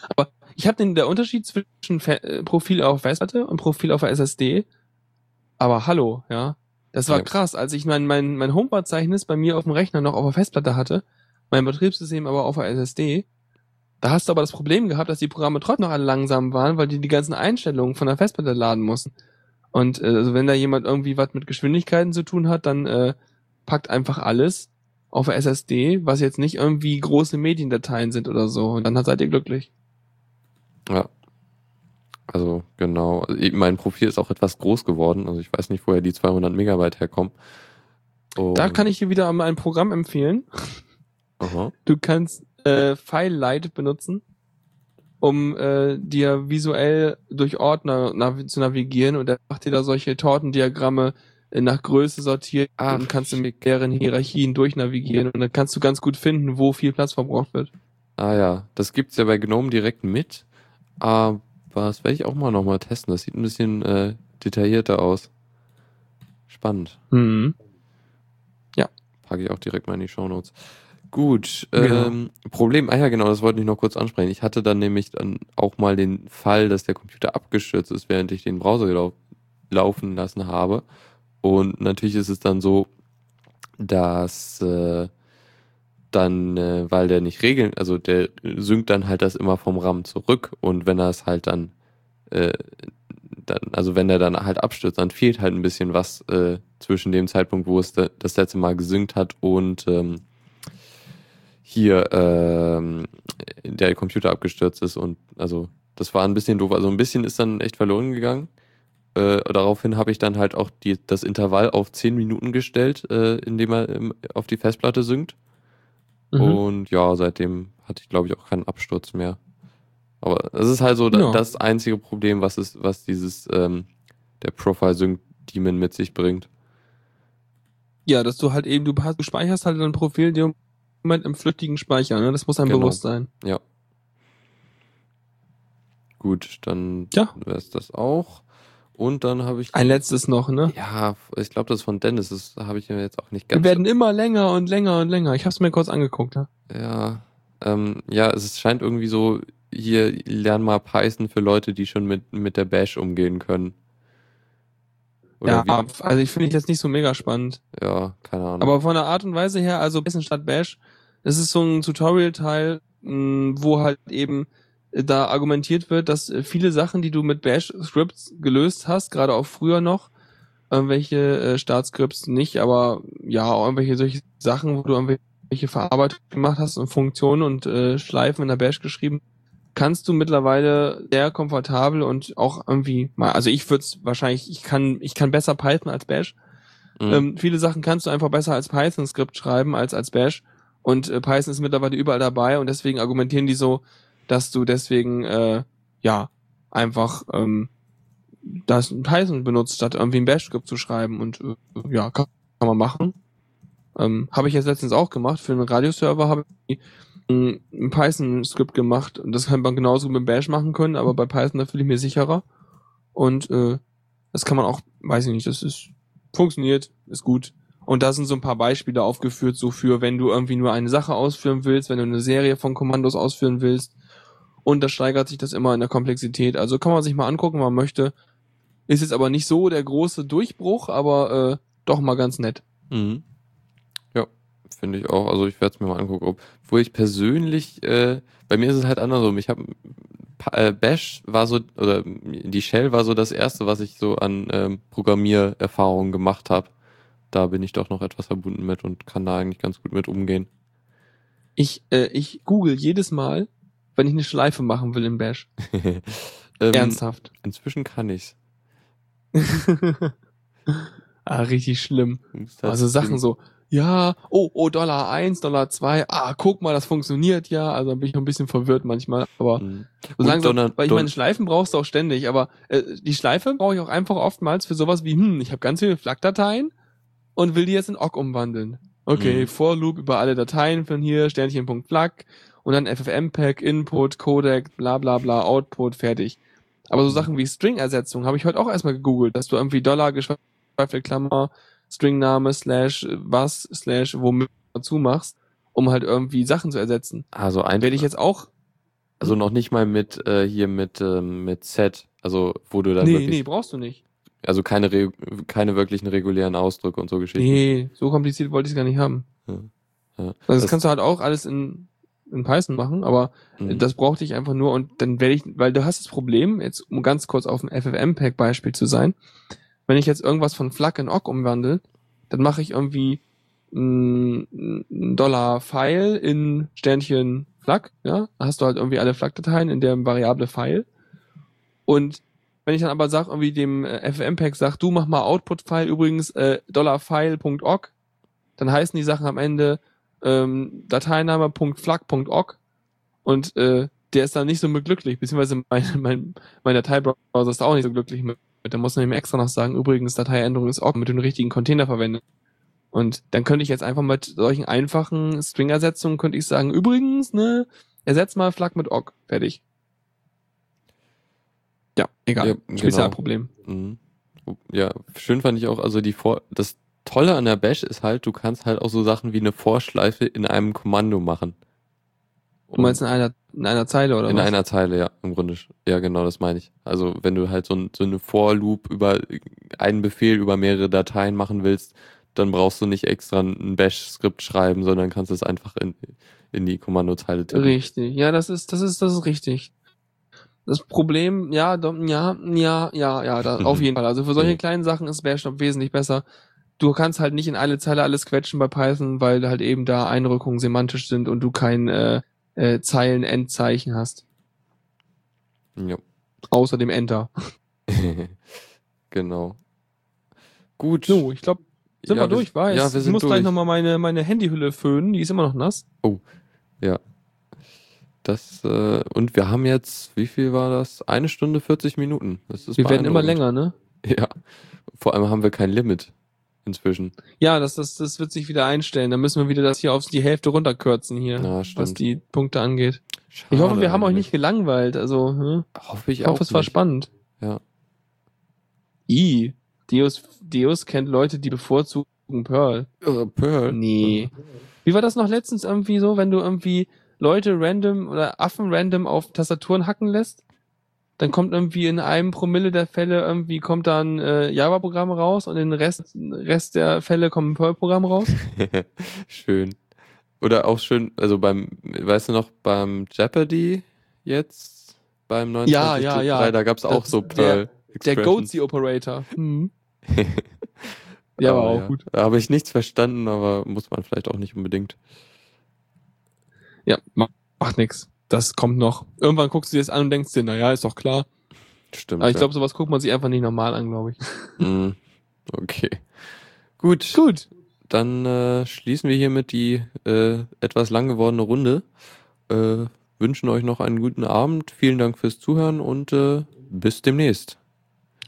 Aber ich habe den der Unterschied zwischen Fe äh, Profil auf Festplatte und Profil auf SSD. Aber hallo, ja. Das war Ja. krass, als ich mein, mein, mein Home-Verzeichnis bei mir auf dem Rechner noch auf der Festplatte hatte, mein Betriebssystem aber auf der SSD. Da hast du aber das Problem gehabt, dass die Programme trotzdem noch alle langsam waren, weil die die ganzen Einstellungen von der Festplatte laden mussten. Und äh, also wenn da jemand irgendwie was mit Geschwindigkeiten zu tun hat, dann äh, packt einfach alles auf der SSD, was jetzt nicht irgendwie große Mediendateien sind oder so. Und dann seid ihr glücklich. Ja. Also genau. Also, mein Profil ist auch etwas groß geworden. Also ich weiß nicht, woher die 200 Megabyte herkommen. Da kann ich dir wieder mal ein Programm empfehlen. Aha. Du kannst äh, FileLight benutzen, um äh, dir visuell durch Ordner nav zu navigieren und er macht dir da solche Tortendiagramme äh, nach Größe sortiert Ach, und kannst du mit deren Hierarchien durchnavigieren und dann kannst du ganz gut finden, wo viel Platz verbraucht wird. Ah ja, das gibt's ja bei GNOME direkt mit. Aber das werde ich auch mal nochmal testen. Das sieht ein bisschen äh, detaillierter aus. Spannend. Mhm. Packe ich auch direkt mal in die Shownotes. Gut, Genau. ähm, Problem, ah ja genau, das wollte ich noch kurz ansprechen. Ich hatte dann nämlich dann auch mal den Fall, dass der Computer abgestürzt ist, während ich den Browser gelau laufen lassen habe. Und natürlich ist es dann so, dass äh, dann, äh, weil der nicht regeln, also der synkt dann halt das immer vom RAM zurück und wenn er es halt dann, äh, dann, also wenn er dann halt abstürzt, dann fehlt halt ein bisschen was äh, zwischen dem Zeitpunkt, wo es da, das letzte Mal gesynkt hat und ähm, hier ähm, der Computer abgestürzt ist und also das war ein bisschen doof. Also ein bisschen ist dann echt verloren gegangen. Äh, daraufhin habe ich dann halt auch die, das Intervall auf 10 Minuten gestellt, äh, indem er ähm, auf die Festplatte synkt. Mhm. Und ja, seitdem hatte ich, glaube ich, auch keinen Absturz mehr. Aber es ist halt so Ja. das einzige Problem, was ist, was dieses ähm, der Profile Sync Demon mit sich bringt. Ja, dass du halt eben, du, hast, du speicherst halt dein Profil dir Moment im flüchtigen Speicher, ne? Das muss einem Genau. bewusst sein. Ja. Gut, dann Ja. wäre es das auch. Und dann habe ich. Ein letztes noch, ne? Ja, ich glaube, das von Dennis. Das habe ich mir jetzt auch nicht Wir ganz. werden immer länger und länger und länger. Ich habe es mir kurz angeguckt. Ja? Ja, ähm, ja, es scheint irgendwie so, hier lern mal Python für Leute, die schon mit, mit der Bash umgehen können. Oder ja, also ich finde ich jetzt nicht so mega spannend. wie? Ja, keine Ahnung. Aber von der Art und Weise her, also Python statt Bash, das ist so ein Tutorial-Teil, mh, wo halt eben da argumentiert wird, dass äh, viele Sachen, die du mit Bash-Scripts gelöst hast, gerade auch früher noch, irgendwelche äh, Startscripts nicht, aber ja, auch irgendwelche solche Sachen, wo du irgendwelche Verarbeitung gemacht hast und Funktionen und äh, Schleifen in der Bash geschrieben, kannst du mittlerweile sehr komfortabel und auch irgendwie mal, also ich würde es wahrscheinlich, ich kann, ich kann besser Python als Bash. Mhm. Ähm, viele Sachen kannst du einfach besser als Python-Skript schreiben als als Bash. Und äh, Python ist mittlerweile überall dabei und deswegen argumentieren die so, dass du deswegen äh, ja einfach ähm, das Python benutzt, statt irgendwie ein Bash-Skript zu schreiben. Und äh, ja, kann, kann man machen. Ähm, habe ich jetzt letztens auch gemacht. Für einen Radioserver habe ich ein ein Python-Skript gemacht und das kann man genauso mit Bash machen können, aber bei Python da fühle ich mir sicherer. Und äh, das kann man auch, weiß ich nicht, das ist funktioniert, ist gut. Und da sind so ein paar Beispiele aufgeführt, so für, wenn du irgendwie nur eine Sache ausführen willst, wenn du eine Serie von Kommandos ausführen willst. Und da steigert sich das immer in der Komplexität. Also kann man sich mal angucken, wenn man möchte. Ist jetzt aber nicht so der große Durchbruch, aber äh, doch mal ganz nett. Mhm. Ja, finde ich auch. Also ich werde es mir mal angucken. Obwohl ich persönlich, äh, bei mir ist es halt andersrum. Ich habe äh, Bash war so, oder die Shell war so das erste, was ich so an ähm, Programmiererfahrungen gemacht habe. Da bin ich doch noch etwas verbunden mit und kann da eigentlich ganz gut mit umgehen. Ich, äh, ich google jedes Mal, wenn ich eine Schleife machen will in Bash. ähm, Ernsthaft. Inzwischen kann ich's. ah, richtig schlimm. Also Sachen so, ja, oh, oh, Dollar eins, Dollar zwei, ah, guck mal, das funktioniert ja. Also dann bin ich noch ein bisschen verwirrt manchmal. Aber Mhm. so Und langsam, Donner- weil ich meine, Schleifen brauchst du auch ständig, aber äh, die Schleife brauche ich auch einfach oftmals für sowas wie, hm, ich habe ganz viele FLAC-Dateien und will die jetzt in OGG umwandeln. Okay, Mhm. for Loop über alle Dateien von hier, Sternchen.FLAC und dann FFmpeg, Input, Codec, bla bla bla, Output, fertig. Aber so Sachen wie String-Ersetzung habe ich heute auch erstmal gegoogelt, dass du irgendwie Dollar, geschweifte Klammer, Stringname, slash, was, slash, womit dazu machst, um halt irgendwie Sachen zu ersetzen. Also ein, Werde ich jetzt auch, also noch nicht mal mit äh, hier mit ähm, mit Set, also wo du dann nee, wirklich, nee, brauchst du nicht. also keine Re keine wirklichen regulären Ausdrücke und so Geschichten. Nee, so kompliziert wollte ich es gar nicht haben. Ja. Ja. Also das, Das- kannst du halt auch alles in, in Python machen, aber Mhm. das brauchte ich einfach nur und dann werde ich, weil du hast das Problem, jetzt um ganz kurz auf dem FFmpeg-Beispiel zu sein, wenn ich jetzt irgendwas von FLAC in OGG umwandle, dann mache ich irgendwie ein ein Dollar File in Sternchen FLAC, ja, da hast du halt irgendwie alle FLAC-Dateien in der Variable File und wenn ich dann aber sage, irgendwie dem äh, FFmpeg sag, du mach mal Output-File übrigens äh, $file.org, dann heißen die Sachen am Ende ähm, Dateiname.flag.org und äh, der ist dann nicht so mit glücklich, beziehungsweise mein, mein, mein Dateibrowser ist da auch nicht so glücklich mit. Da muss man ihm extra noch sagen, übrigens Dateiänderung ist org mit dem richtigen Container verwendet. Und dann könnte ich jetzt einfach mit solchen einfachen String-Ersetzungen könnte ich sagen, übrigens, ne, ersetz mal Flag mit org. Fertig. Ja, egal. Ja, genau. Spezialproblem. Mhm. Ja, schön fand ich auch, also die Vor das Tolle an der Bash ist halt, du kannst halt auch so Sachen wie eine Vorschleife in einem Kommando machen. Du meinst in einer, in einer Zeile oder in was? einer Zeile, ja, im Grunde. Ja, genau, das meine ich. Also wenn du halt so, ein, so eine For-Loop über einen Befehl über mehrere Dateien machen willst, dann brauchst du nicht extra ein Bash-Skript schreiben, sondern kannst es einfach in, in die Kommandozeile tippen. Richtig. Ja, das ist, das ist, das ist richtig. Das Problem, ja, ja, ja, ja, ja, da, auf jeden Fall. Also für solche kleinen Sachen ist Bash noch wesentlich besser. Du kannst halt nicht in eine Zeile alles quetschen bei Python, weil halt eben da Einrückungen semantisch sind und du kein äh, äh, Zeilenendzeichen hast. Ja. Außer dem Enter. genau. Gut. So, ich glaube, sind Ja, wir durch, weiß. Ja, wir ich sind muss durch. gleich nochmal meine, meine Handyhülle föhnen, die ist immer noch nass. Das, äh, und wir haben jetzt, wie viel war das? Eine Stunde 40 Minuten. Das ist Wir werden immer länger, ne? Ja. Vor allem haben wir kein Limit inzwischen. Ja, das, das, das wird sich wieder einstellen. Dann müssen wir wieder das hier auf die Hälfte runterkürzen hier, Ja, was die Punkte angeht. Schade Ich hoffe, wir haben euch eigentlich. nicht gelangweilt. Also, hm? Hoffe ich, ich auch. hoffe, es war nicht. spannend. Ja. I. Deus, Deus kennt Leute, die bevorzugen Pearl. Äh, Pearl. Nee. Wie war das noch letztens irgendwie so, wenn du irgendwie Leute random oder Affen random auf Tastaturen hacken lässt? Dann kommt irgendwie in einem Promille der Fälle irgendwie kommt dann äh, Java-Programm raus und in den Rest, Rest der Fälle kommt ein Perl-Programm raus. schön. Oder auch schön, also beim, weißt du noch, beim Jeopardy jetzt, beim 29 Ja, ja, ja. da gab's auch Das- so Pearl. Der Expressions. Goatsy Operator. Mhm. Ja, war Aber auch gut. Da habe ich nichts verstanden, aber muss man vielleicht auch nicht unbedingt. Ja, ma- macht nix. Das kommt noch. Irgendwann guckst du dir das an und denkst dir, naja, ist doch klar. Stimmt. Aber ich ja. glaube, sowas guckt man sich einfach nicht normal an, glaube ich. Mm, Okay. Gut, Gut. dann äh, schließen wir hiermit die äh, etwas lang gewordene Runde. Äh, wünschen euch noch einen guten Abend. Vielen Dank fürs Zuhören und äh, bis demnächst.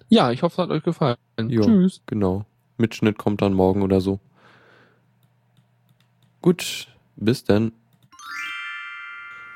Ja, ich hoffe, es hat euch gefallen. Jo. Tschüss. Genau. Mitschnitt kommt dann morgen oder so. Gut, bis dann.